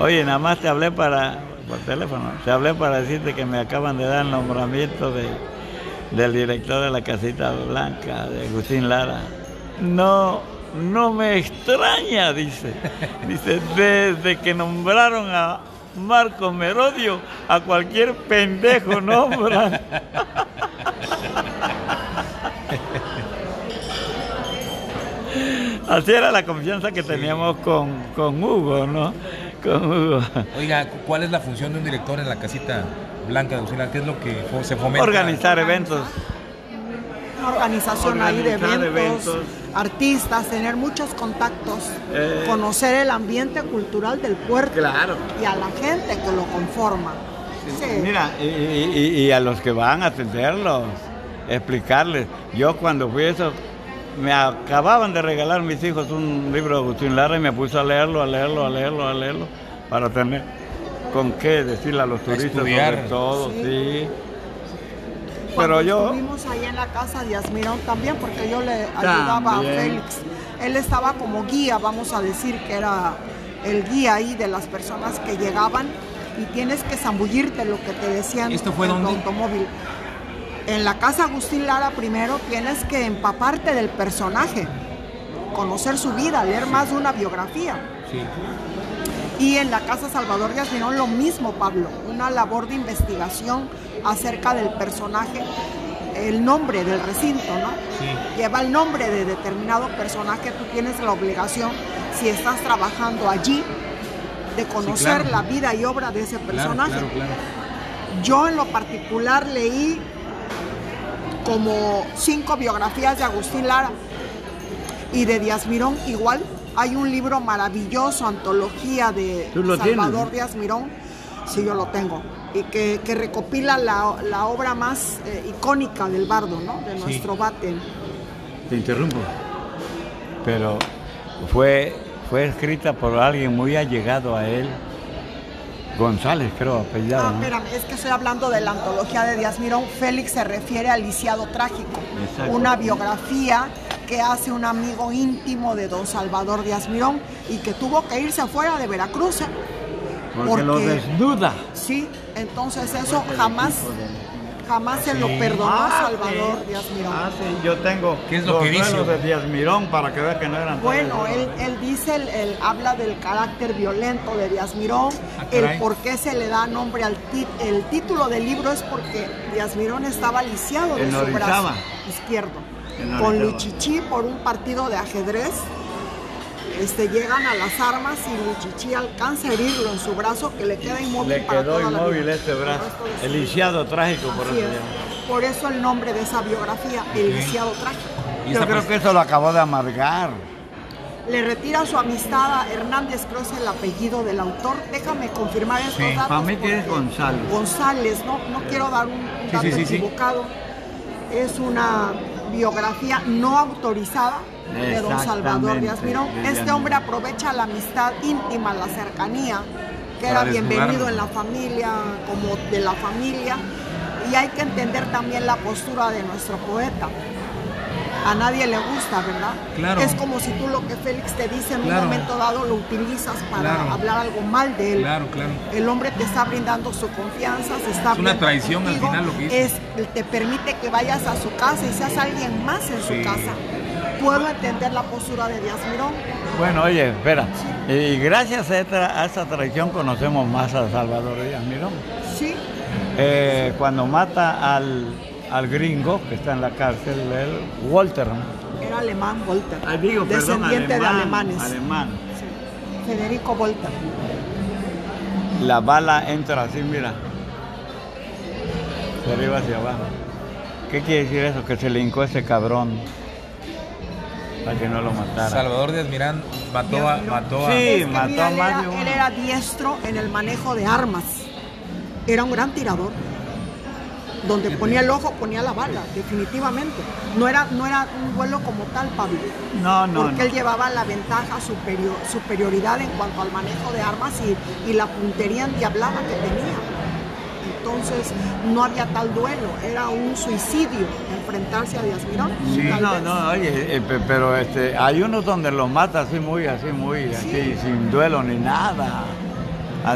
Oye, nada más te hablé para, por teléfono, te hablé para decirte que me acaban de dar el nombramiento de, del director de la Casita Blanca, de Agustín Lara. No, no me extraña, dice. Dice, desde que nombraron a Marco Merodio, a cualquier pendejo nombran. Así era la confianza que teníamos con, con Hugo, ¿no? Con Hugo. Oiga, ¿cuál es la función de un director en la casita blanca de? ¿Qué es lo que se fomenta? Organizar eventos. Una organización ahí de Organizar eventos, eventos. artistas, tener muchos contactos, Eh. conocer el ambiente cultural del puerto Claro. y a la gente que lo conforma. Sí. Mira, y, y- y a los que van a atenderlos, explicarles. Yo cuando fui eso, me acababan de regalar mis hijos un libro de Agustín Lara y me puse a leerlo, a leerlo, a leerlo, a leerlo, para tener con qué decirle a los turistas estudiar. sobre todo, Sí. Pero yo, Estuvimos ahí en la casa de Asmirón también porque yo le ayudaba También. a Félix. Él estaba como guía, vamos a decir que era el guía ahí de las personas que llegaban y tienes que zambullirte lo que te decían ¿Esto fue en tu dónde? automóvil. En la casa Agustín Lara primero tienes que empaparte del personaje, conocer su vida, leer más de una biografía. Sí. Y en la Casa Salvador de Asmirón lo mismo, Pablo, una labor de investigación acerca del personaje, el nombre del recinto, ¿no? Sí. Lleva el nombre de determinado personaje, tú tienes la obligación, si estás trabajando allí, de conocer claro. la vida y obra de ese personaje. claro, claro. Yo en lo particular leí como cinco biografías de Agustín Lara y de Díaz Mirón igual. Hay un libro maravilloso, antología de ¿Tú lo Salvador tienes? Díaz Mirón, sí yo lo tengo, y que, que recopila la, la obra más eh, icónica del bardo, ¿no? De nuestro bate. te interrumpo, pero fue, fue escrita por alguien muy allegado a él, González creo, apellidado. Ah, ¿no? espérame, es que estoy hablando de la antología de Díaz Mirón. Félix se refiere al lisiado trágico, Exacto. una biografía que hace un amigo íntimo de don Salvador Díaz Mirón y que tuvo que irse afuera de Veracruz. ¿eh? Porque lo porque- desnuda. Sí, entonces eso jamás, jamás se lo perdonó a Ah, Salvador sí. Díaz Mirón. Ah, sí, yo tengo ¿Qué es lo los que dice? de Díaz Mirón para que veas que no eran Bueno, él, él dice, el, el- habla del carácter violento de Díaz Mirón, Ah, el por qué se le da nombre al el título del libro es porque Díaz Mirón estaba lisiado de su brazo izquierdo. Con. Luchichi por un partido de ajedrez, este, llegan a las armas y Luchichi alcanza a herirlo en su brazo que le queda inmóvil Le para quedó toda la inmóvil vida. este brazo. El lisiado trágico, por Así eso es. Por eso el nombre de esa biografía, El lisiado trágico. Y Yo creo que eso lo acabó de amargar. Le retira su amistad a Hernández Cruz el apellido del autor. Déjame confirmar estos Sí, datos. para mí que es González. González, no, no quiero dar un, un Sí, dato sí. equivocado. Es una biografía no autorizada de don Salvador Díaz Mirón. Este hombre aprovecha la amistad íntima, la cercanía, que era bienvenido en la familia, como de la familia. Y hay que entender también la postura de nuestro poeta. A nadie le gusta, ¿verdad? Claro. Es como si tú lo que Félix te dice en Claro. un momento dado lo utilizas para Claro. hablar algo mal de él. Claro, claro. El hombre te está brindando su confianza, se está Es una traición al final lo que hice. es te permite que vayas a su casa y seas alguien más en su Sí. casa. Puedo entender la postura de Díaz Mirón. Bueno, oye, espera. Y gracias a esta, a esta traición conocemos más a Salvador Díaz Mirón. Sí, Eh, cuando mata al, al gringo que está en la cárcel, el Walter. era alemán Volter. Ah, digo, perdón, descendiente alemán, de alemanes. Alemán. Sí. Federico Volter. La bala entra así, mira. De arriba hacia abajo. ¿Qué quiere decir eso? Que se le hincó ese cabrón. Para que no lo matara. Salvador Díaz Mirán mató a, mató a Sí. Es que mató mira, a él, más era, de uno. él era diestro en el manejo de armas. Era un gran tirador. Donde ponía el ojo, ponía la bala, definitivamente. No era, no era un vuelo como tal, Pablo. No, no, porque no. él llevaba la ventaja, superior, superioridad en cuanto al manejo de armas y, y la puntería endiablada que tenía. Entonces no había tal duelo, era un suicidio enfrentarse a Díaz Mirón. Sí, no, vez. no, oye, eh, pe- pero este, hay unos donde los mata así muy, así muy, así, sin duelo ni nada.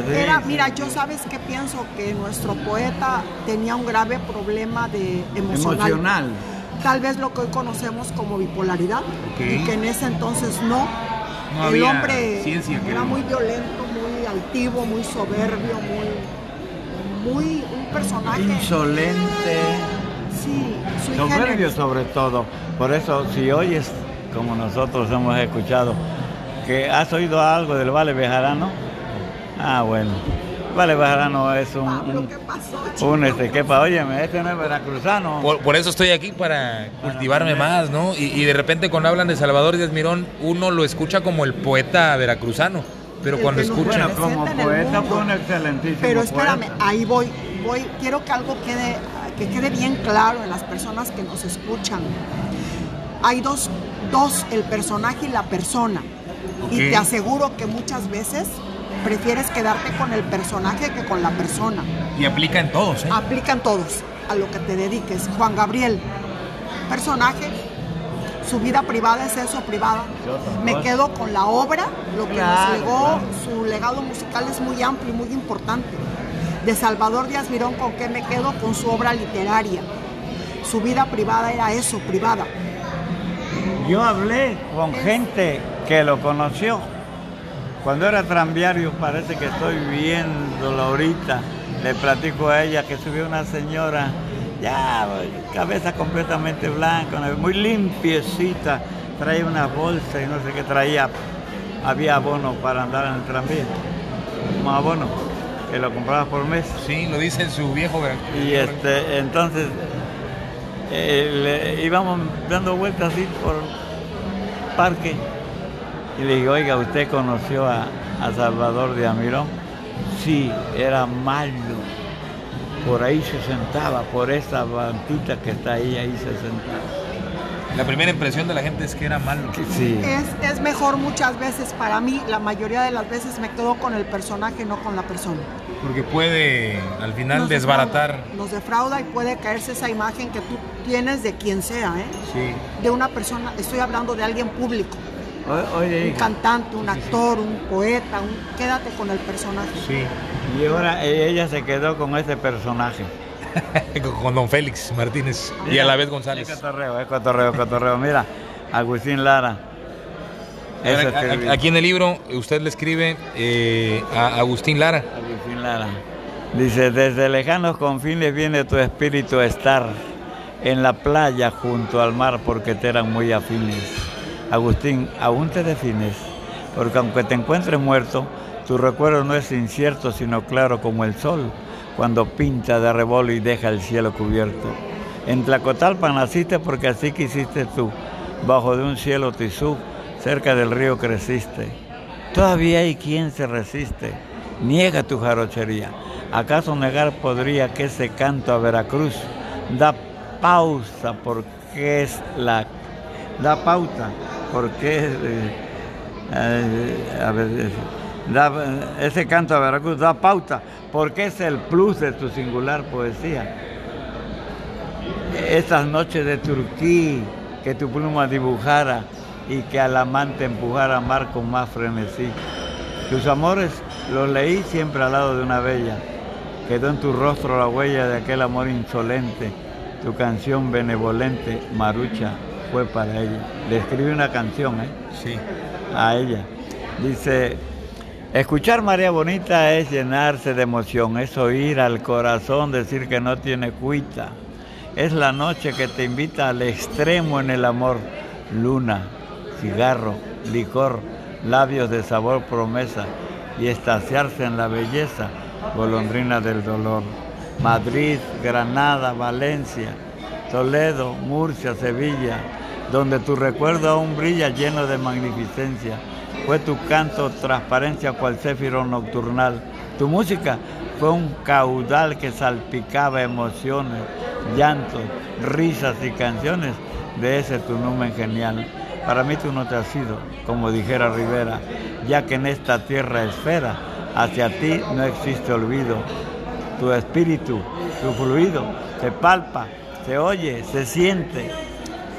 Era, mira, yo sabes que pienso que nuestro poeta tenía un grave problema de emocional. emocional. Tal vez lo que hoy conocemos como bipolaridad, y que en ese entonces no. No el había hombre ciencia que- era muy violento, muy altivo, muy soberbio, muy, muy un personaje. Insolente, Sí, soberbio sobre todo. Por eso, si oyes, como nosotros hemos escuchado, que has oído algo del Vale Bejarano, ah, bueno, Vale Bejarano es un, Pablo, un, ¿qué pasó, un chico? este, que pa, óyeme, este no es veracruzano. Por, por eso estoy aquí, para cultivarme más, ¿no? Y, y de repente cuando hablan de Salvador Díaz Mirón, uno lo escucha como el poeta veracruzano. Pero cuando escucha... Bueno, como poeta fue un excelentísimo Pero espérame, poeta. ahí voy, voy, quiero que algo quede, que quede bien claro en las personas que nos escuchan. Hay dos, dos, el personaje y la persona. Y te aseguro que muchas veces prefieres quedarte con el personaje que con la persona. Y aplica en todos, ¿eh? Aplican todos a lo que te dediques. Juan Gabriel, personaje, su vida privada es eso, privada. Me quedo con la obra, lo que Claro, nos legó, claro. su legado musical es muy amplio y muy importante. De Salvador Díaz Mirón, ¿con qué me quedo? Con su obra literaria. Su vida privada era eso, privada. Yo hablé con gente que lo conoció. Cuando era tranviario, parece que estoy viéndolo ahorita. Le platico a ella que subió una señora, ya, cabeza completamente blanca, muy limpiecita. Traía una bolsa y no sé qué traía. Había abono para andar en el tranvía. Un abono que lo compraba por mes. Sí, lo dice su viejo. Y este, entonces eh, le- íbamos dando vueltas así por parque. Y le digo, oiga, ¿usted conoció a, a Salvador de Amirón? Sí, era malo. Por ahí se sentaba, por esa bancita que está ahí, ahí se sentaba. La primera impresión de la gente es que era malo. Sí. Es, es mejor muchas veces para mí, la mayoría de las veces me quedo con el personaje, no con la persona. Porque puede al final Nos desbaratar. defrauda, Nos defrauda y puede caerse esa imagen que tú tienes de quien sea, ¿eh? Sí. de una persona, estoy hablando de alguien público, Oye, un cantante, un actor, un poeta, un- quédate con el personaje. Sí. y ahora eh, ella se quedó con ese personaje. Con don Félix Martínez y a la vez González. Es cotorreo, es cotorreo, cotorreo. Mira, Agustín Lara. Ahora, Aquí en el libro usted le escribe eh, a Agustín Lara. Agustín Lara. Dice, desde lejanos confines viene tu espíritu a estar en la playa junto al mar porque te eran muy afines. Agustín, aún te defines, porque aunque te encuentres muerto, tu recuerdo no es incierto, sino claro como el sol, cuando pinta de rebolo y deja el cielo cubierto. En Tlacotalpa naciste porque así quisiste tú, bajo de un cielo tisú, cerca del río creciste. Todavía hay quien se resiste, niega tu jarochería. ¿Acaso negar podría que ese canto a Veracruz da pausa porque es la da pauta porque es, eh, eh, da- ese canto a Veracruz da pauta porque es el plus de tu singular poesía. Estas noches de Turquí que tu pluma dibujara y que al amante empujara a amar con más frenesí. Tus amores los leí siempre al lado de una bella. Quedó en tu rostro la huella de aquel amor insolente. Tu canción benevolente, Marucha, fue para ella. Le escribí una canción, ¿eh? Sí. A ella. Dice, escuchar María Bonita es llenarse de emoción, es oír al corazón decir que no tiene cuita. Es la noche que te invita al extremo en el amor. Luna, cigarro, licor, labios de sabor, promesa y estaciarse en la belleza, golondrina del dolor. Madrid, Granada, Valencia, Toledo, Murcia, Sevilla, donde tu recuerdo aún brilla lleno de magnificencia. Fue tu canto transparencia cual céfiro nocturnal. Tu música fue un caudal que salpicaba emociones, llantos, risas y canciones de ese tu numen genial. Para mí tú no te has sido, como dijera Rivera, ya que en esta tierra esfera hacia ti no existe olvido. Tu espíritu, tu fluido, se palpa, se oye, se siente,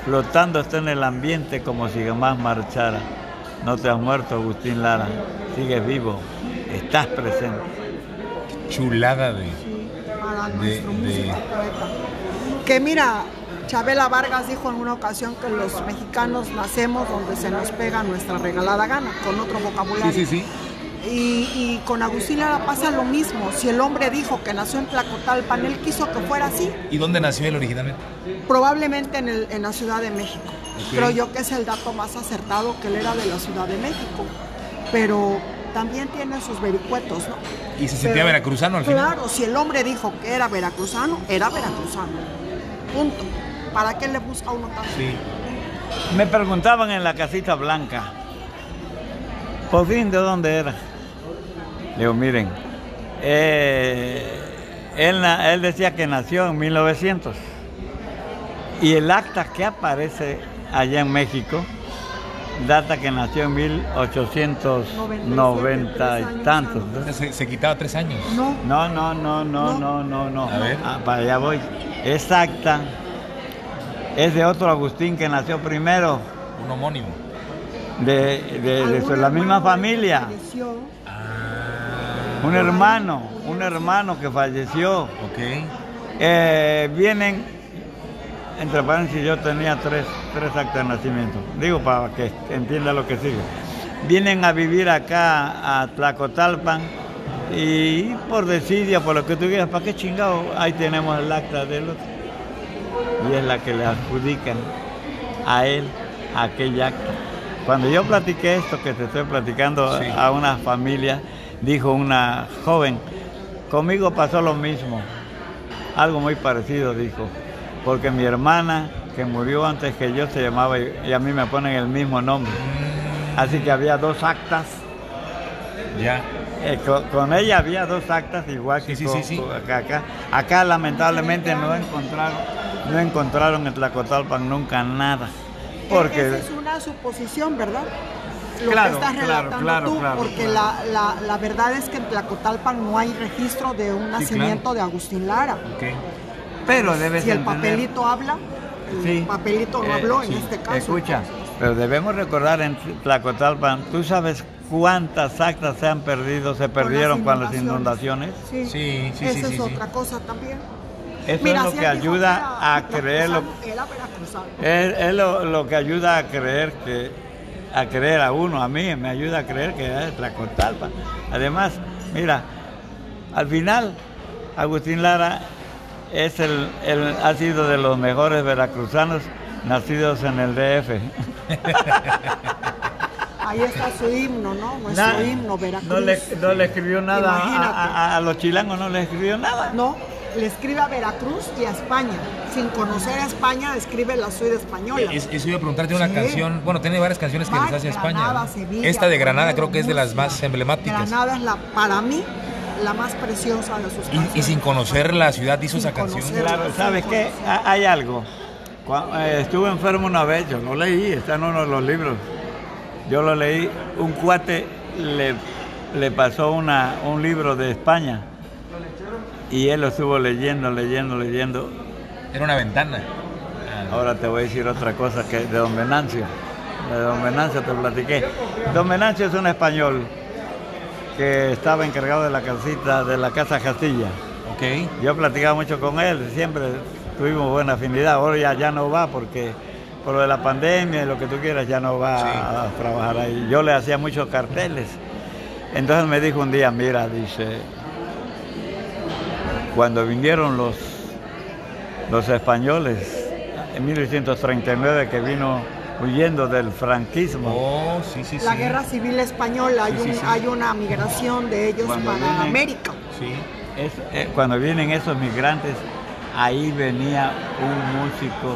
flotando está en el ambiente como si jamás marchara. No te has muerto, Agustín Lara, sigues vivo, estás presente. Chulada de... para de- nuestro de- músico poeta. Que mira, Chabela Vargas dijo en una ocasión que los mexicanos nacemos donde se nos pega nuestra regalada gana, con otro vocabulario. Sí, sí, sí. Y, y con Agustín Lara pasa lo mismo. Si el hombre dijo que nació en Tlacotalpan, él quiso que fuera así, ¿Y dónde nació él originalmente? probablemente en, el- en la Ciudad de México. Creo yo que es el dato más acertado que él era de la Ciudad de México. Pero también tiene sus vericuetos, ¿no? Y se sentía Pero, veracruzano al final. Claro, si el hombre dijo que era veracruzano, era veracruzano. Punto. ¿Para qué le busca uno tanto? Sí. Me preguntaban en la casita blanca, por fin, ¿de dónde era? Le digo, miren, eh, él, decía que nació en 1900 y el acta que aparece allá en México data que nació en 1890 y tantos. ¿no? Se, se quitaba tres años. No, No, no, no, no, No. no. A ver. Ah, para allá voy. Exacta. Es de otro Agustín que nació primero, Un homónimo. de, de- de su- la misma familia. Ah. Un hermano, un hermano que falleció. Ok. Eh, vienen, entre paréntesis, yo tenía tres, tres actas de nacimiento. Digo para que entienda lo que sigue. Vienen a vivir acá a Tlacotalpan y por desidia, por lo que tú quieras, ¿para qué chingado? Ahí tenemos el acta del otro. Y es la que le adjudican a él aquella acta. Cuando yo platiqué esto que te estoy platicando Sí. a una familia, dijo una joven, conmigo pasó lo mismo. Algo muy parecido dijo, porque mi hermana, que murió antes que yo, se llamaba y a mí me ponen el mismo nombre. Así que había dos actas. Ya. Eh, co- con, ella había dos actas igual que Sí, sí, co- sí, sí. acá, acá. Acá, lamentablemente no encontraron, no encontraron en Tlacotalpan nunca nada. Porque Esa es una suposición, ¿verdad? Lo Claro, que estás claro, relatando claro, tú, claro, porque claro. La, la, la verdad es que en Tlacotalpan no hay registro de un nacimiento de Agustín Lara. Ok. pero debes Si el entender- papelito habla, el Sí. papelito no Eh, habló en sí. este caso. Escucha, pero debemos recordar en Tlacotalpan, ¿tú sabes cuántas actas se han perdido, se perdieron con las inundaciones? Sí, Sí, sí, Esa sí, es sí, sí. otra cosa también. Eso Mira, es lo si que ayuda era a creer lo, Era es, es lo, lo que ayuda a creer que a creer a uno, a mí me ayuda a creer que es Tlacotalpan. Además, mira, al final Agustín Lara es el, el- ha sido de los mejores veracruzanos nacidos en el DF. Ahí está su himno, ¿no? Nuestro Nada. himno, Veracruz. No le, no le escribió nada a, a- a los chilangos, no le escribió nada. No, le escribe a Veracruz y a España. Sin conocer a España, escribe la suya española. Es- eso iba a preguntarte una Sí. canción. Bueno, tiene varias canciones que les Varias, hace España. Granada, ¿no? Sevilla, Esta de Granada creo que es de las más emblemáticas. Granada es la, para mí, la más preciosa de sus Y, canciones. y sin conocer la ciudad hizo Sin esa canción. Claro, ¿sabes qué? Ha- Hay algo. Cuando, eh, estuve enfermo una vez, yo lo leí, está en uno de los libros. Yo lo leí, un cuate le, le pasó una, un libro de España y él lo estuvo leyendo, leyendo, leyendo. Era una ventana. Ahora te voy a decir otra cosa que de don Venancio. De don Venancio te platiqué. Don Venancio es un español que estaba encargado de la casita, de la Casa Castilla. Ok. Yo platicaba mucho con él, siempre tuvimos buena afinidad. Ahora ya, ya no va porque por lo de la pandemia y lo que tú quieras ya no va a trabajar ahí. Yo le hacía muchos carteles. Entonces me dijo un día, mira, dice, cuando vinieron los, los españoles en 1939 que vino huyendo del franquismo. Oh, sí, sí, La guerra civil española, hay, Sí, sí, un- sí. hay una migración de ellos Cuando para vienen- América. Sí. Es- eh, cuando vienen esos migrantes, ahí venía un músico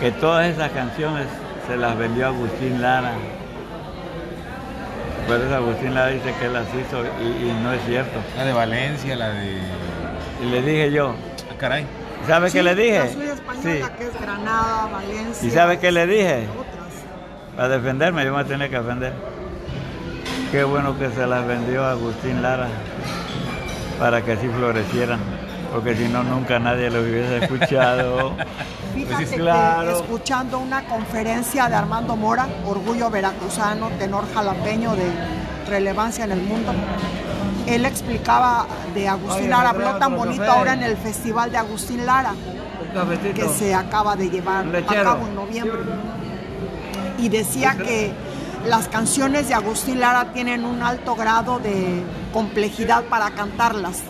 que todas esas canciones se las vendió a Agustín Lara. Por eso Agustín Lara dice que las hizo y, y no es cierto. La de Valencia, la de... Y le dije yo, Ah, caray. ¿sabe qué Sí, le dije? La suya española, que es Granada, Valencia. ¿Y sabe qué le dije? Otras. Para defenderme, yo me tenía que defender. Qué bueno que se las vendió a Agustín Lara para que así florecieran, porque si no, nunca nadie lo hubiese escuchado. Fíjate Pues claro. que escuchando una conferencia de Armando Mora, orgullo veracruzano, tenor jalapeño de relevancia en el mundo, él explicaba de Agustín Oye, Lara, habló tan bonito café. ahora en el Festival de Agustín Lara, que se acaba de llevar Un a lechero. cabo en noviembre. Y decía que las canciones de Agustín Lara tienen un alto grado de complejidad para cantarlas,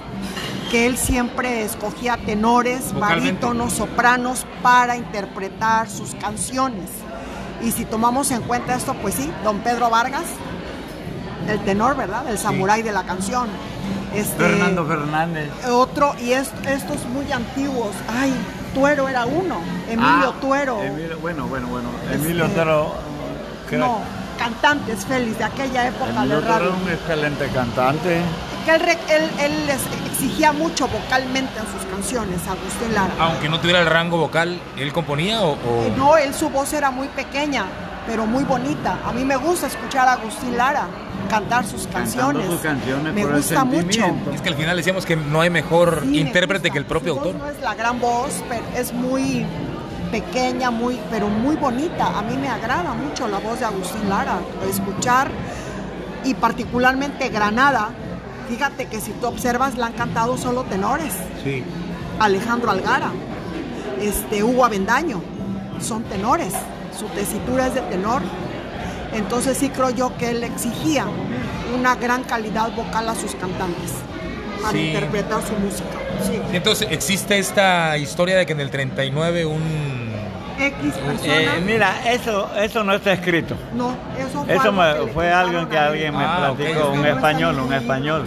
que él siempre escogía tenores, Vocalmente. barítonos, sopranos para interpretar sus canciones. Y si tomamos en cuenta esto, pues sí, don Pedro Vargas, el tenor, ¿verdad? El samurái de la canción. Este, Fernando Fernández. otro, y es- estos muy antiguos. Ay, Tuero era uno. Emilio Ah, Tuero. Emilio- bueno, bueno, bueno. Este, Emilio Tuero. No, cantantes Félix de aquella época Emilio de Tuero era un excelente cantante. Que él, él- él exigía mucho vocalmente en sus canciones, Agustín Lara. Aunque no tuviera el rango vocal, ¿él componía o...? o- Eh, No, él su voz era muy pequeña, pero muy bonita. A mí me gusta escuchar a Agustín Lara cantar sus Cantando canciones. sus canciones me por el gusta mucho. Es que al final decíamos que no hay mejor Sí, intérprete que el propio Su voz autor. No es la gran voz, pero es muy pequeña, muy, pero muy bonita. A mí me agrada mucho la voz de Agustín Lara. Escuchar y particularmente Granada. Fíjate que si tú observas, la han cantado solo tenores. Sí. Alejandro Algara, este, Hugo Avendaño, son tenores. Su tesitura es de tenor. Entonces sí creo yo que él exigía una gran calidad vocal a sus cantantes para Sí. interpretar su música. Sí. Entonces existe esta historia de que en el 39 un... X. Eh, mira, eso, eso no está escrito. no, eso fue, Eso algo me- que le fue algo que alguien me Ah, platicó, un español, un español.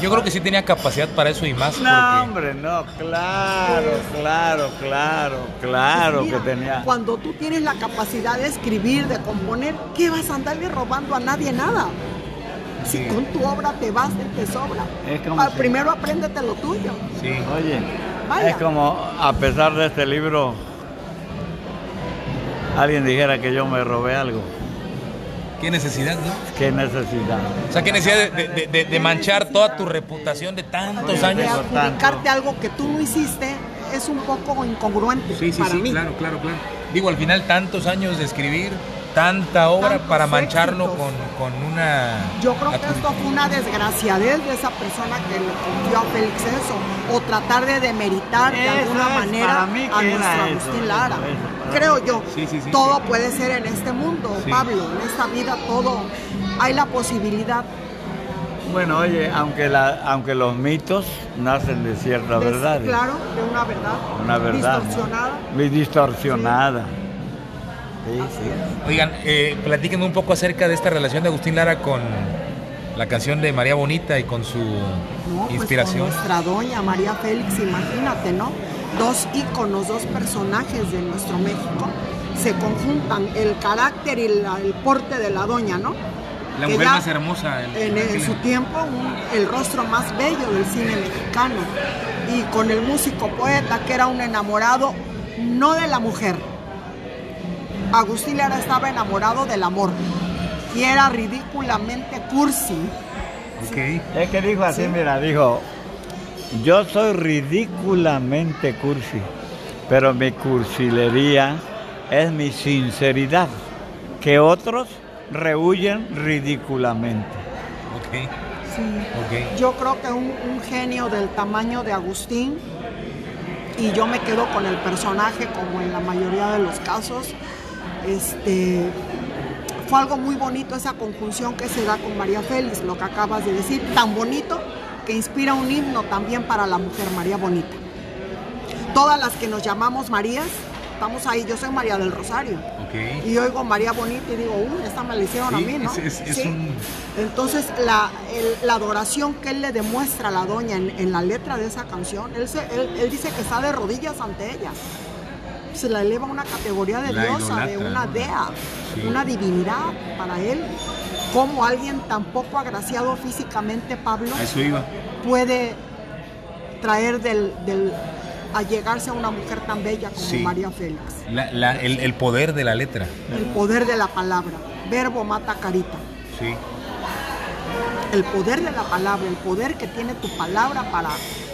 Yo creo que sí tenía capacidad para eso y más No, porque... hombre, no, claro, claro, claro, claro Pues que tenía. Cuando tú tienes la capacidad de escribir, de componer, ¿qué vas a andarle robando a nadie nada? Si con tu obra te vas te sobra. Es como Ah, si- Primero apréndete lo tuyo. Sí. Oye, Vaya. es como, a pesar de este libro, alguien dijera que yo me robé algo. ¿Qué necesidad, no? ¿Qué necesidad? O sea, qué necesidad de, de- de- de manchar toda tu reputación de tantos años. Adjudicarte algo que tú no hiciste es un poco incongruente para mí. claro, claro, claro. Digo, al final tantos años de escribir, tanta obra Tantos para mancharlo éxitos. con, con una... Yo creo que esto fue una desgraciadez de esa persona que le confió a Félix eso, o tratar de demeritar de Eso alguna es, manera a nuestro Agustín Lara. eso, Creo mí. yo, Sí, sí, sí, todo sí. puede ser en este mundo, Sí. Pablo, en esta vida todo, hay la posibilidad. Bueno, oye, aunque, la, aunque los mitos nacen de cierta de- verdad. Claro, de una verdad. Una verdad. ¿no? Distorsionada. Muy distorsionada. Sí, sí. Oigan, eh, platíquenme un poco acerca de esta relación de Agustín Lara con la canción de María Bonita y con su No, pues inspiración. con nuestra doña María Félix, imagínate, ¿no? Dos íconos, dos personajes de nuestro México se conjuntan, el carácter y la- el porte de la doña, ¿no? La que mujer ya más hermosa. el- En, en su tiempo, un- el rostro más bello del cine mexicano. Y con el músico poeta que era un enamorado, no de la mujer. Agustín Lara estaba enamorado del amor. Y era ridículamente cursi. Ok. Es que dijo así, Sí. mira, dijo, yo soy ridículamente cursi. pero mi cursilería es mi sinceridad, que otros rehuyen ridículamente. Okay. Sí. Yo creo que un, un genio del tamaño de Agustín, y yo me quedo con el personaje como en la mayoría de los casos, este, fue algo muy bonito esa conjunción que se da con María Félix, lo que acabas de decir, tan bonito que inspira un himno también para la mujer María Bonita. Todas las que nos llamamos Marías, estamos ahí, yo soy María del Rosario. Y oigo María Bonita y digo, uh, esta me la hicieron a mí, ¿no? Entonces, la, adoración que él le demuestra a la doña en, la letra de esa canción, él, él, dice que está de rodillas ante ella. Se la eleva a una categoría de diosa, de una dea, una divinidad para él. Como alguien tan poco agraciado físicamente, Pablo, puede traer del a llegarse a una mujer tan bella como María Félix. el, poder de la letra. El poder de la palabra. Verbo mata carita. Sí. El poder de la palabra, el poder que tiene tu palabra para,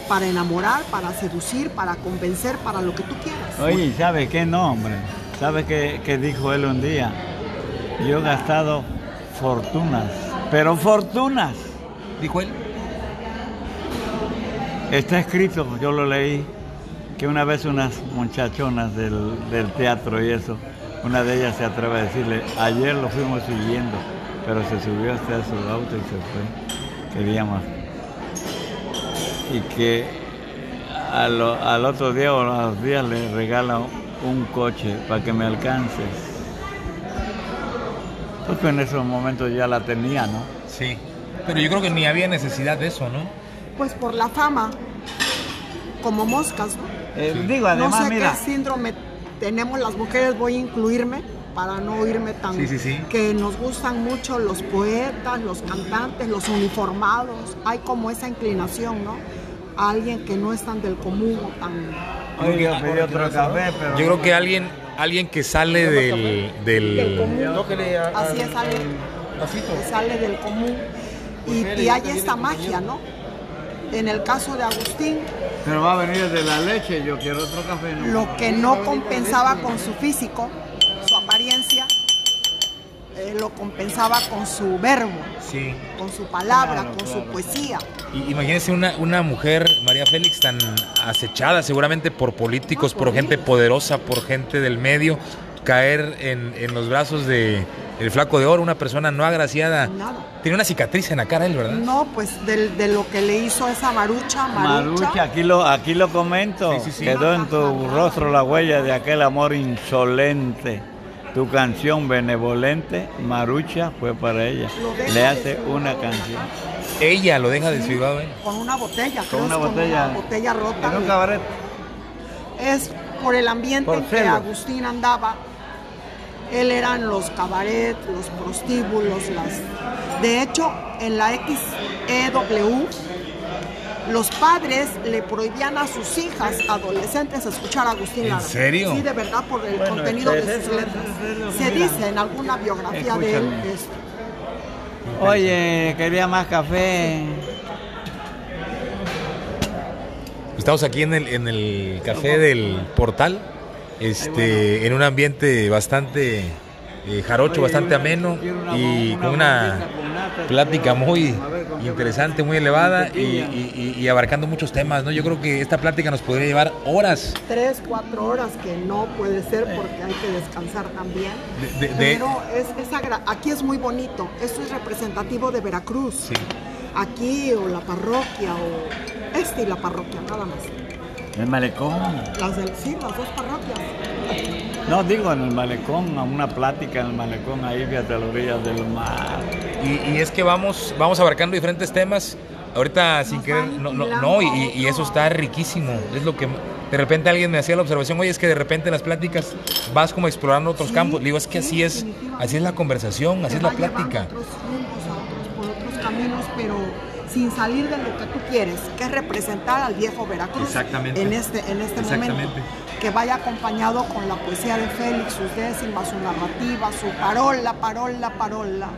para enamorar, para seducir, para convencer, para lo que tú quieras. Oye, ¿sabe qué nombre? ¿Sabe qué, qué dijo él un día? Yo he gastado fortunas, pero fortunas. ¿Dijo él? Está escrito, yo lo leí que una vez unas muchachonas del, teatro y eso, una de ellas se atreve a decirle, ayer lo fuimos siguiendo, pero se subió hasta su auto y se fue. Queríamos. Y que al, otro día o a los días le regala un coche para que me alcances. Porque en esos momentos ya la tenía, ¿no? Sí, pero yo creo que ni había necesidad de eso, ¿no? Pues por la fama, como moscas, ¿no? Eh, digo, además, no sé qué síndrome tenemos las mujeres, voy a incluirme para no oírme tan... Que nos gustan mucho los poetas, los cantantes, los uniformados. Hay como esa inclinación, ¿no? A alguien que no es tan del común o tan... Yo creo que alguien, alguien que sale del... del... Así es, sale, que sale del común. Y, y hay esta magia, ¿no? En el caso de Agustín, pero va a venir de la leche, yo quiero otro café. Lo que no compensaba con su físico, apariencia, eh, lo compensaba con su verbo, sí. con su palabra, con su poesía. Y, imagínense una, una mujer, María Félix, tan acechada seguramente por políticos, por, gente poderosa, por gente del medio, caer en, en los brazos de el flaco de oro, una persona no agraciada. Tiene una cicatriz en la cara él, ¿verdad? No, pues de, lo que le hizo esa marucha, marucha. Marucha, aquí lo, aquí lo comento. Quedó en tu rostro la huella de aquel amor insolente. Tu canción benevolente, Marucha, fue para ella. Le hace una canción. Ella lo deja desfigurado, ¿eh? Con una botella, con una botella. Con una botella rota. En un cabaret. Es por el ambiente en que Agustín andaba él eran los cabarets, los prostíbulos, las... De hecho, en la XEW, los padres le prohibían a sus hijas adolescentes escuchar a Agustín Lara. ¿En serio? Sí, de verdad, por el contenido de sus letras. Se dice en alguna biografía de él esto. Oye, quería más café. Estamos aquí en el, en el café del portal este, en un ambiente bastante eh, jarocho, bastante ameno y con una plática muy interesante, muy elevada y, abarcando muchos temas, ¿no? Yo creo que esta plática nos podría llevar horas. Tres, cuatro horas, que no puede ser porque hay que descansar también. Pero es, aquí es muy bonito, esto es representativo de Veracruz. Aquí o la parroquia o este y la parroquia, nada más. El malecón. Las del, sí, las dos parroquias. No, digo en el malecón, a una plática en el malecón, ahí fíjate a la orilla del mar. Y, es que vamos, vamos abarcando diferentes temas. Ahorita sin querer, no, no, no y, eso está riquísimo. Es lo que de repente alguien me hacía la observación, oye, es que de repente en las pláticas vas como explorando otros campos. digo, es que así es, así es la conversación, así es la plática. Otros otros, por otros caminos, pero sin salir de lo que tú quieres, que es representar al viejo Veracruz en este, en este momento. Que vaya acompañado con la poesía de Félix, sus décimas, su narrativa, su parola, parola, parola.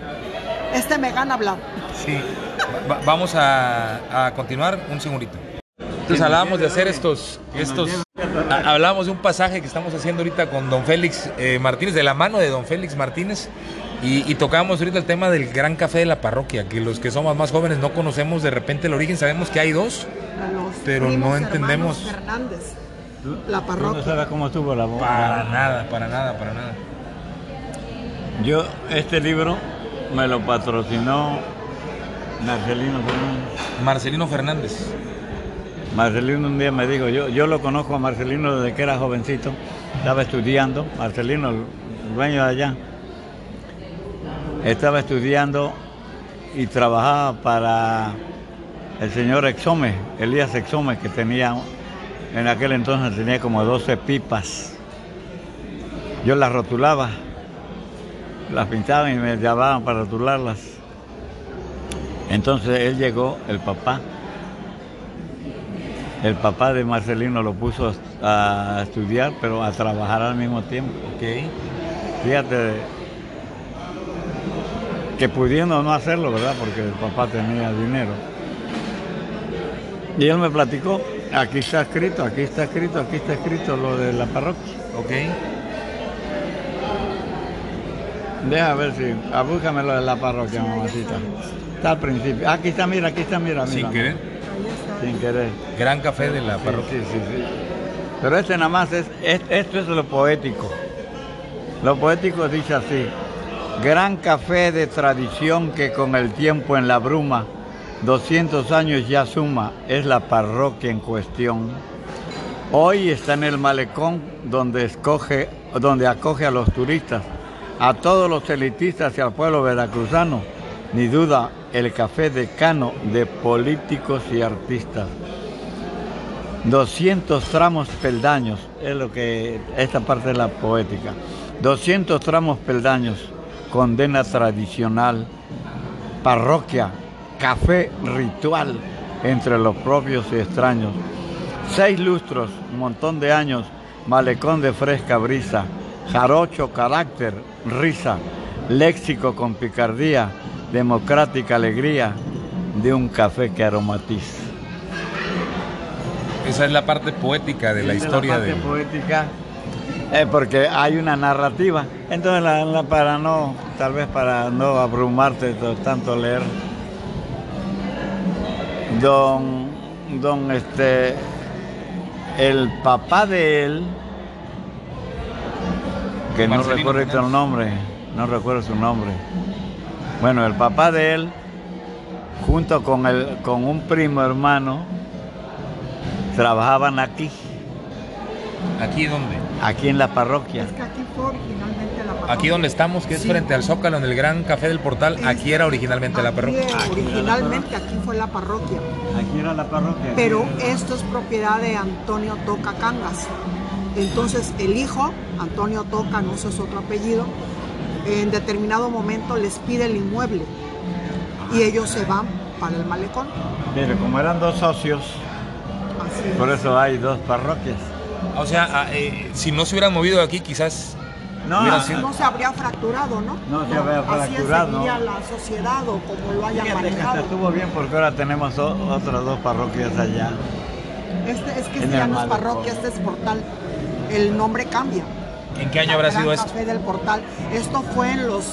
Este me gana hablar. Sí, vamos a, a, continuar un segundito. Entonces hablábamos de hacer estos, estos Hablábamos de un pasaje que estamos haciendo ahorita con don Félix eh, Martínez, de la mano de don Félix Martínez, y, tocábamos ahorita el tema del gran café de la parroquia, que los que somos más jóvenes no conocemos de repente el origen, sabemos que hay dos, pero no entendemos. Fernández, la parroquia. No sabes cómo estuvo la boda. Para nada, para nada, para nada. Yo, este libro me lo patrocinó Marcelino Fernández. Marcelino Fernández. Marcelino un día me dijo, yo, yo lo conozco a Marcelino desde que era jovencito, estaba estudiando, Marcelino, el dueño de allá, estaba estudiando y trabajaba para el señor Exome, Elías Exome, que tenía, en aquel entonces tenía como 12 pipas. Yo las rotulaba, las pintaban y me llamaban para rotularlas. Entonces él llegó, el papá, el papá de Marcelino lo puso a estudiar, pero a trabajar al mismo tiempo. Okay. Fíjate que pudiendo no hacerlo, ¿verdad? Porque el papá tenía dinero. Y él me platicó, aquí está escrito, aquí está escrito, aquí está escrito lo de la parroquia. Ok. Deja ver si, ah, búscame lo de la parroquia, mamacita. Está al principio. Aquí está, mira, aquí está, mira, mira. Sin querer. Sin querer. Gran café de la parroquia. Sí, sí, sí. Pero este nada más es, esto es lo poético. Lo poético dice así. Gran café de tradición que con el tiempo en la bruma, 200 años ya suma, es la parroquia en cuestión. Hoy está en el malecón donde, escoge, donde acoge a los turistas, a todos los elitistas y al pueblo veracruzano. Ni duda, el café decano de políticos y artistas. 200 tramos peldaños, es lo que esta parte de la poética. 200 tramos peldaños, condena tradicional, parroquia, café ritual entre los propios y extraños. Seis lustros, un montón de años, malecón de fresca brisa, jarocho carácter, risa, léxico con picardía, democrática alegría de un café que aromatiza. Esa es la parte poética de la historia la parte poética, eh, porque hay una narrativa. Entonces, para no, tal vez para no abrumarte tanto leer, don, don, este, el papá de él, que no recuerdo el nombre, no recuerdo su nombre bueno, el papá de él, junto con, el, con un primo hermano, trabajaban aquí. ¿Aquí dónde? Aquí en la parroquia. Es que aquí fue originalmente la parroquia. Aquí donde estamos, que es frente al Zócalo, en el Gran Café del Portal, aquí era originalmente la parroquia. Originalmente aquí fue la parroquia. Aquí era la parroquia. Pero esto es propiedad de Antonio Toca Cangas. Entonces el hijo, Antonio Toca, no sé su otro apellido, en determinado momento les pide el inmueble y ellos se van para el malecón. Mire, como eran dos socios, por eso hay dos parroquias. O sea, ah, eh, si no se hubieran movido aquí, quizás no, no se habría fracturado, ¿no? No se habría fracturado. Así la sociedad o como lo hayan manejado. estuvo bien porque ahora tenemos otras dos parroquias allá. Este, es que este ya no es parroquia, este es portal. El nombre cambia. ¿En qué año habrá sido esto? Café del Portal. Esto fue en los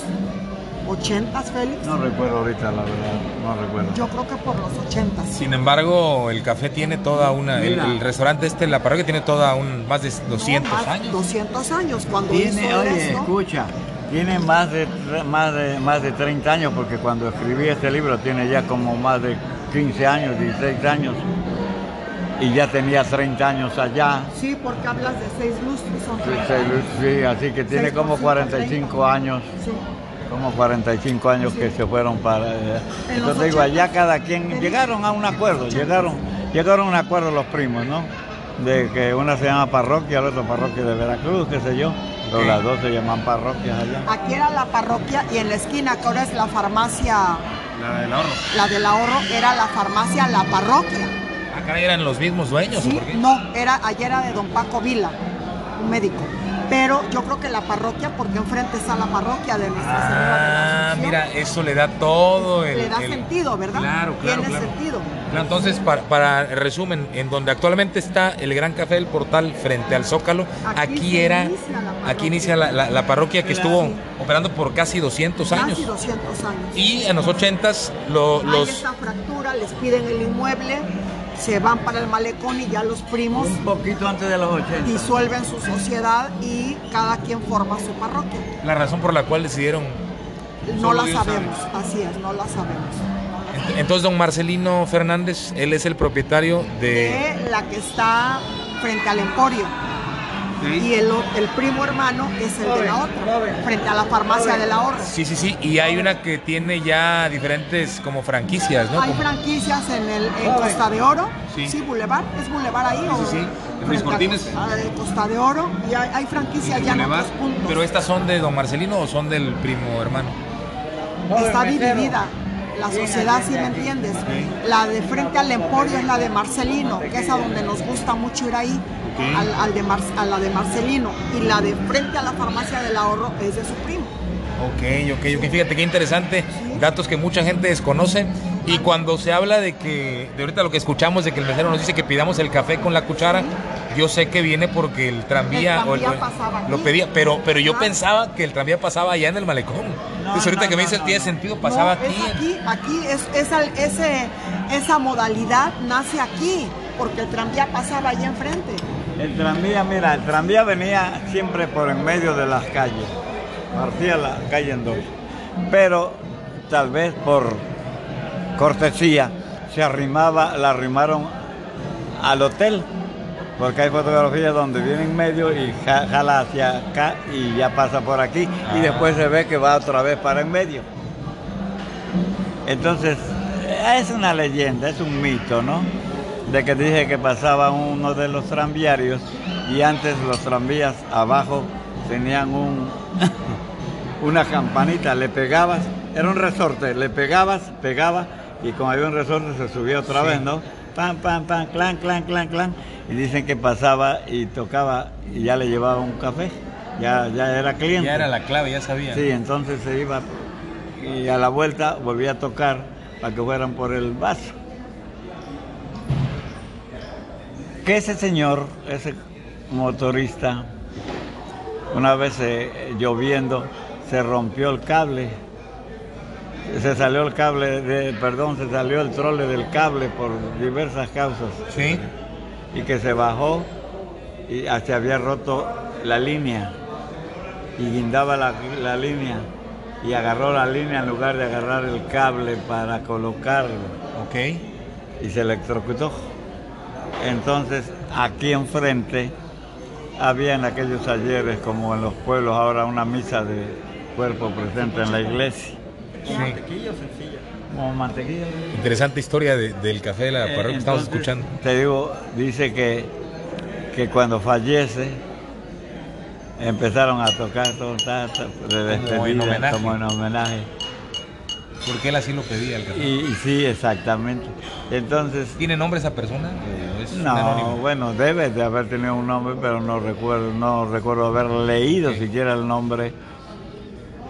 80, Félix. No recuerdo ahorita, la verdad, no recuerdo. Yo creo que por los 80. Sin embargo, el café tiene toda una. El, restaurante este, la parroquia, tiene toda un. más de 200 años. 200 años, cuando tiene, oye, escucha. Tiene más de, más, de, más de 30 años, porque cuando escribí este libro tiene ya como más de 15 años, 16 años y ya tenía 30 años allá. Sí, porque hablas de seis lustros, son sí, así que tiene como 45 años. Sí. Como 45 años que se fueron para... Eh, entonces digo, allá cada quien... Llegaron a un acuerdo, llegaron, llegaron a un acuerdo los primos, ¿no? De que una se llama parroquia, la otra parroquia de Veracruz, qué sé yo. Pero las dos se llaman parroquias allá. Aquí era la parroquia y en la esquina, que ahora es la farmacia... La del ahorro. La del ahorro era la farmacia La Parroquia eran los mismos dueños? No, era, ayer era de don Paco Vila, un médico. Pero yo creo que la parroquia, porque enfrente está la parroquia de Nuestra Señora de la Ah, mira, eso le da todo el... Le da el- sentido, ¿verdad? Claro, claro, Tiene claro. sentido. Claro, entonces, para, para resumen, en donde actualmente está el Gran Café del Portal frente al Zócalo, Aquí aquí, era, inicia la aquí inicia la, la- la parroquia que Claro. estuvo operando por casi 200 años. Casi 200 años. Y en los 80s lo- los... esta fractura, les piden el inmueble, se van para el malecón y ya los primos Un poquito antes de los 80. disuelven su sociedad y cada quien forma su parroquia. La razón por la cual decidieron... No la Dios sabe. sabemos, así es, no la sabemos. Entonces, don Marcelino Fernández, él es el propietario de... De la que está frente al emporio. Y el, el primo hermano es el de la otra, frente a la farmacia del ahorro. Sí, sí, sí, y hay una que tiene ya diferentes como franquicias, ¿no? Hay Como- franquicias en el en Costa de Oro, Sí. sí, Boulevard, es Boulevard ahí o sí, sí. ¿En frente Luis a- Cortines? a- de Costa de Oro y hay, hay franquicias ya en otros puntos. Pero estas son de don Marcelino o son del primo hermano? Está dividida la sociedad, si me entiendes. La de frente al Emporio es la de Marcelino, que es a donde nos gusta mucho ir ahí, al, al de Mar- a la de Marcelino. Y la de frente a la farmacia del ahorro es de su primo. Ok, ok, ok. Fíjate qué interesante. Datos que mucha gente desconoce. Y cuando se habla de que, de ahorita lo que escuchamos, de que el mesero nos dice que pidamos el café con la cuchara, yo sé que viene porque el tranvía, El o el- tranvía pasaba lo pedía, pero, pero yo Claro. pensaba que el tranvía pasaba allá en el malecón. Entonces ahorita no, que me no, dices no, tiene no. sentido, pasaba No, aquí. Aquí, aquí es, esa, ese, esa modalidad nace aquí, porque el tranvía pasaba allá enfrente. El tranvía, mira, el tranvía venía siempre por en medio de las calles. Partía la calle en dos. Pero tal vez por cortesía se arrimaba, la arrimaron al hotel. Porque hay fotografías donde viene en medio y ja- jala hacia acá y ya pasa por aquí. Ah. Y después se ve que va otra vez para en medio. Entonces, es una leyenda, es un mito, ¿no? De que dije que pasaba uno de los tranviarios y antes los tranvías abajo tenían un, una campanita, le pegabas, era un resorte, le pegabas, pegaba y como había un resorte se subía otra Sí. vez, ¿no? Pam, pam, pam, clan, clan, clan, clan. Y dicen que pasaba y tocaba y ya le llevaba un café, ya, ya era cliente. Ya era la clave, ya sabía. Sí, entonces se iba y a la vuelta volvía a tocar para que fueran por el vaso. Que ese señor, ese motorista, una vez eh, lloviendo, se rompió el cable. Se salió el cable, de, perdón, se salió el trole del cable por diversas causas Sí. y que se bajó y se había roto la línea y guindaba la, la línea y agarró la línea en lugar de agarrar el cable para colocarlo Ok. y se electrocutó. Entonces aquí enfrente había en aquellos ayeres como en los pueblos ahora una misa de cuerpo presente en la iglesia. Sí. Como mantequilla. Interesante historia de- del café de la Eh, parroquia que estamos escuchando. Te digo, dice que, que cuando fallece empezaron a tocar todo ta, ta, de despedida, en homenaje. como en homenaje. Porque él así lo pedía el café. Y, y sí, exactamente. Entonces, ¿Tiene nombre esa persona? ¿O es no, bueno, debe de haber tenido un nombre, pero no recuerdo, no recuerdo haber leído siquiera el nombre.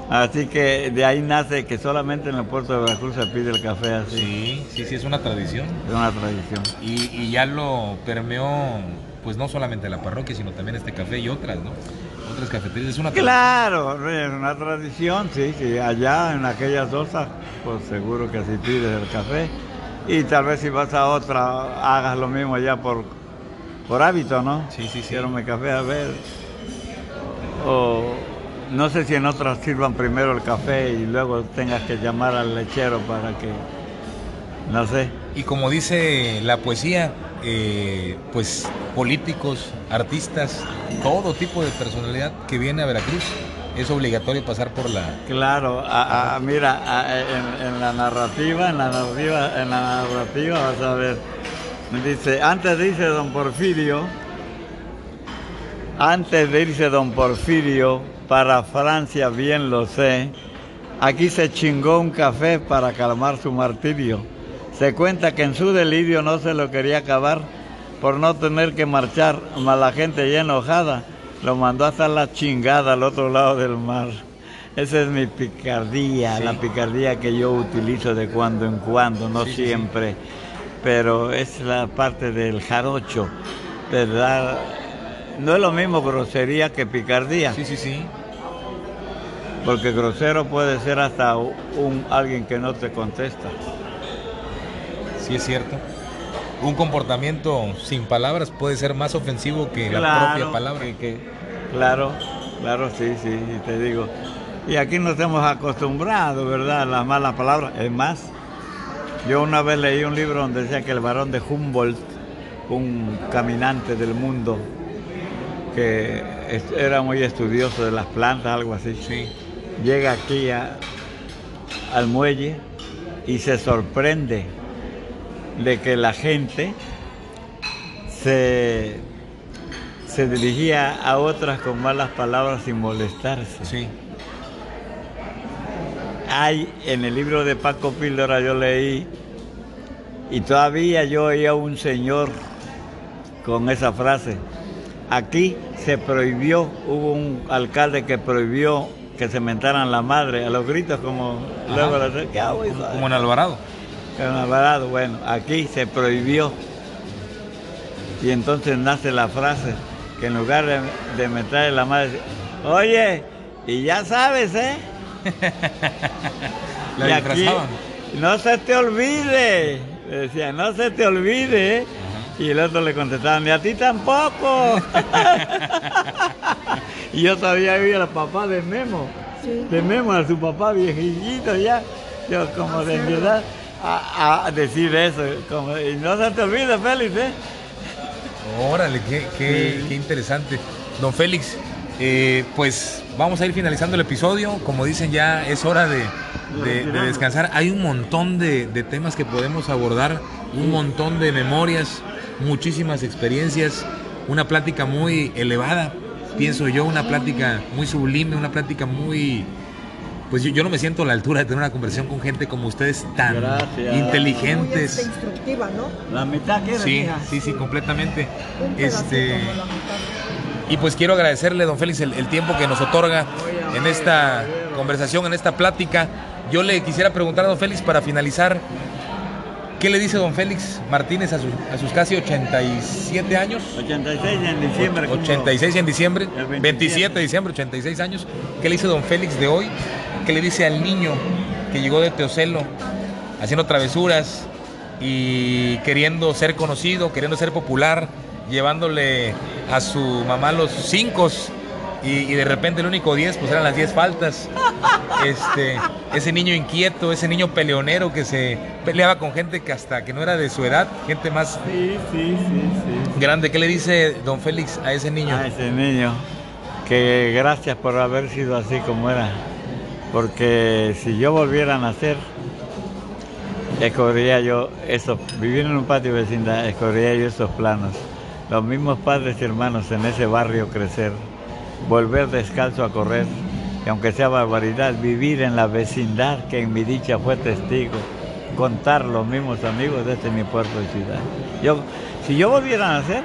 Así que de ahí nace que solamente en el puerto de Veracruz se pide el café así. Sí, sí, sí, es una tradición. Es una tradición. Y, y ya lo permeó, pues no solamente la parroquia, sino también este café y otras, ¿no? Otras cafeterías. Es una. Claro, es una tradición, sí, sí. Allá en aquellas osas, pues seguro que si pides el café. Y tal vez si vas a otra, hagas lo mismo ya por, por hábito, ¿no? Sí, sí, sí. Quiero mi café a ver. O no sé si en otras sirvan primero el café y luego tengas que llamar al lechero para que, no sé. Y como dice la poesía, eh, pues políticos, artistas, todo tipo de personalidad que viene a Veracruz, es obligatorio pasar por la... Claro, mira, en la narrativa, en la narrativa, en la narrativa vas a ver, dice, antes dice don Porfirio, antes de irse don Porfirio para Francia, bien lo sé, aquí se chingó un café para calmar su martirio. Se cuenta que en su delirio no se lo quería acabar por no tener que marchar, mas la gente ya enojada lo mandó hasta la chingada al otro lado del mar. Esa es mi picardía, la picardía que yo utilizo de cuando en cuando, no siempre, pero es la parte del jarocho, ¿verdad? No es lo mismo grosería que picardía. Sí, sí, sí. Porque grosero puede ser hasta un alguien que no te contesta. Sí, es cierto. Un comportamiento sin palabras puede ser más ofensivo que la propia palabra. Que, claro, claro, sí, sí, te digo. Y aquí nos hemos acostumbrado, ¿verdad?, a las malas palabras. Es más, yo una vez leí un libro donde decía que el varón de Humboldt, un caminante del mundo, que era muy estudioso de las plantas, algo así, sí. llega aquí al muelle y se sorprende de que la gente se, se dirigía a otras con malas palabras sin molestarse. Sí. Hay en el libro de Paco Píldora yo leí y todavía yo oía un señor con esa frase. Aquí se prohibió, hubo un alcalde que prohibió que se mentaran la madre a los gritos como luego ¿qué Como en Alvarado. En Alvarado, bueno, aquí se prohibió. Y entonces nace la frase que en lugar de, de mentarle la madre, oye, y ya sabes, ¿eh? la y aquí, no se te olvide, decía, no se te olvide. ¿eh? Y el otro le contestaba, ni a ti tampoco. y yo todavía vi al papá de Memo, de Memo, a su papá viejito ya, yo como de verdad a, decir eso, como, y no se te olvide, Félix, ¿eh? Órale, qué, qué, interesante. Don Félix, eh, pues vamos a ir finalizando el episodio. Como dicen, ya es hora de, descansar. Hay un montón de, de, temas que podemos abordar, un montón de memorias, muchísimas experiencias, una plática muy elevada, pienso yo, una plática muy sublime, una plática muy... Pues yo, no me siento a la altura de tener una conversación con gente como ustedes tan inteligentes. Muy instructiva, ¿no? La mitad que Sí, sí, sí, completamente. Este y pues quiero agradecerle, don Félix, el tiempo que nos otorga en esta conversación, en esta plática. Yo le quisiera preguntar a don Félix para finalizar, ¿Qué le dice don Félix Martínez a, sus casi 87 años? 86 en diciembre. 86 en diciembre, 27 de diciembre, 86 años. ¿Qué le dice don Félix de hoy? ¿Qué le dice al niño que llegó de Teocelo haciendo travesuras y queriendo ser conocido, queriendo ser popular, llevándole a su mamá los cinco y, de repente el único 10 pues eran las 10 faltas. Este, ese niño inquieto, ese niño peleonero que se peleaba con gente que hasta que no era de su edad, gente más sí, sí, sí, grande. ¿Qué le dice don Félix a ese niño? A ese niño, que gracias por haber sido así como era. Porque si yo volviera a nacer, escogería yo eso, vivir en un patio vecindad, escogería yo esos planos. Los mismos padres y hermanos en ese barrio crecer volver descalzo a correr, y aunque sea barbaridad, vivir en la vecindad que en mi dicha fue testigo, contar los mismos amigos de este mi puerto de ciudad. Yo, si yo volviera a nacer,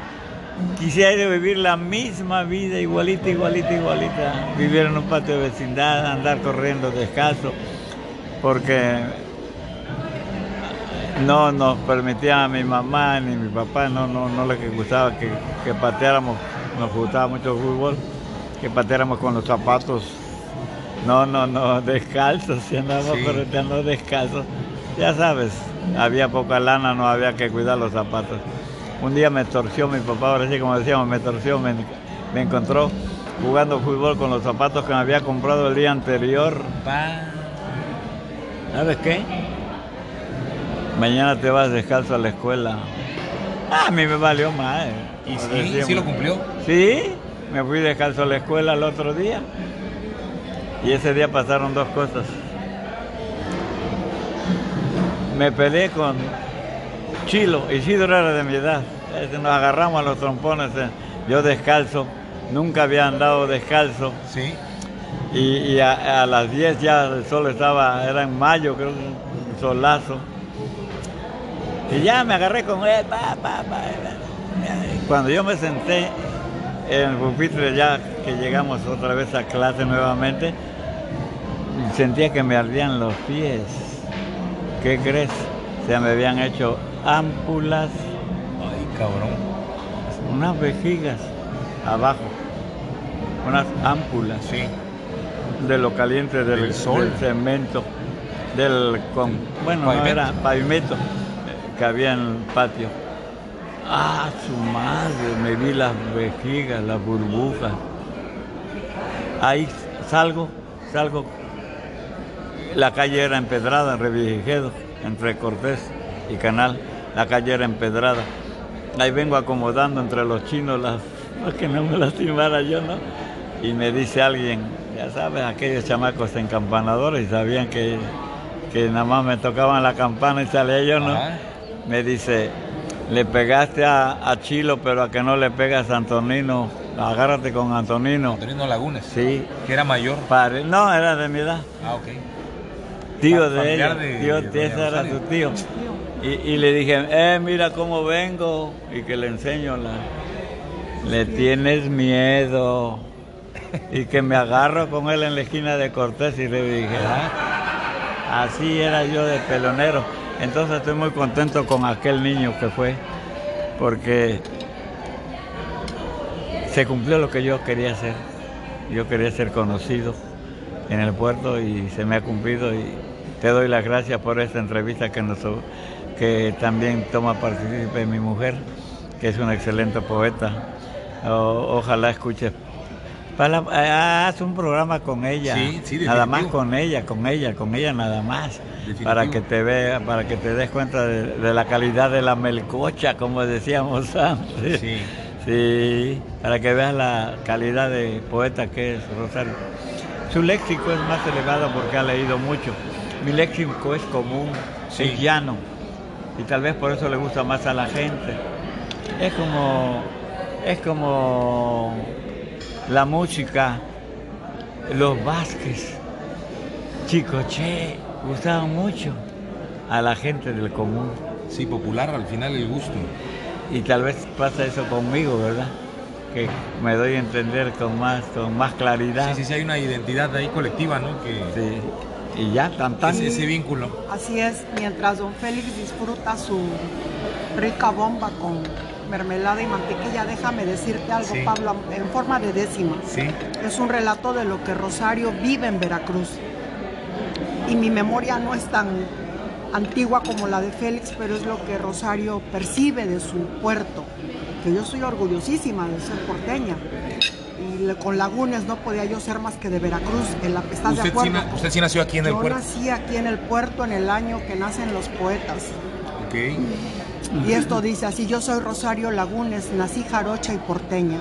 quisiera vivir la misma vida, igualita, igualita, igualita, vivir en un patio de vecindad, andar corriendo descalzo, porque no nos permitía a mi mamá ni mi papá, no, no, no les gustaba que, que pateáramos, nos gustaba mucho el fútbol que pateáramos con los zapatos. No, no, no, descalzos, si andábamos correteando descalzos. Ya sabes, había poca lana, no había que cuidar los zapatos. Un día me torció mi papá, ahora sí como decíamos, me torció, me, encontró jugando fútbol con los zapatos que me había comprado el día anterior. ¿Sabes qué? Mañana te vas descalzo a la escuela. Ah, a mí me valió más. ¿Y sí, sí lo cumplió? Sí, me fui descalzo a la escuela el otro día y ese día pasaron dos cosas. Me peleé con Chilo, Isidro era de mi edad. Nos agarramos a los trompones, eh. yo descalzo, nunca había andado descalzo. Sí. Y, a, las 10 ya el sol estaba, era en mayo, creo, un solazo. Y ya me agarré con él. Cuando yo me senté en el pupitre ya que llegamos otra vez a clase nuevamente, sentía que me ardían los pies. ¿Qué crees? Se me habían hecho ámpulas. Ay, cabrón. Unas vejigas abajo. Unas ámpulas. Sí. De lo caliente del, sol. cemento. Del. Con, bueno, no era pavimento que había en el patio. Ah, su madre, me vi las vejigas, las burbujas. Ahí salgo, salgo. La calle era empedrada, Revijedo, entre Cortés y Canal. La calle era empedrada. Ahí vengo acomodando entre los chinos las que no me lastimara yo, ¿no? Y me dice alguien, ya sabes, aquellos chamacos encampanadores y sabían que, que nada más me tocaban la campana y salía yo, ¿no? Me dice, le pegaste a, Chilo, pero a que no le pegas a Antonino, agárrate con Antonino. Antonino Lagunes. Sí. Que era mayor. Padre, no, era de mi edad. Ah, ok. Tío de ella, tío, ese era su tío. Y, le dije, eh, mira cómo vengo, y que le enseño la... Le tienes miedo. Y que me agarro con él en la esquina de Cortés y le dije, ah, así era yo de pelonero. Entonces estoy muy contento con aquel niño que fue, porque se cumplió lo que yo quería hacer. Yo quería ser conocido en el puerto y se me ha cumplido y te doy las gracias por esta entrevista que, nos, que también toma participe mi mujer, que es una excelente poeta. ojalá escuches para, haz un programa con ella, nada más con ella, con ella, con ella nada más, para que te vea, para que te des cuenta de, la calidad de la melcocha, como decíamos antes. Sí. sí, para que veas la calidad de poeta que es Rosario. Su léxico es más elevado porque ha leído mucho. Mi léxico es común, es llano, y tal vez por eso le gusta más a la gente. Es como, es como la música, los Vázquez, Chicoche, gustaban mucho a la gente del común. Sí, popular al final el gusto. Y tal vez pasa eso conmigo, ¿verdad? Que me doy a entender con más, con más claridad. Sí, sí, sí, hay una identidad ahí colectiva, ¿no? Que... Sí. Y ya, tan, tan. Ese, vínculo. Así es, mientras don Félix disfruta su rica bomba con mermelada y mantequilla, déjame decirte algo, Pablo, en forma de décima. Sí. Es un relato de lo que Rosario vive en Veracruz. Y mi memoria no es tan antigua como la de Félix, pero es lo que Rosario percibe de su puerto, que yo soy orgullosísima de ser porteña. Con Lagunes no podía yo ser más que de Veracruz. ¿Estás de acuerdo? Sí, ¿Usted sí nació aquí en el puerto? Yo nací aquí en el puerto en el año que nacen los poetas. Ok. Y esto dice así, yo soy Rosario Lagunes, nací jarocha y porteña.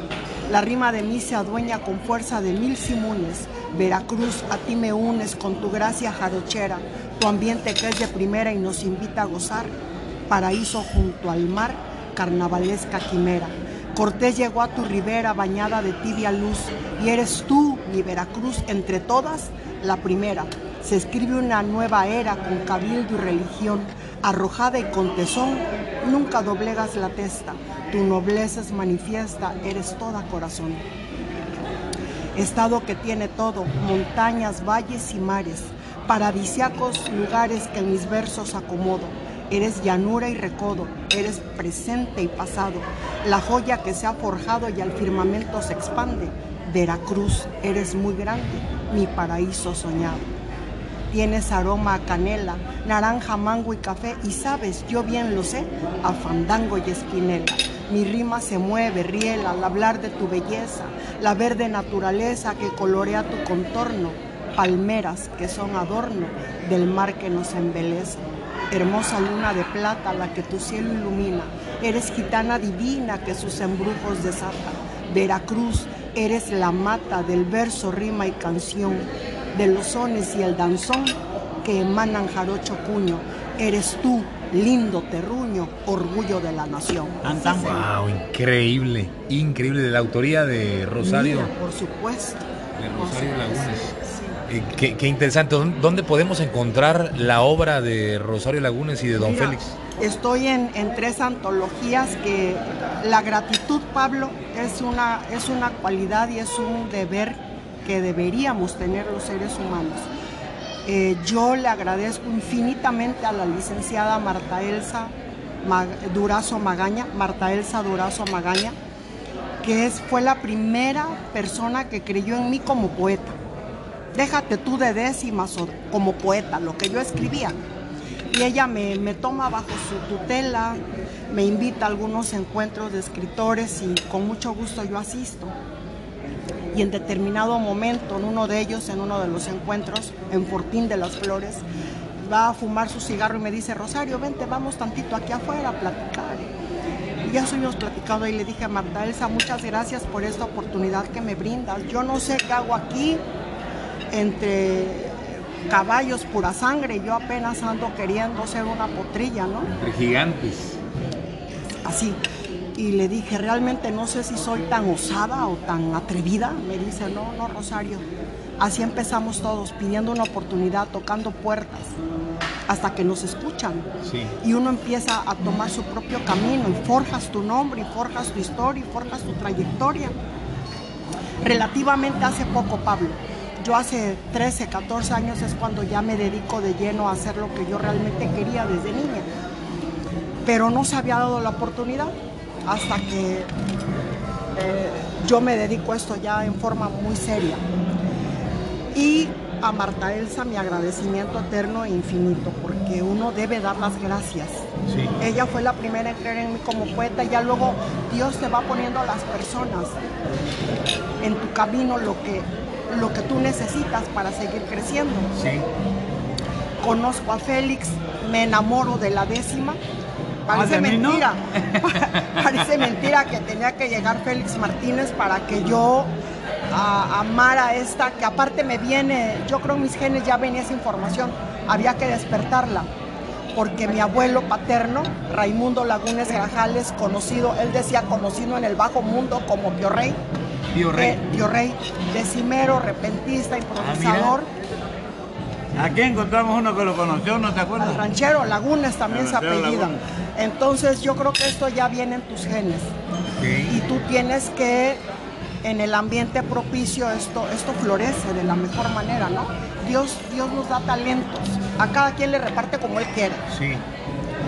La rima de mí se adueña con fuerza de mil simunes. Veracruz, a ti me unes con tu gracia jarochera, tu ambiente que es de primera y nos invita a gozar. Paraíso junto al mar, carnavalesca quimera. Cortés llegó a tu ribera bañada de tibia luz y eres tú, mi Veracruz, entre todas, la primera. Se escribe una nueva era con cabildo y religión, arrojada y con tesón, nunca doblegas la testa, tu nobleza es manifiesta, eres toda corazón. Estado que tiene todo, montañas, valles y mares, paradisiacos lugares que en mis versos acomodo. Eres llanura y recodo, eres presente y pasado, la joya que se ha forjado y al firmamento se expande. Veracruz, eres muy grande, mi paraíso soñado. Tienes aroma a canela, naranja, mango y café y sabes, yo bien lo sé, a fandango y espinela. Mi rima se mueve, riela al hablar de tu belleza, la verde naturaleza que colorea tu contorno, palmeras que son adorno del mar que nos embeleza. Hermosa luna de plata la que tu cielo ilumina, eres gitana divina que sus embrujos desata. Veracruz, eres la mata del verso, rima y canción de los sones y el danzón que emanan jarocho cuño. Eres tú, lindo terruño, orgullo de la nación. wow, increíble, increíble, de la autoría de Rosario. por supuesto. De Rosario Lagunes. Qué, interesante. ¿Dónde podemos encontrar la obra de Rosario Lagunes y de Don Félix? Estoy en, tres antologías que la gratitud, Pablo, es una, es una cualidad y es un deber que deberíamos tener los seres humanos. Eh, yo le agradezco infinitamente a la licenciada Marta Elsa Durazo Magaña, Marta Elsa Durazo Magaña, que es, fue la primera persona que creyó en mí como poeta. Déjate tú de décimas como poeta, lo que yo escribía. Y ella me, me toma bajo su tutela, me invita a algunos encuentros de escritores y con mucho gusto yo asisto. Y en determinado momento, en uno de ellos, en uno de los encuentros, en Fortín de las Flores, va a fumar su cigarro y me dice, Rosario, vente, vamos tantito aquí afuera a platicar. Y ya estuvimos platicando y le dije a Marta Elsa, muchas gracias por esta oportunidad que me brindas. Yo no sé qué hago aquí entre caballos pura sangre, yo apenas ando queriendo ser una potrilla, ¿no? Entre gigantes. Así. Y le dije, realmente no sé si soy tan osada o tan atrevida. Me dice, no, no, Rosario, Así empezamos todos, pidiendo una oportunidad, tocando puertas, hasta que nos escuchan. Y uno empieza a tomar su propio camino y forjas tu nombre, y forjas tu historia, y forjas tu trayectoria. Relativamente hace poco, Pablo, yo hace 13, 14 años es cuando ya me dedico de lleno a hacer lo que yo realmente quería desde niña. Pero no se había dado la oportunidad hasta que eh, yo me dedico a esto ya en forma muy seria. Y a Marta Elsa mi agradecimiento eterno e infinito, porque uno debe dar las gracias. Ella fue la primera en creer en mí como poeta, y ya luego Dios te va poniendo a las personas en tu camino lo que, lo que tú necesitas para seguir creciendo. Conozco a Félix, me enamoro de la décima. Parece ah, mentira. Parece mentira que tenía que llegar Félix Martínez para que yo a amar a esta, que aparte me viene, yo creo en mis genes ya venía esa información, había que despertarla, porque mi abuelo paterno, Raimundo Lagunes Grajales, conocido, él decía conocido en el bajo mundo como Pio Rey, Pio Rey, eh, Rey decimero, repentista, improvisador. Ah, Aquí encontramos uno que lo conoció, ¿no te acuerdas? El ranchero, Lagunes también se apellida. Entonces yo creo que esto ya viene en tus genes. Y tú tienes que en el ambiente propicio esto, esto florece de la mejor manera, ¿no? Dios, Dios nos da talentos, a cada quien le reparte como Él quiere. Sí.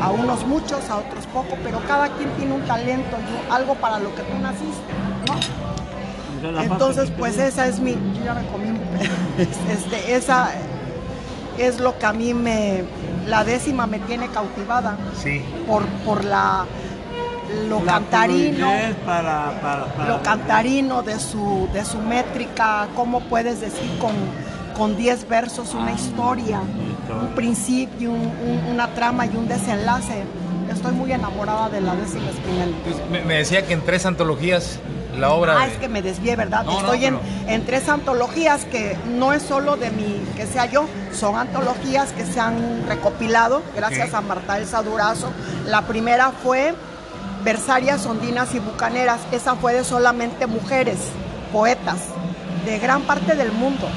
A unos muchos, a otros poco, pero cada quien tiene un talento algo para lo que tú naciste, ¿no? Entonces, pues esa es mi, yo ya me comí, este, esa es lo que a mí me, la décima me tiene cautivada. Sí. Por, por la lo cantarino, lo cantarino de su, de su métrica, cómo puedes decir con, con 10 versos una historia, un principio, una trama y un desenlace. Estoy muy enamorada de la décima Espinel. Pues, me, decía que en tres antologías la obra. Ah, es que me desvié, ¿verdad? Estoy en, en, tres antologías que no es solo de mi, que sea yo, son antologías que se han recopilado gracias a Marta Elsa Durazo. La primera fue versarias, ondinas y bucaneras. Esa fue de solamente mujeres, poetas, de gran parte del mundo,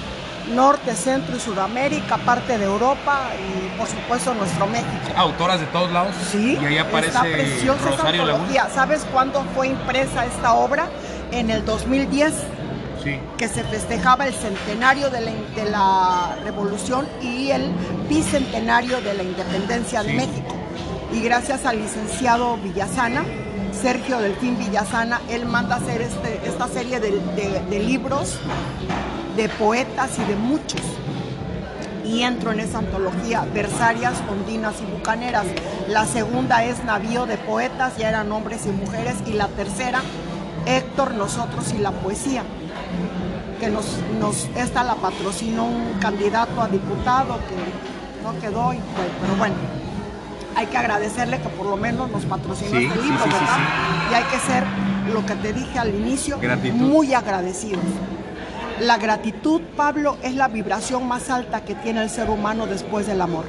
norte, centro y sudamérica, parte de Europa y por supuesto nuestro México. Autoras de todos lados. Sí. Y ahí aparece Rosario Laguna. ¿Sabes cuándo fue impresa esta obra? En el 2010. Sí. que se festejaba el centenario de la, revolución y el bicentenario de la independencia de México y gracias al licenciado Villasana, Sergio Delfín Villasana, él manda hacer este, esta serie de, libros de poetas y de muchos. Y entro en esa antología, Versarias, Ondinas y Bucaneras. La segunda es Navío de Poetas, ya eran hombres y mujeres. Y la tercera, Héctor, Nosotros y la Poesía, que nos, nos esta la patrocinó un candidato a diputado que no quedó, pero bueno hay que agradecerle que por lo menos nos patrocinó este libro, ¿verdad? y hay que ser, lo que te dije al inicio, muy agradecidos. La gratitud, Pablo, es la vibración más alta que tiene el ser humano después del amor.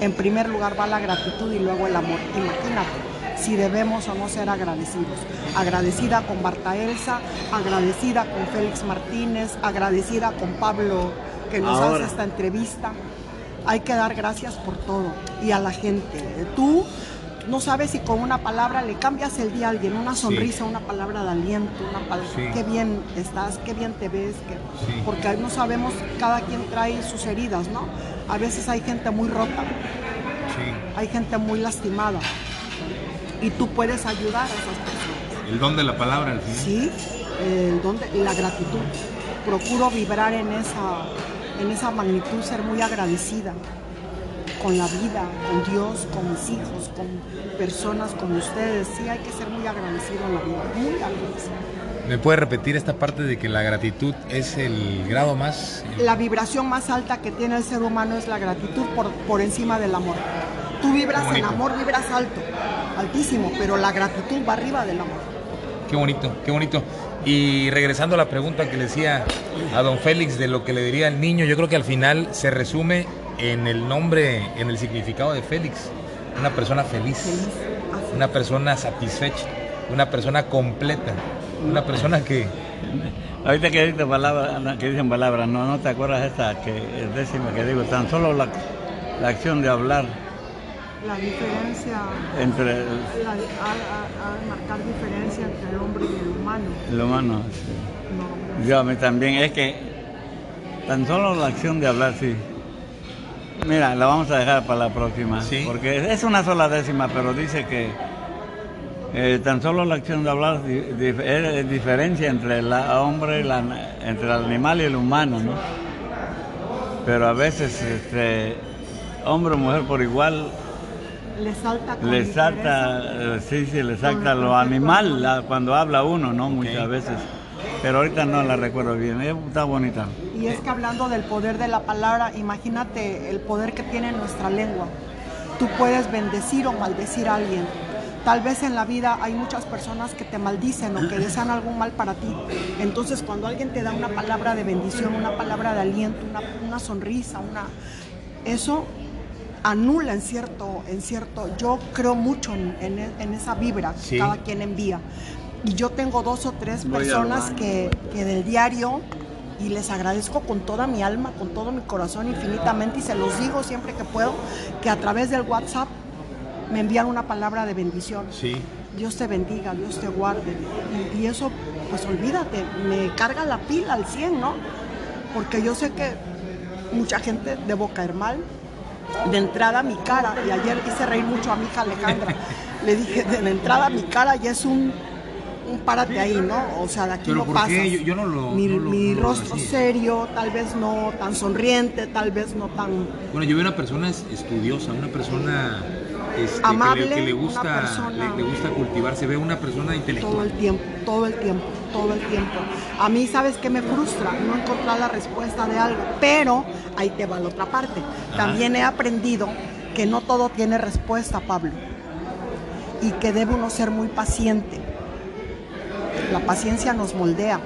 En primer lugar va la gratitud y luego el amor. Imagínate si debemos o no ser agradecidos. Agradecida con Marta Elsa, agradecida con Félix Martínez, agradecida con Pablo que nos hace esta entrevista. Hay que dar gracias por todo y a la gente. Tú no sabes si con una palabra le cambias el día a alguien, una sonrisa, una palabra de aliento, una palabra, qué bien estás, qué bien te ves, porque no sabemos, cada quien trae sus heridas, ¿no? A veces hay gente muy rota, hay gente muy lastimada y tú puedes ayudar a esas personas. El don de la palabra al final. Sí, el don de la gratitud. Procuro vibrar en esa, en esa magnitud, ser muy agradecida con la vida, con Dios, con mis hijos, con personas como ustedes. Sí, hay que ser muy agradecido en la vida, muy agradecido. ¿Me puede repetir esta parte de que la gratitud es el grado más? La vibración más alta que tiene el ser humano es la gratitud por, por encima del amor. Tú vibras en amor, vibras alto, altísimo, pero la gratitud va arriba del amor. Qué bonito, qué bonito. Y regresando a la pregunta que le decía a don Félix de lo que le diría al niño, yo creo que al final se resume en el nombre, en el significado de Félix. Una persona feliz, una persona satisfecha, una persona completa, una persona que... Ahorita que dicen palabras, que dicen palabras, no, no te acuerdas esta que es décima que digo, tan solo la, la acción de hablar la diferencia entre a, marcar diferencia entre el hombre y el humano. El humano, sí. Yo a mí también, es que tan solo la acción de hablar, sí. Mira, la vamos a dejar para la próxima, ¿Sí? porque es una sola décima, pero dice que eh, tan solo la acción de hablar es diferencia entre el hombre, la, entre el animal y el humano, ¿no? Pero a veces, este, hombre o mujer por igual, le salta le salta eh, sí sí le salta lo animal cuando habla uno no muchas veces. Pero ahorita no la recuerdo bien está bonita y es que hablando del poder de la palabra imagínate el poder que tiene nuestra lengua tú puedes bendecir o maldecir a alguien Tal vez en la vida hay muchas personas que te maldicen o que desean algún mal para ti. Entonces, cuando alguien te da una palabra de bendición, una palabra de aliento, una, una sonrisa, una, eso anula en cierto, en cierto, yo creo mucho en, esa vibra que cada quien envía. Y yo tengo dos o tres personas que, que del diario, y les agradezco con toda mi alma, con todo mi corazón infinitamente, y se los digo siempre que puedo, que a través del WhatsApp me envían una palabra de bendición. Sí. Dios te bendiga, Dios te guarde. Y, y, eso, pues olvídate, me carga la pila al 100, ¿no? Porque yo sé que mucha gente debo caer mal, de entrada mi cara, y ayer hice reír mucho a mi hija Alejandra, le dije, de la entrada mi cara ya es un, un párate ahí, ¿no? O sea, de aquí no pasa Yo, no lo, mi, rostro serio, tal vez no tan sonriente, tal vez no tan... Bueno, yo veo una persona estudiosa, una persona este, amable, que, le, gusta, le, gusta cultivar, se ve una persona intelectual. Todo el tiempo, todo el tiempo, todo el tiempo. A mí, ¿sabes qué me frustra? No encontrar la respuesta de algo, pero ahí te va la otra parte. También he aprendido que no todo tiene respuesta, Pablo, y que debe uno ser muy paciente. La paciencia nos moldea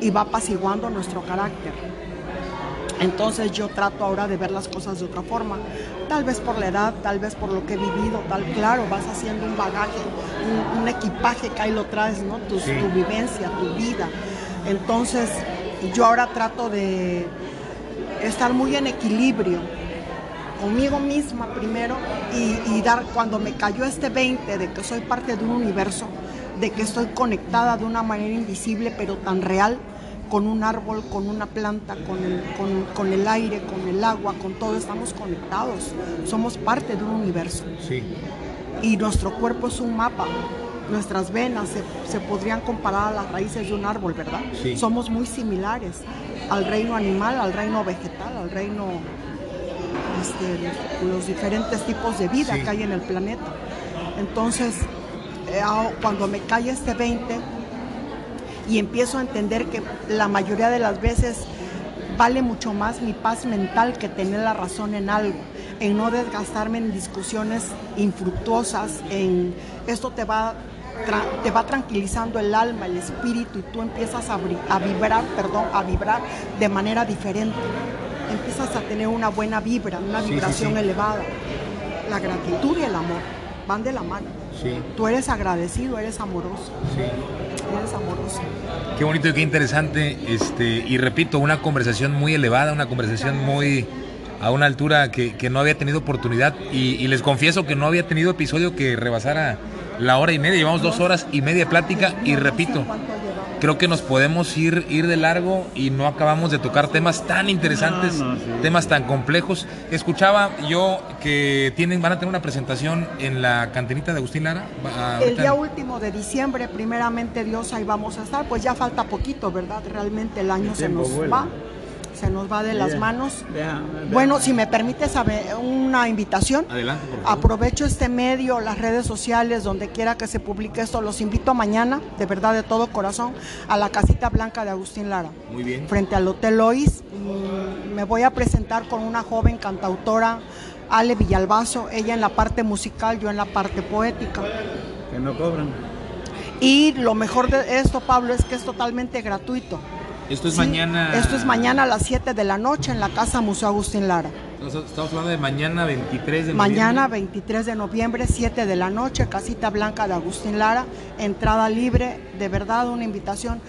y va apaciguando nuestro carácter. Entonces yo trato ahora de ver las cosas de otra forma, tal vez por la edad, tal vez por lo que he vivido, tal, claro, vas haciendo un bagaje, un, equipaje que ahí lo traes, ¿no? Tu, tu, vivencia, tu vida. Entonces yo ahora trato de estar muy en equilibrio conmigo misma primero y, y dar, cuando me cayó este 20 de que soy parte de un universo, de que estoy conectada de una manera invisible pero tan real, con un árbol, con una planta, con el, con, el aire, con el agua, con todo, estamos conectados. Somos parte de un universo. Sí. Y nuestro cuerpo es un mapa. Nuestras venas se, podrían comparar a las raíces de un árbol, ¿verdad? Sí. Somos muy similares al reino animal, al reino vegetal, al reino, este, los diferentes tipos de vida que hay en el planeta. Entonces, cuando me cae este 20, y empiezo a entender que la mayoría de las veces vale mucho más mi paz mental que tener la razón en algo, en no desgastarme en discusiones infructuosas, en esto te va te va tranquilizando el alma, el espíritu y tú empiezas a, a vibrar, perdón, a vibrar de manera diferente. Empiezas a tener una buena vibra, una vibración elevada. La gratitud y el amor van de la mano. Sí. Tú eres agradecido, eres amoroso. Sí es amoroso. Qué bonito y qué interesante. Este, y repito, una conversación muy elevada, una conversación muy a una altura que, no había tenido oportunidad. Y, les confieso que no había tenido episodio que rebasara la hora y media. Llevamos dos horas y media de plática. Y repito, creo que nos podemos ir, ir de largo y no acabamos de tocar temas tan interesantes, temas tan complejos. Escuchaba yo que tienen, van a tener una presentación en la cantinita de Agustín Lara. El día último de diciembre, primeramente Dios, ahí vamos a estar. Pues ya falta poquito, ¿verdad? Realmente el año se nos va se nos va de las manos. Bueno, si me permites una invitación, Adelante, aprovecho este medio, las redes sociales, donde quiera que se publique esto, los invito mañana, de verdad, de todo corazón, a la casita blanca de Agustín Lara. Muy bien. Frente al Hotel Lois. Me voy a presentar con una joven cantautora, Ale Villalbazo, ella en la parte musical, yo en la parte poética. Que no cobran. Y lo mejor de esto, Pablo, es que es totalmente gratuito. Esto es mañana. Esto es mañana a las 7 de la noche en la Casa Museo Agustín Lara. Estamos hablando de mañana 23 de noviembre. Mañana 23 de noviembre, 7 de la noche, Casita Blanca de Agustín Lara, entrada libre, de verdad una invitación.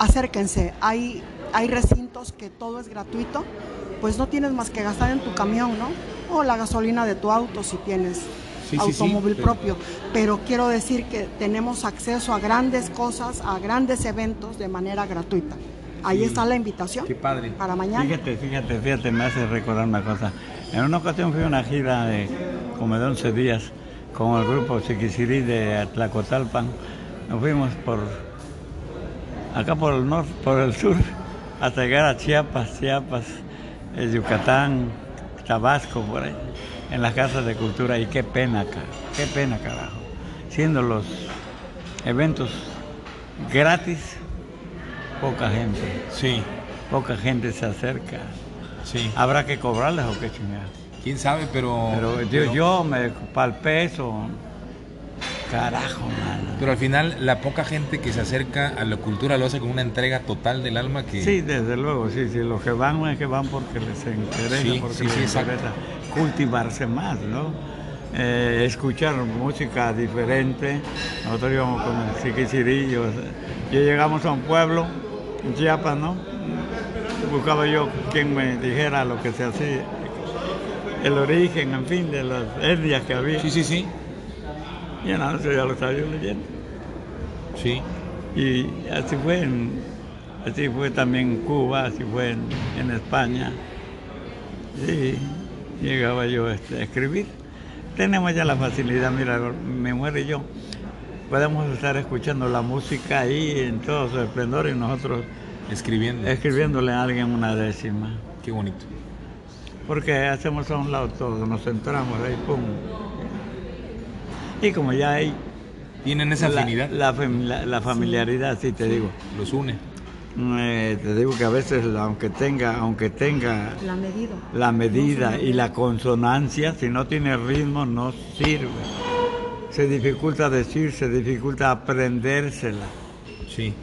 Acérquense, hay, hay recintos que todo es gratuito, pues no tienes más que gastar en tu camión, ¿no? O la gasolina de tu auto si tienes automóvil propio. Pero quiero decir que tenemos acceso a grandes cosas, a grandes eventos de manera gratuita. Ahí está la invitación. Qué padre. Para mañana. Fíjate, fíjate, fíjate, me hace recordar una cosa. En una ocasión fui a una gira de como de 11 días con el grupo Chiquisirí de Tlacotalpan. Nos fuimos por acá por el norte, por el sur, hasta llegar a Chiapas, Chiapas, Yucatán, Tabasco, por ahí, en las casas de cultura. Y qué pena, qué pena, carajo. Siendo los eventos gratis poca gente. Sí. Poca gente se acerca. Sí. ¿Habrá que cobrarles o qué chingada? ¿Quién sabe? Pero... Pero, yo me para el peso. Carajo, mano. Pero al final la poca gente que se acerca a la cultura lo hace con una entrega total del alma que... Sí, desde luego, sí, sí. Los que van es que van porque les interesa, porque les interesa cultivarse más, ¿no? Eh, escuchar música diferente. Nosotros íbamos con el Siquicirillo. Ya llegamos a un pueblo en Chiapas, ¿no? Buscaba yo quien me dijera lo que se hacía, el origen, en fin, de las etnias que había. Sí, sí, sí. Y nada, eso ya lo estaba yo leyendo. Sí. Y así fue, así fue también en Cuba, así fue en, España. Y llegaba yo este, a escribir. Tenemos ya la facilidad, mira, mi mujer y yo podemos estar escuchando la música ahí en todo su esplendor y nosotros escribiendo escribiéndole a alguien una décima. Qué bonito. Porque hacemos a un lado todo, nos centramos ahí, pum. Y como ya hay... Tienen esa afinidad. La, familiaridad, sí. te digo. Los une. Eh, te digo que a veces, aunque tenga, aunque tenga la medida, la medida y la consonancia, si no tiene ritmo, no sirve se dificulta decir, se dificulta aprendérsela. Sí.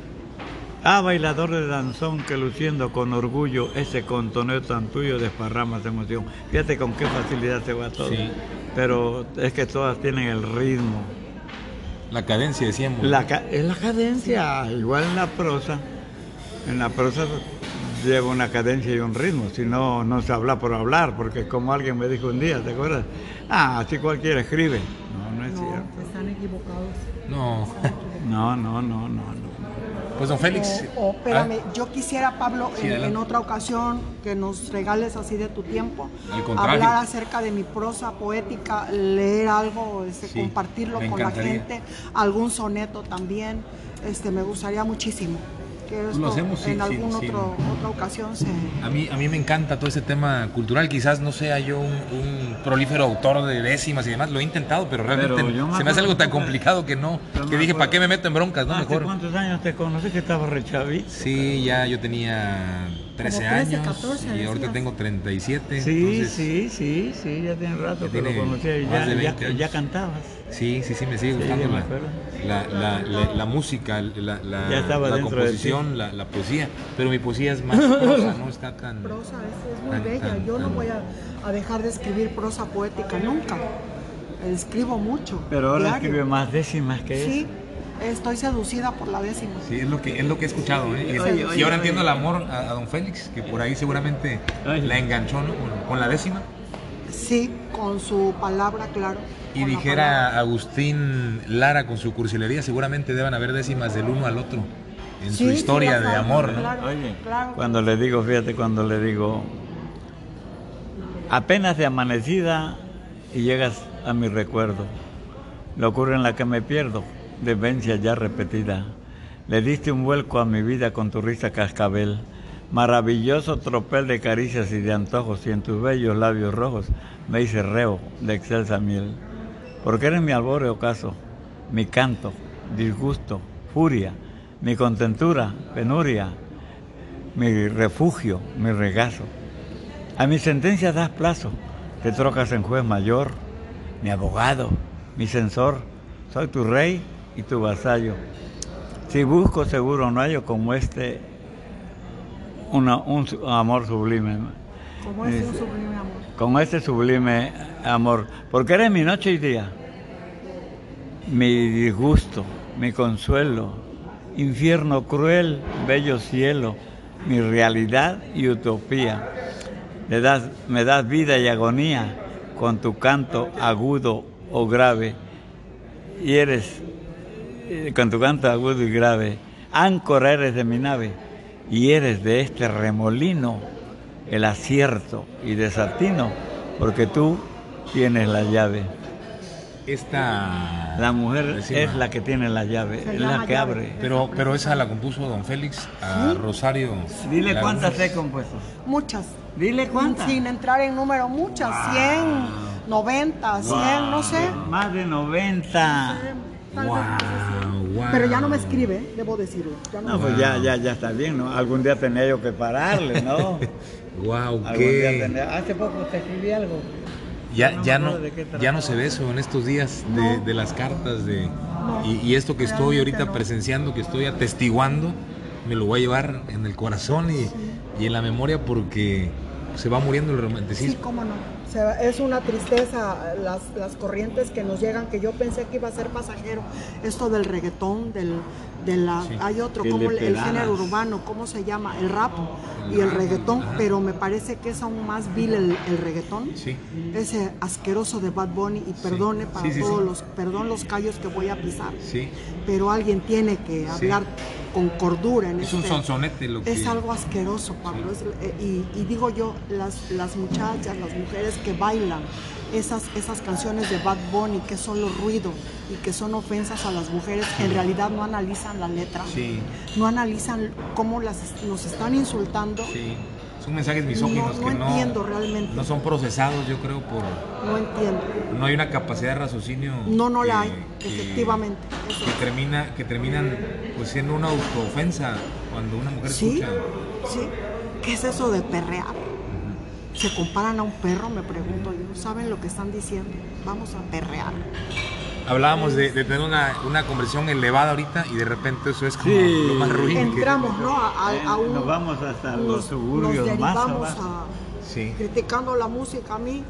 Ah, bailador de danzón que luciendo con orgullo ese contoneo tan tuyo desparramas de emoción. Fíjate con qué facilidad se va todo. Sí. Pero es que todas tienen el ritmo. La cadencia, decíamos. La, es la cadencia, igual en la prosa. En la prosa lleva una cadencia y un ritmo, si no, no se habla por hablar, porque como alguien me dijo un día, ¿te acuerdas? Ah, así cualquiera escribe. No, no cierto. Están equivocados. No. no, no, no, no, Pues don Félix. O, espérame, ah. yo quisiera, Pablo, en, otra ocasión que nos regales así de tu tiempo, hablar acerca de mi prosa poética, leer algo, este, compartirlo con la gente, algún soneto también, este, me gustaría muchísimo lo hacemos, en alguna otra ocasión se... A mí, a mí me encanta todo ese tema cultural, quizás no sea yo un, prolífero autor de décimas y demás, lo he intentado, pero realmente se me hace algo tan complicado que no, que dije, ¿para qué me meto en broncas? No, mejor. ¿Cuántos años te conocí que estaba rechavito? Sí, ya yo tenía 13 años y ahorita tengo 37. Sí, sí, sí, sí, ya tiene rato que lo conocía y ya, ya, cantabas. Sí, sí, sí, me sigue gustando la, la, la, la, música, la, la composición, la, la, poesía, pero mi poesía es más prosa, no está tan... Prosa, es, muy bella, yo no voy a, a, dejar de escribir prosa poética nunca, escribo mucho. Pero ahora escribe más décimas que sí. Estoy seducida por la décima. Sí, es lo que, es lo que he escuchado. ¿eh? Y, ahora entiendo el amor a, don Félix, que por ahí seguramente la enganchó ¿no? con, la décima. Sí, con su palabra, claro. Y dijera Agustín Lara con su cursilería, seguramente deben haber décimas del uno al otro en su historia de amor. ¿no? Oye, cuando le digo, fíjate, cuando le digo, apenas de amanecida y llegas a mi recuerdo, ocurre en la que me pierdo demencia ya repetida. Le diste un vuelco a mi vida con tu risa cascabel, maravilloso tropel de caricias y de antojos, y en tus bellos labios rojos me hice reo de excelsa miel. Porque eres mi albore ocaso, mi canto, disgusto, furia, mi contentura, penuria, mi refugio, mi regazo. A mi sentencia das plazo, te trocas en juez mayor, mi abogado, mi censor, soy tu rey y tu vasallo. Si busco seguro no hallo como este un amor sublime. Como este sublime amor. Como este sublime amor. Porque eres mi noche y día. Mi disgusto, mi consuelo, infierno cruel, bello cielo, mi realidad y utopía. Le das, me das vida y agonía con tu canto agudo o grave. Y eres eh, con tu canto agudo y grave, áncora eres de mi nave y eres de este remolino el acierto y desatino, porque tú tienes la llave. Esta la mujer es la que tiene la llave, es la que abre. Pero, pero esa la compuso don Félix a Rosario. Dile cuántas he compuesto. Muchas. Dile cuántas. Sin entrar en número, muchas. 100, 90, 100, no sé. Más de 90. Pero ya no me escribe, debo decirlo. no, pues ya, ya, ya está bien, ¿no? Algún día tenía yo que pararle, ¿no? wow, ¿qué? Hace poco te escribí algo. Ya, ya, no, ya no se ve eso en estos días de, las cartas de y, esto que estoy ahorita presenciando, que estoy atestiguando, me lo voy a llevar en el corazón y, y en la memoria porque se va muriendo el romanticismo. Sí, cómo no es una tristeza las, las, corrientes que nos llegan, que yo pensé que iba a ser pasajero. Esto del reggaetón, del, de la, hay otro, como el, género urbano, ¿cómo se llama? El rap y el reggaetón, pero me parece que es aún más vil el, el reggaetón. Ese asqueroso de Bad Bunny, y perdone para todos los, perdón los callos que voy a pisar, pero alguien tiene que hablar con cordura en Es un este sonsonete lo que... Es algo asqueroso, Pablo. Eh, y, digo yo, las, las muchachas, las mujeres que bailan esas, esas canciones de Bad Bunny, que son solo ruido y que son ofensas a las mujeres, en realidad no analizan la letra, no analizan cómo las, nos están insultando. Sí. Son mensajes misóginos no, que no entiendo realmente. no son procesados, yo creo, por... No entiendo. No hay una capacidad de raciocinio. No, no la hay, efectivamente. Que, termina, que terminan pues siendo una autoofensa cuando una mujer ¿Sí? escucha. Sí, ¿qué es eso de perrear? ¿Se comparan a un perro? Me pregunto yo. ¿Saben lo que están diciendo? Vamos a perrear. Hablábamos de, tener una, una, conversión elevada ahorita y de repente eso es como lo más ruin. Entramos, ¿no? A, un, nos vamos hasta los suburbios nos más a, sí. criticando la música a mí,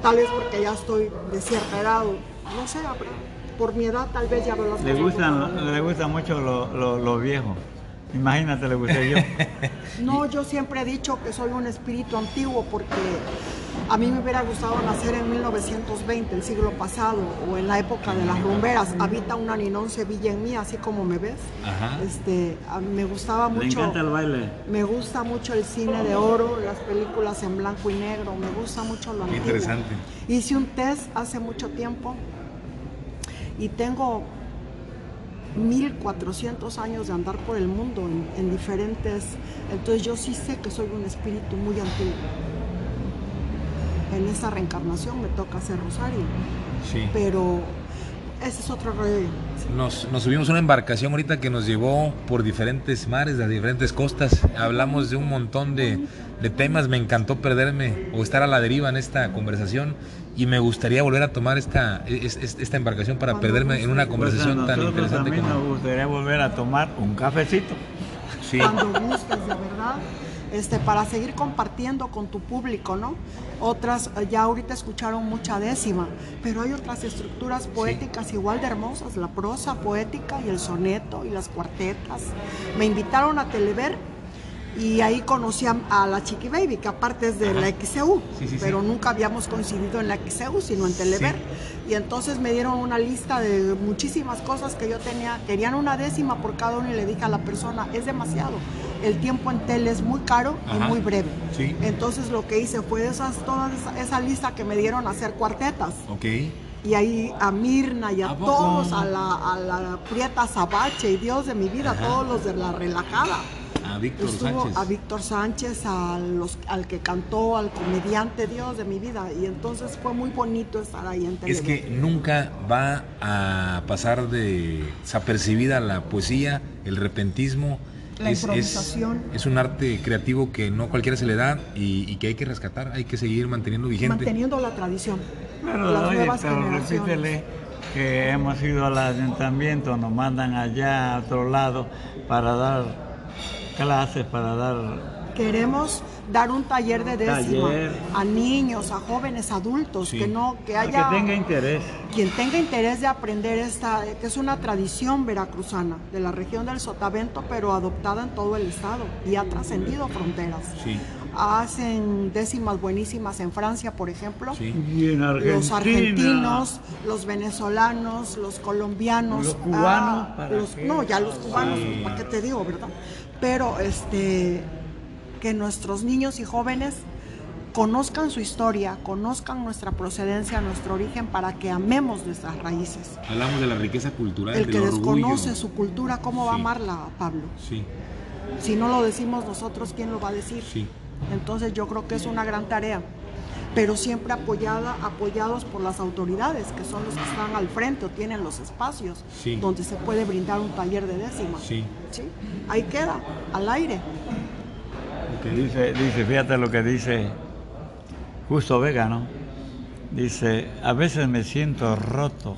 tal vez porque ya estoy de cierta edad, no sé, por mi edad tal vez ya veo las le gustan, Le gusta mucho lo, lo, lo viejo. Imagínate, le gusté yo. no, yo siempre he dicho que soy un espíritu antiguo porque a mí me hubiera gustado nacer en 1920, el siglo pasado, o en la época de las rumberas. Habita una Ninón Sevilla en mí, así como me ves. Este, me gustaba mucho. Me encanta el baile. Me gusta mucho el cine de oro, las películas en blanco y negro. Me gusta mucho lo antiguo. Interesante. Hice un test hace mucho tiempo y tengo 1400 años de andar por el mundo en, diferentes... Entonces yo sí sé que soy un espíritu muy antiguo. En esta reencarnación me toca hacer rosario. Sí. Pero ese es otro rey. Nos, nos subimos a una embarcación ahorita que nos llevó por diferentes mares, las diferentes costas. Hablamos de un montón de, de temas. Me encantó perderme o estar a la deriva en esta conversación y me gustaría volver a tomar esta, esta embarcación para perderme en una conversación tan interesante. A mí me gustaría volver a tomar un cafecito. Sí. Cuando gustes, de verdad. este, para seguir compartiendo con tu público, ¿no? Otras, eh, ya ahorita escucharon mucha décima, pero hay otras estructuras poéticas igual de hermosas, la prosa poética y el soneto y las cuartetas. Me invitaron a Telever y ahí conocí a, la Chiqui Baby, que aparte es de la XCU, pero nunca habíamos coincidido en la XCU, sino en Telever. Y entonces me dieron una lista de muchísimas cosas que yo tenía, querían una décima por cada uno y le dije a la persona, es demasiado, el tiempo en tele es muy caro y muy breve. Entonces lo que hice fue esas, toda esa, lista que me dieron a hacer cuartetas. y ahí a Mirna y a, todos, a la, a la Prieta Sabache y Dios de mi vida, todos los de la relajada. A Víctor Sánchez. A Víctor Sánchez, los, al que cantó, al comediante Dios de mi vida. Y entonces fue muy bonito estar ahí en Es que nunca va a pasar de desapercibida la poesía, el repentismo. La improvisación. Es, un arte creativo que no cualquiera se le da y, que hay que rescatar, hay que seguir manteniendo vigente. Manteniendo la tradición. Pero, las nuevas repítele que hemos ido al ayuntamiento, nos mandan allá a otro lado para dar clases para dar... Queremos dar un taller de décima a niños, a jóvenes, adultos, que no, que haya... Que tenga interés. Quien tenga interés de aprender esta, que es una tradición veracruzana de la región del Sotavento, pero adoptada en todo el estado y ha trascendido fronteras. Sí hacen décimas buenísimas en Francia, por ejemplo. Sí. Y en Argentina. Los argentinos, los venezolanos, los colombianos. Los cubanos. Ah, no, ya los cubanos, ¿para qué te digo, verdad? Pero este, que nuestros niños y jóvenes conozcan su historia, conozcan nuestra procedencia, nuestro origen, para que amemos nuestras raíces. Hablamos de la riqueza cultural. El que desconoce su cultura, ¿cómo va a amarla, Pablo? Sí. Si no lo decimos nosotros, ¿quién lo va a decir? Sí. Entonces yo creo que es una gran tarea, pero siempre apoyada, apoyados por las autoridades, que son los que están al frente o tienen los espacios donde se puede brindar un taller de décima. Sí. ¿Sí? Ahí queda, al aire. dice, dice, fíjate lo que dice Justo Vega, ¿no? Dice, a veces me siento roto,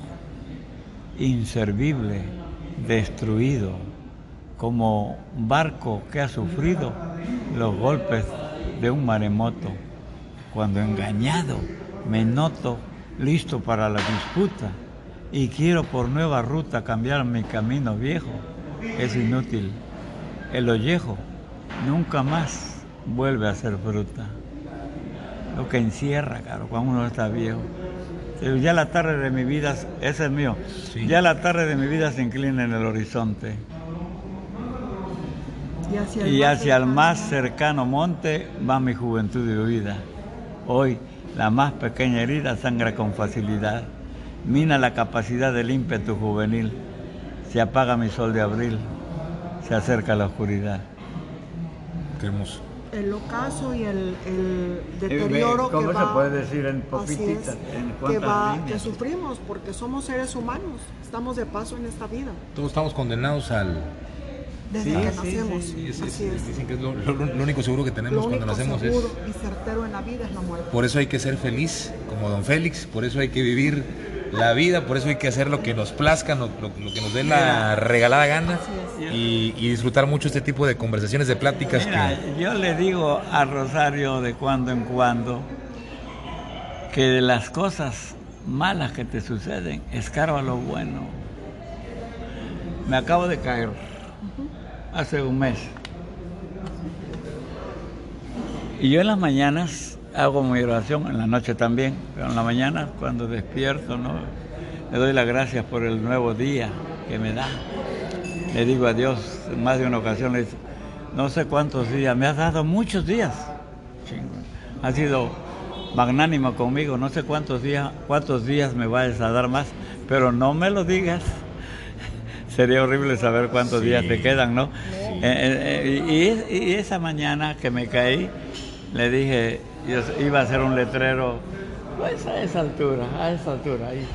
inservible, destruido, como un barco que ha sufrido los golpes de un maremoto. Cuando engañado me noto listo para la disputa y quiero por nueva ruta cambiar mi camino viejo, es inútil. El ollejo nunca más vuelve a ser fruta lo que encierra, claro, cuando uno está viejo. Ya la tarde de mi vida, ese es mío, ya la tarde de mi vida se inclina en el horizonte. Y hacia el, más, cercano monte va mi juventud y vida. Hoy la más pequeña herida sangra con facilidad, mina la capacidad del ímpetu juvenil, se apaga mi sol de abril, se acerca la oscuridad. Qué hermoso el ocaso y el, el deterioro ¿Cómo que se puede decir en poquititas? que, va, que sufrimos porque somos seres humanos, estamos de paso en esta vida. Todos estamos condenados al... Desde que nacemos. Dicen que es lo, único seguro que tenemos cuando nacemos seguro y certero en la vida es la muerte. Por eso hay que ser feliz, como don Félix, por eso hay que vivir la vida, por eso hay que hacer lo que nos plazca, lo, que nos dé la regalada gana y, disfrutar mucho este tipo de conversaciones, de pláticas. Yo le digo a Rosario de cuando en cuando que de las cosas malas que te suceden, escarba lo bueno. Me acabo de caer hace un mes. Y yo en las mañanas hago mi oración en la noche también, pero en la mañana cuando despierto, ¿no? Le doy las gracias por el nuevo día que me da. Le digo a Dios en más de una ocasión, le digo, no sé cuántos días, me has dado muchos días. Ha sido magnánimo conmigo, no sé cuántos días, cuántos días me vayas a dar más, pero no me lo digas. Sería horrible saber cuántos días te quedan, ¿no? Eh, eh, eh, y, y esa mañana que me caí, le dije, iba a hacer un letrero pues a esa altura, a esa altura, ahí.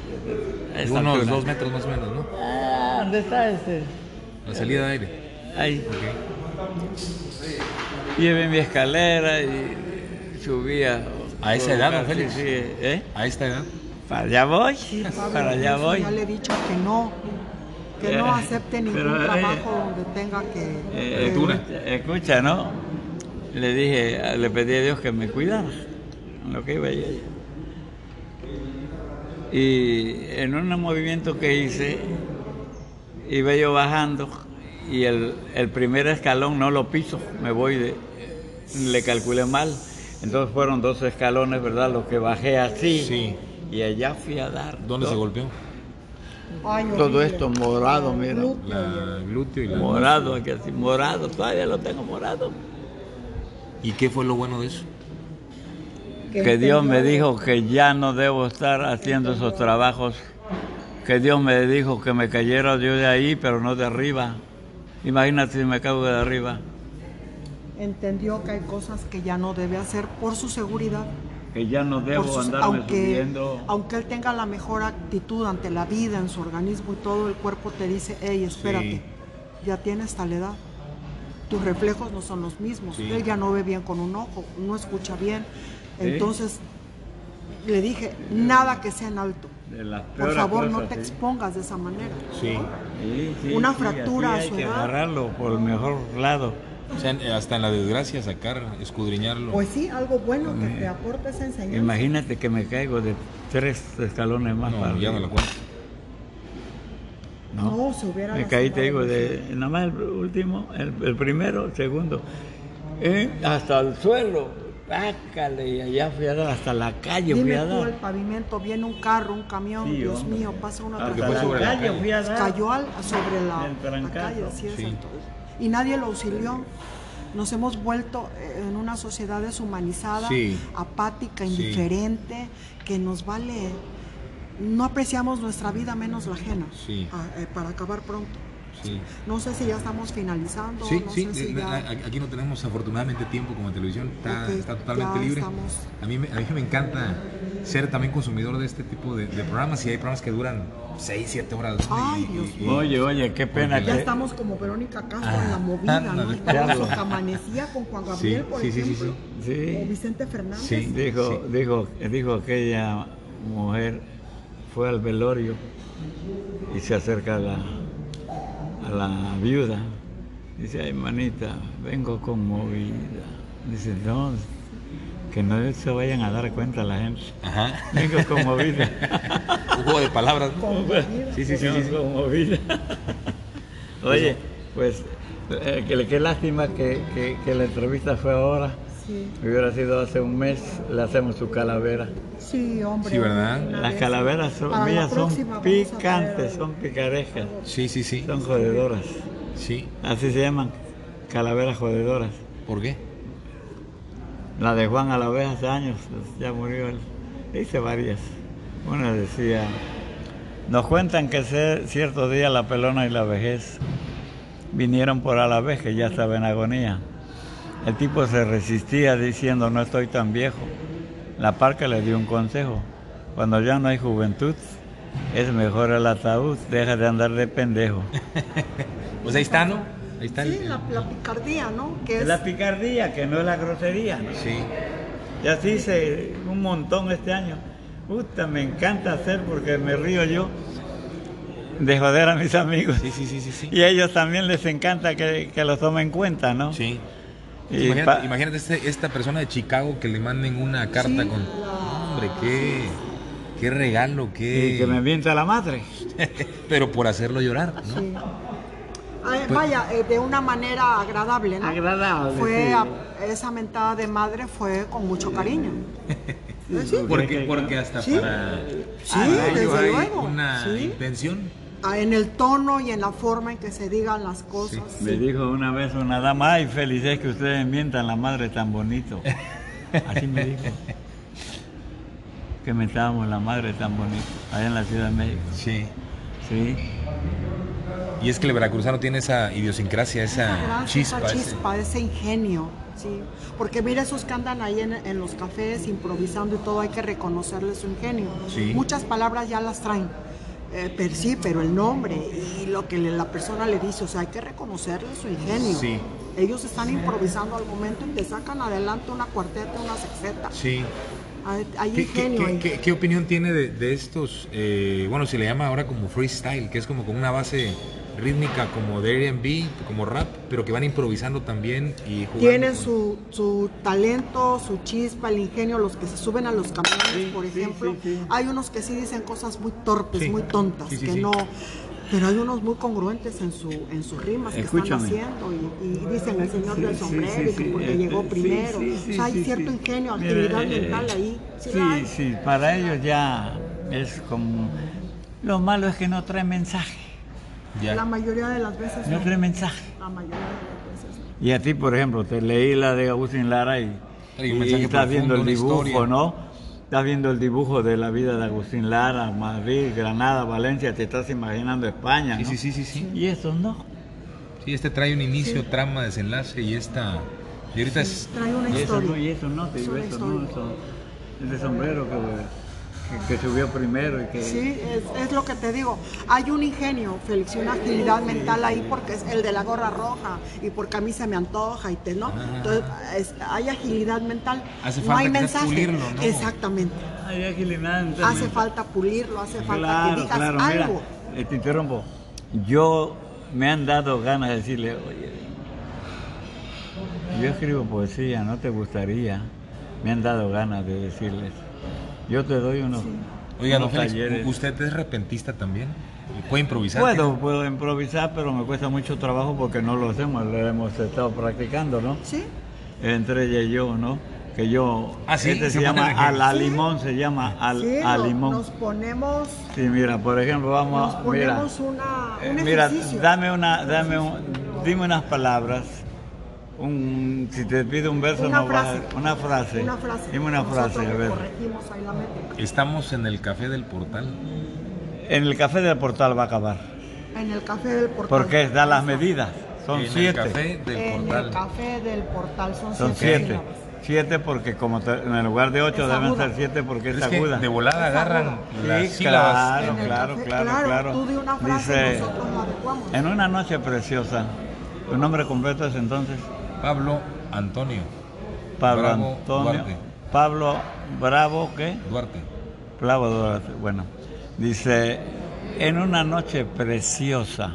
Unos dos metros más o menos, ¿no? Ah, ¿dónde está este? La salida de aire. Ahí. Llevé mi escalera y subía. ¿A esa edad, don Félix? Sí, ¿eh? ¿A esta edad? Para allá voy, para allá voy. Ya le he dicho que no, que no eh, acepte ningún eh, trabajo donde tenga que... Eh, escucha, ¿no? le dije, le pedí a Dios que me cuidara en lo que iba allá. Y en un movimiento que hice, iba yo bajando y el, primer escalón no lo piso, me voy de, le calculé mal. Entonces fueron dos escalones, ¿verdad? Lo que bajé así. Sí. Y allá fui a dar. ¿Dónde se golpeó? Todo esto morado, mira. La glúteo y la Morado, aquí así, morado, todavía lo tengo morado. ¿Y qué fue lo bueno de eso? Que Dios me dijo que ya no debo estar haciendo esos trabajos. Que Dios me dijo que me cayera yo de ahí, pero no de arriba. Imagínate si me caigo de arriba. Entendió que hay cosas que ya no debe hacer por su seguridad que ya no debo andarme aunque, subiendo. Aunque él tenga la mejor actitud ante la vida, en su organismo y todo, el cuerpo te dice, hey, espérate, ya tienes tal edad. Tus reflejos no son los mismos. Él ya no ve bien con un ojo, no escucha bien. Entonces, le dije, nada que sea en alto. Por favor, no te expongas de esa manera. Sí. Una fractura a su hay edad. que agarrarlo por el mejor lado. O sea, hasta en la desgracia sacar, escudriñarlo. Pues sí, algo bueno que te aporte esa enseñanza. Imagínate que me caigo de tres escalones más no, para ya no lo cuento. No, no, se hubiera Me caí, te digo, de, nada más el último, el, primero, el segundo, eh, hasta el suelo. Pácale, y allá fui a dar, hasta la calle Dime fui a dar. el pavimento, viene un carro, un camión, Dios mío, pasa una hasta la sobre calle, fui a dar. Cayó al, sobre la, la calle, así es. Entonces y nadie lo auxilió. Nos hemos vuelto eh, en una sociedad deshumanizada, apática, indiferente, que nos vale, no apreciamos nuestra vida menos la ajena, ah, eh, para acabar pronto. No sé si ya estamos finalizando. Sí, sí, aquí no tenemos afortunadamente tiempo como televisión, está, totalmente libre. A, mí, a mí me encanta ser también consumidor de este tipo de, programas y hay programas que duran 6, 7 horas. Ay, Dios mío. Oye, oye, qué pena. Ya estamos como Verónica Castro en la movida, ¿no? amanecía con Juan Gabriel, por ejemplo, o Vicente Fernández. Sí, dijo, dijo, dijo aquella mujer, fue al velorio y se acerca a la la viuda. Dice, ay, manita, vengo conmovida. Dice, no, que no se vayan a dar cuenta la gente. Ajá. Vengo conmovida. Un juego de palabras. Sí, sí, sí. sí, conmovida. Oye, pues, eh, qué lástima que, que, la entrevista fue ahora. Sí. Hubiera sido hace un mes, le hacemos su calavera. Sí, hombre. Sí, ¿verdad? Las calaveras son, mías son picantes, son picarejas. Sí, sí, sí. Son jodedoras. Sí. Así se llaman, calaveras jodedoras. ¿Por qué? La de Juan a la vez hace años, pues, ya murió él. Hice varias. Una decía, nos cuentan que cierto día la pelona y la vejez vinieron por a la vez que ya estaba en agonía. El tipo se resistía diciendo, no estoy tan viejo. La parca le dio un consejo. Cuando ya no hay juventud, es mejor el ataúd, deja de andar de pendejo. pues ahí está, ¿no? Ahí está sí, la, picardía, ¿no? Que es... La picardía, que no es la grosería. ¿no? Sí. Ya así hice un montón este año. Puta, me encanta hacer porque me río yo de joder a mis amigos. Sí, sí, sí, sí. sí. Y a ellos también les encanta que, que lo tomen en cuenta, ¿no? Sí imagínate, este, esta persona de Chicago que le manden una carta con... Hombre, qué, qué regalo, qué... Y que me mienta la madre. Pero por hacerlo llorar, pues vaya, eh, de una manera agradable, ¿no? Agradable. Fue esa mentada de madre fue con mucho cariño. porque, porque hasta para, sí, desde luego. una intención. En el tono y en la forma en que se digan las cosas. Me dijo una vez una dama, ay, feliz es que ustedes mientan la madre tan bonito. Así me dijo. que mentábamos la madre tan bonito, allá en la Ciudad de México. Sí. Sí. Y es que el veracruzano tiene esa idiosincrasia, esa, chispa. Esa chispa, ese... ingenio. Sí. Porque mira esos que andan ahí en, los cafés improvisando y todo, hay que reconocerles su ingenio. Muchas palabras ya las traen eh, per sí, pero el nombre y lo que la persona le dice, o sea, hay que reconocerle su ingenio. Sí. Ellos están improvisando al momento y te sacan adelante una cuarteta, una sexteta. Sí. Hay, ¿Qué, ingenio. ¿qué, opinión tiene de, estos, eh, bueno, se le llama ahora como freestyle, que es como con una base rítmica como de Airbnb, como rap, pero que van improvisando también y jugando Tienen con- su, su talento, su chispa, el ingenio, los que se suben a los camiones, Sí, por ejemplo. sí, sí. Hay unos que sí dicen cosas muy torpes, Sí. muy tontas, Sí, sí, que sí. no... Pero hay unos muy congruentes en, su, en sus rimas que Escúchame. están haciendo y, y dicen el señor Sí, del sombrero sí, y que sí, porque este, llegó sí, primero. sí, o sí, sea, hay sí, cierto sí. ingenio, Mira, actividad eh, mental ahí. Sí, Sí, sí, para ellos ya es como... Lo malo es que no trae mensaje, Ya. La mayoría de las veces no no. trae mensaje. La mayoría de las veces no. Y a ti, por ejemplo, te leí la de Agustín Lara y, estás viendo el dibujo, historia. ¿no? Estás viendo el dibujo de la vida de Agustín Lara, Madrid, Granada, Valencia, te estás imaginando España, Sí, ¿no? sí, sí, sí, sí. Y eso no. Sí, este trae un inicio, trama, desenlace y esta... Y ahorita es... Trae una Y eso no, historia. y eso no, te digo, eso no, historia. eso. Ese sombrero que, que, que subió primero y que... Sí, es, es lo que te digo. Hay un ingenio, Félix, y una agilidad mental ahí porque es el de la gorra roja y porque a mí se me antoja y te, ¿no? Entonces, es- hay agilidad mental. Hace no falta hay mensaje. pulirlo, ¿no? Exactamente. Hay agilidad en Hace falta pulirlo, hace falta Claro, que digas claro, algo. eh, te interrumpo. Yo me han dado ganas de decirle, oye, yo escribo poesía, ¿no te gustaría? Me han dado ganas de decirles. Yo te doy unos, Oiga, don unos Félix, talleres. ¿usted es repentista también? ¿Puede improvisar? Puedo, puedo improvisar, pero me cuesta mucho trabajo porque no lo hacemos, lo hemos estado practicando, ¿no? ¿Sí? Entre ella y yo, ¿no? Que yo, Ah, ¿sí? este ¿Se se llama ejemplos? a la Sí. limón, se llama al, sí, a no- limón. nos ponemos, Sí, mira, por ejemplo, vamos, nos a- mira. ponemos una, Eh, un Mira, ejercicio. dame una, dame un, dime unas palabras. Un, si te pido un verso, Una no vas frase. una frase. Una frase. Dime una Nosotros frase, a ver. corregimos ahí la métrica. Estamos en el café del portal. En el café del portal va a acabar. En el café del portal. Porque da las medidas. Son en siete. el café del en portal. el café del portal son, Son siete. siete. porque como te- en el lugar de ocho Es deben aguda. ser siete porque es, Es que aguda. de volada agarran Sí, las sílabas. claro, claro, café, claro, claro. Tú di una frase Dice, y nosotros la adecuamos. en una noche preciosa. ¿Tu nombre completo es entonces? Pablo Antonio Pablo Bravo Antonio. Duarte. Pablo Bravo, ¿qué? Duarte. Bravo Duarte. Bueno, dice, en una noche preciosa,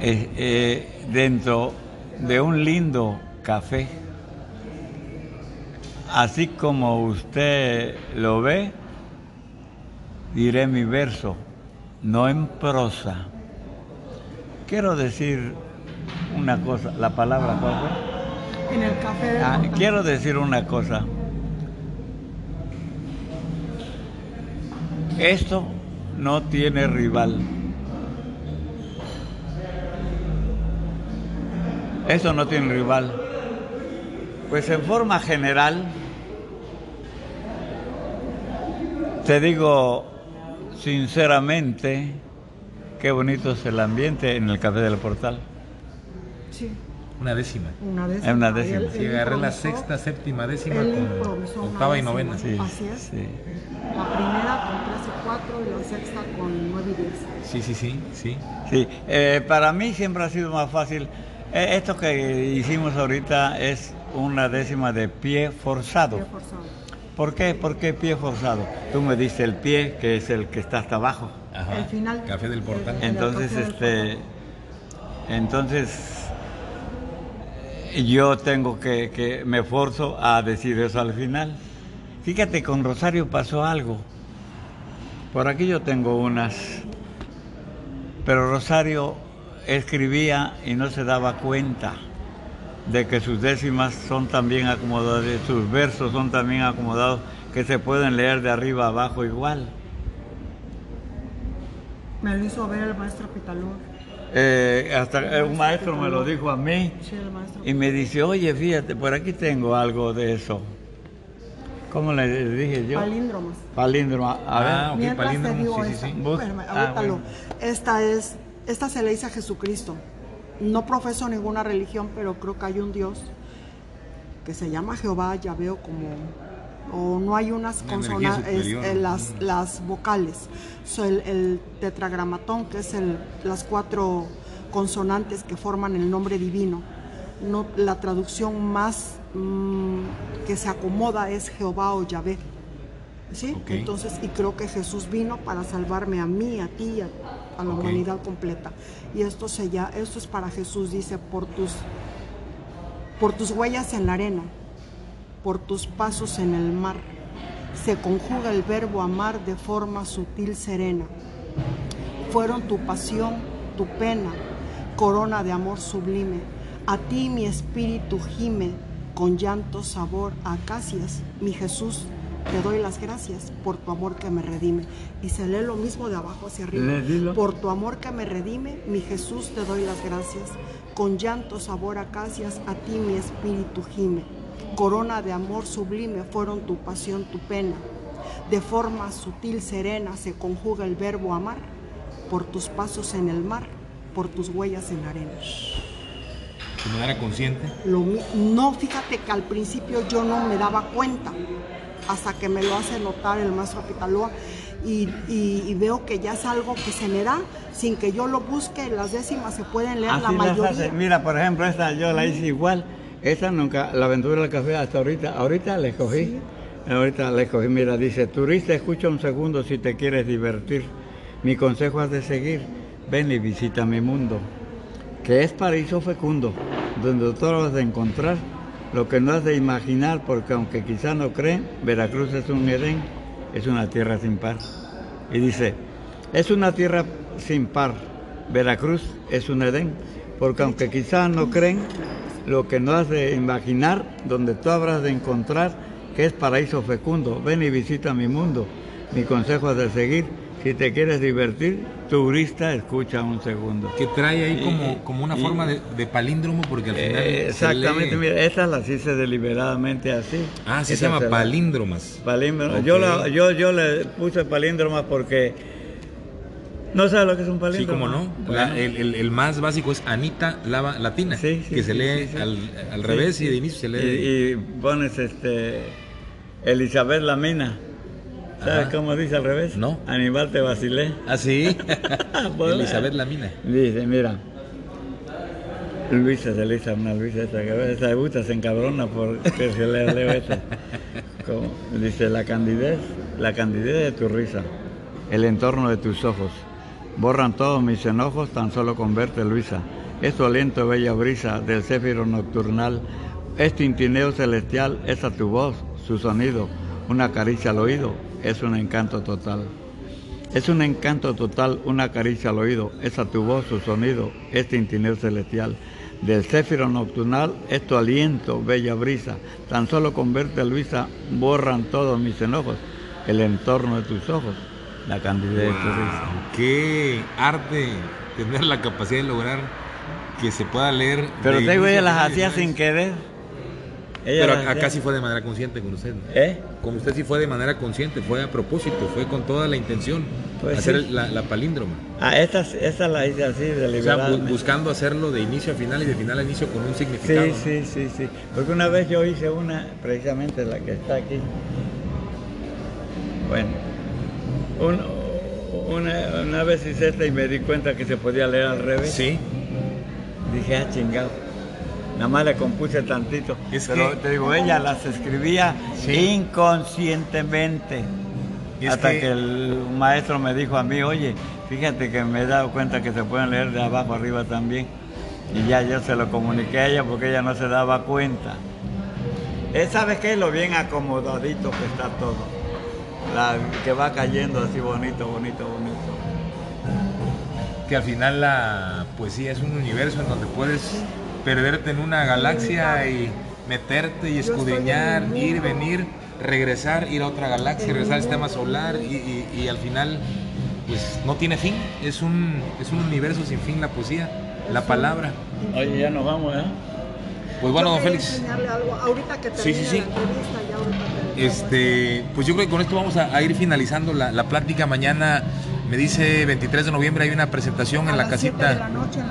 eh, eh, dentro de un lindo café, así como usted lo ve, diré mi verso, no en prosa. Quiero decir una cosa, la palabra ¿cuál fue? En el café del Ah, quiero decir una cosa. Esto no tiene rival. Esto no tiene rival. Pues en forma general, te digo sinceramente, qué bonito es el ambiente en el Café del Portal. Sí, Una décima. una décima. Una décima. Él- Sí, él agarré la sexta, séptima, décima con octava y novena. Sí, Así es. sí. La primera con 13 4 y la sexta con 9 y 10. Sí, sí, sí, sí. Sí, eh, para mí siempre ha sido más fácil. Eh, esto que hicimos ahorita es una décima de pie forzado. Qué forzado. ¿Por qué? ¿Por qué pie forzado? Tú me diste el pie, que es el que está hasta abajo. Ajá. El final. Café del portal. El- Entonces, café del este, entonces yo tengo que, que me forzo a decir eso al final. Fíjate, con Rosario pasó algo. Por aquí yo tengo unas, pero Rosario escribía y no se daba cuenta de que sus décimas son también acomodadas, sus versos son también acomodados, que se pueden leer de arriba a abajo igual. Me lo hizo ver el maestro Pitalón. Eh, hasta un maestro me lo dijo a mí Sí, el maestro. y me dice, oye, fíjate, por aquí tengo algo de eso. ¿Cómo le dije yo? Palíndromas. Palíndromo. A ver. Ah, ok, Mientras te digo sí, sí, esta, sí. Ah, ahorita lo- bueno. Esta es, esta se le dice a Jesucristo. No profeso ninguna religión, pero creo que hay un Dios que se llama Jehová, ya veo como, o no hay unas consonantes, eh, las, las vocales. So, el, el tetragramatón, que es el, las cuatro consonantes que forman el nombre divino. No, la traducción más mm, que se acomoda es Jehová o Yahvé ¿sí? Entonces, y creo que Jesús vino para salvarme a mí, a ti, a, a la humanidad completa. Y esto, se ya, esto es para Jesús, dice, por tus, por tus huellas en la arena, por tus pasos en el mar, se conjuga el verbo amar de forma sutil, serena. Fueron tu pasión, tu pena, corona de amor sublime. A ti mi espíritu gime con llanto, sabor, acacias, mi Jesús te doy las gracias por tu amor que me redime. Y se lee lo mismo de abajo hacia arriba. Por tu amor que me redime, mi Jesús te doy las gracias. Con llanto, sabor, acacias, a ti mi espíritu gime. Corona de amor sublime fueron tu pasión, tu pena. De forma sutil, serena, se conjuga el verbo amar. Por tus pasos en el mar, por tus huellas en la arena. ¿De manera consciente? no, fíjate que al principio yo no me daba cuenta hasta que me lo hace notar el maestro Pitaloa y, veo que ya es algo que se me da sin que yo lo busque, las décimas se pueden leer la mayoría. Mira, por ejemplo, esta yo la hice igual, esta nunca, la aventura del café hasta ahorita, ahorita la escogí, ahorita la escogí, mira, dice, turista, escucha un segundo si te quieres divertir, mi consejo es de seguir, ven y visita mi mundo, que es paraíso fecundo, donde tú vas a encontrar. Lo que no has de imaginar, porque aunque quizá no creen, Veracruz es un Edén, es una tierra sin par. Y dice, es una tierra sin par, Veracruz es un Edén, porque aunque quizá no creen, lo que no has de imaginar, donde tú habrás de encontrar, que es paraíso fecundo, ven y visita mi mundo. Mi consejo es de seguir si te quieres divertir, turista, escucha un segundo. Que trae ahí como, como una forma de, palíndromo, porque al final. Eh, exactamente, mira, esta la hice deliberadamente así. Ah, sí se llama palíndromas. Palíndromas. Yo, yo, yo le puse palíndromas porque. ¿No sabes lo que es un palíndromo? Sí, como no. el, el, más básico es Anita Lava Latina, sí, que se lee al, al revés y de inicio se lee. Y, y pones este. Elizabeth Lamina. ¿Sabes cómo dice al revés? No. Aníbal te vacilé. ¿Ah, sí? Elizabeth Lamina. Dice, mira. Luisa, se Luisa, una Luisa, esa, esa gusta, se encabrona porque se le leo. Como, dice, la candidez, la candidez de tu risa, el entorno de tus ojos, borran todos mis enojos tan solo con verte, Luisa. Es aliento, bella brisa del céfiro nocturnal, es tintineo celestial, esa tu voz, su sonido, una caricia al oído, es un encanto total. Es un encanto total, una caricia al oído, es a tu voz, su sonido, este tintineo celestial. Del céfiro nocturnal. Es tu aliento, bella brisa. Tan solo con verte, Luisa, borran todos mis enojos, el entorno de tus ojos, la de risa. Qué arte tener la capacidad de lograr que se pueda leer. Pero te digo, ella las hacía sin querer. Pero acá sí fue de manera consciente con usted. ¿Eh? Con usted sí fue de manera consciente, fue a propósito, fue con toda la intención pues hacer la, palíndroma. Ah, esta, esta la hice así, deliberadamente. O sea, buscando hacerlo de inicio a final y de final a inicio con un significado. Sí, sí, sí, sí. Porque una vez yo hice una, precisamente la que está aquí. Bueno, una, una vez hice esta y me di cuenta que se podía leer al revés. Sí. Dije, ah, chingado. Nada más le compuse tantito. pero te digo, ella las escribía inconscientemente. hasta que... el maestro me dijo a mí, oye, fíjate que me he dado cuenta que se pueden leer de abajo arriba también. Y ya yo se lo comuniqué a ella porque ella no se daba cuenta. Él sabe que es lo bien acomodadito que está todo. La, que va cayendo así bonito, bonito, bonito. Que al final la poesía es un universo en donde puedes perderte en una galaxia y meterte y escudriñar, ir, venir, regresar, ir a otra galaxia, regresar al sistema solar y, al final pues no tiene fin, es un, es un universo sin fin la poesía, la palabra. Oye, ya nos vamos, ¿eh? Pues bueno, don Félix. Algo. Ahorita que sí, sí, sí. este, pues yo creo que con esto vamos a, ir finalizando la, la, plática. Mañana me dice 23 de noviembre hay una presentación en la casita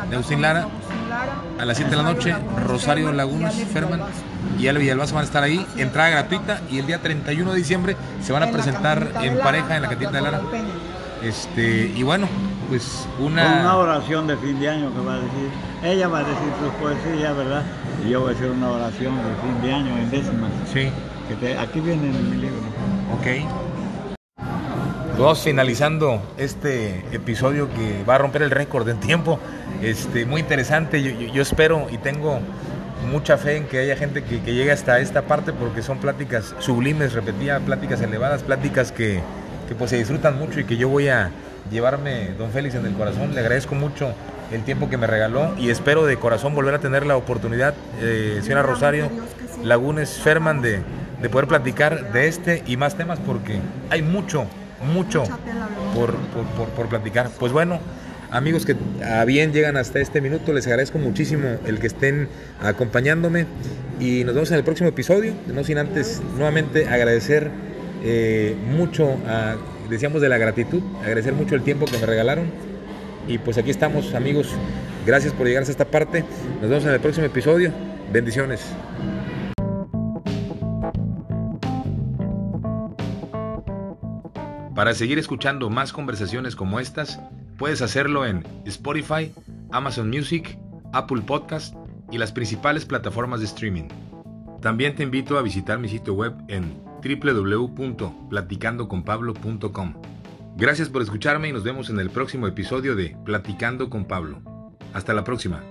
de, Agustín Lara a las 7 de la noche, Rosario Lagunas, Ferman y Ale Villalbazo van a estar ahí, entrada gratuita y el día 31 de diciembre se van a presentar en pareja en la Catita de Lara. Este, y bueno, pues una... una oración de fin de año que va a decir, ella va a decir sus poesías, ¿verdad? Y yo voy a hacer una oración de fin de año en décimas. Sí. Que aquí viene en mi libro. Ok. vamos finalizando este episodio que va a romper el récord en tiempo. Este, muy interesante. Yo, espero y tengo mucha fe en que haya gente que, llegue hasta esta parte porque son pláticas sublimes, repetía, pláticas elevadas, pláticas que, que pues se disfrutan mucho y que yo voy a llevarme, don Félix, en el corazón. Le agradezco mucho el tiempo que me regaló y espero de corazón volver a tener la oportunidad, eh, señora Rosario, Lagunes, Ferman, de, de poder platicar de este y más temas porque hay mucho, mucho por, por, por, platicar. Pues bueno, amigos que a bien llegan hasta este minuto, les agradezco muchísimo el que estén acompañándome y nos vemos en el próximo episodio. No sin antes nuevamente agradecer eh, mucho, a, decíamos de la gratitud, agradecer mucho el tiempo que me regalaron. Y pues aquí estamos amigos, gracias por llegar hasta esta parte. Nos vemos en el próximo episodio. Bendiciones. Para seguir escuchando más conversaciones como estas, puedes hacerlo en Spotify, Amazon Music, Apple Podcast y las principales plataformas de streaming. También te invito a visitar mi sitio web en www.platicandoconpablo.com. Gracias por escucharme y nos vemos en el próximo episodio de Platicando con Pablo. Hasta la próxima.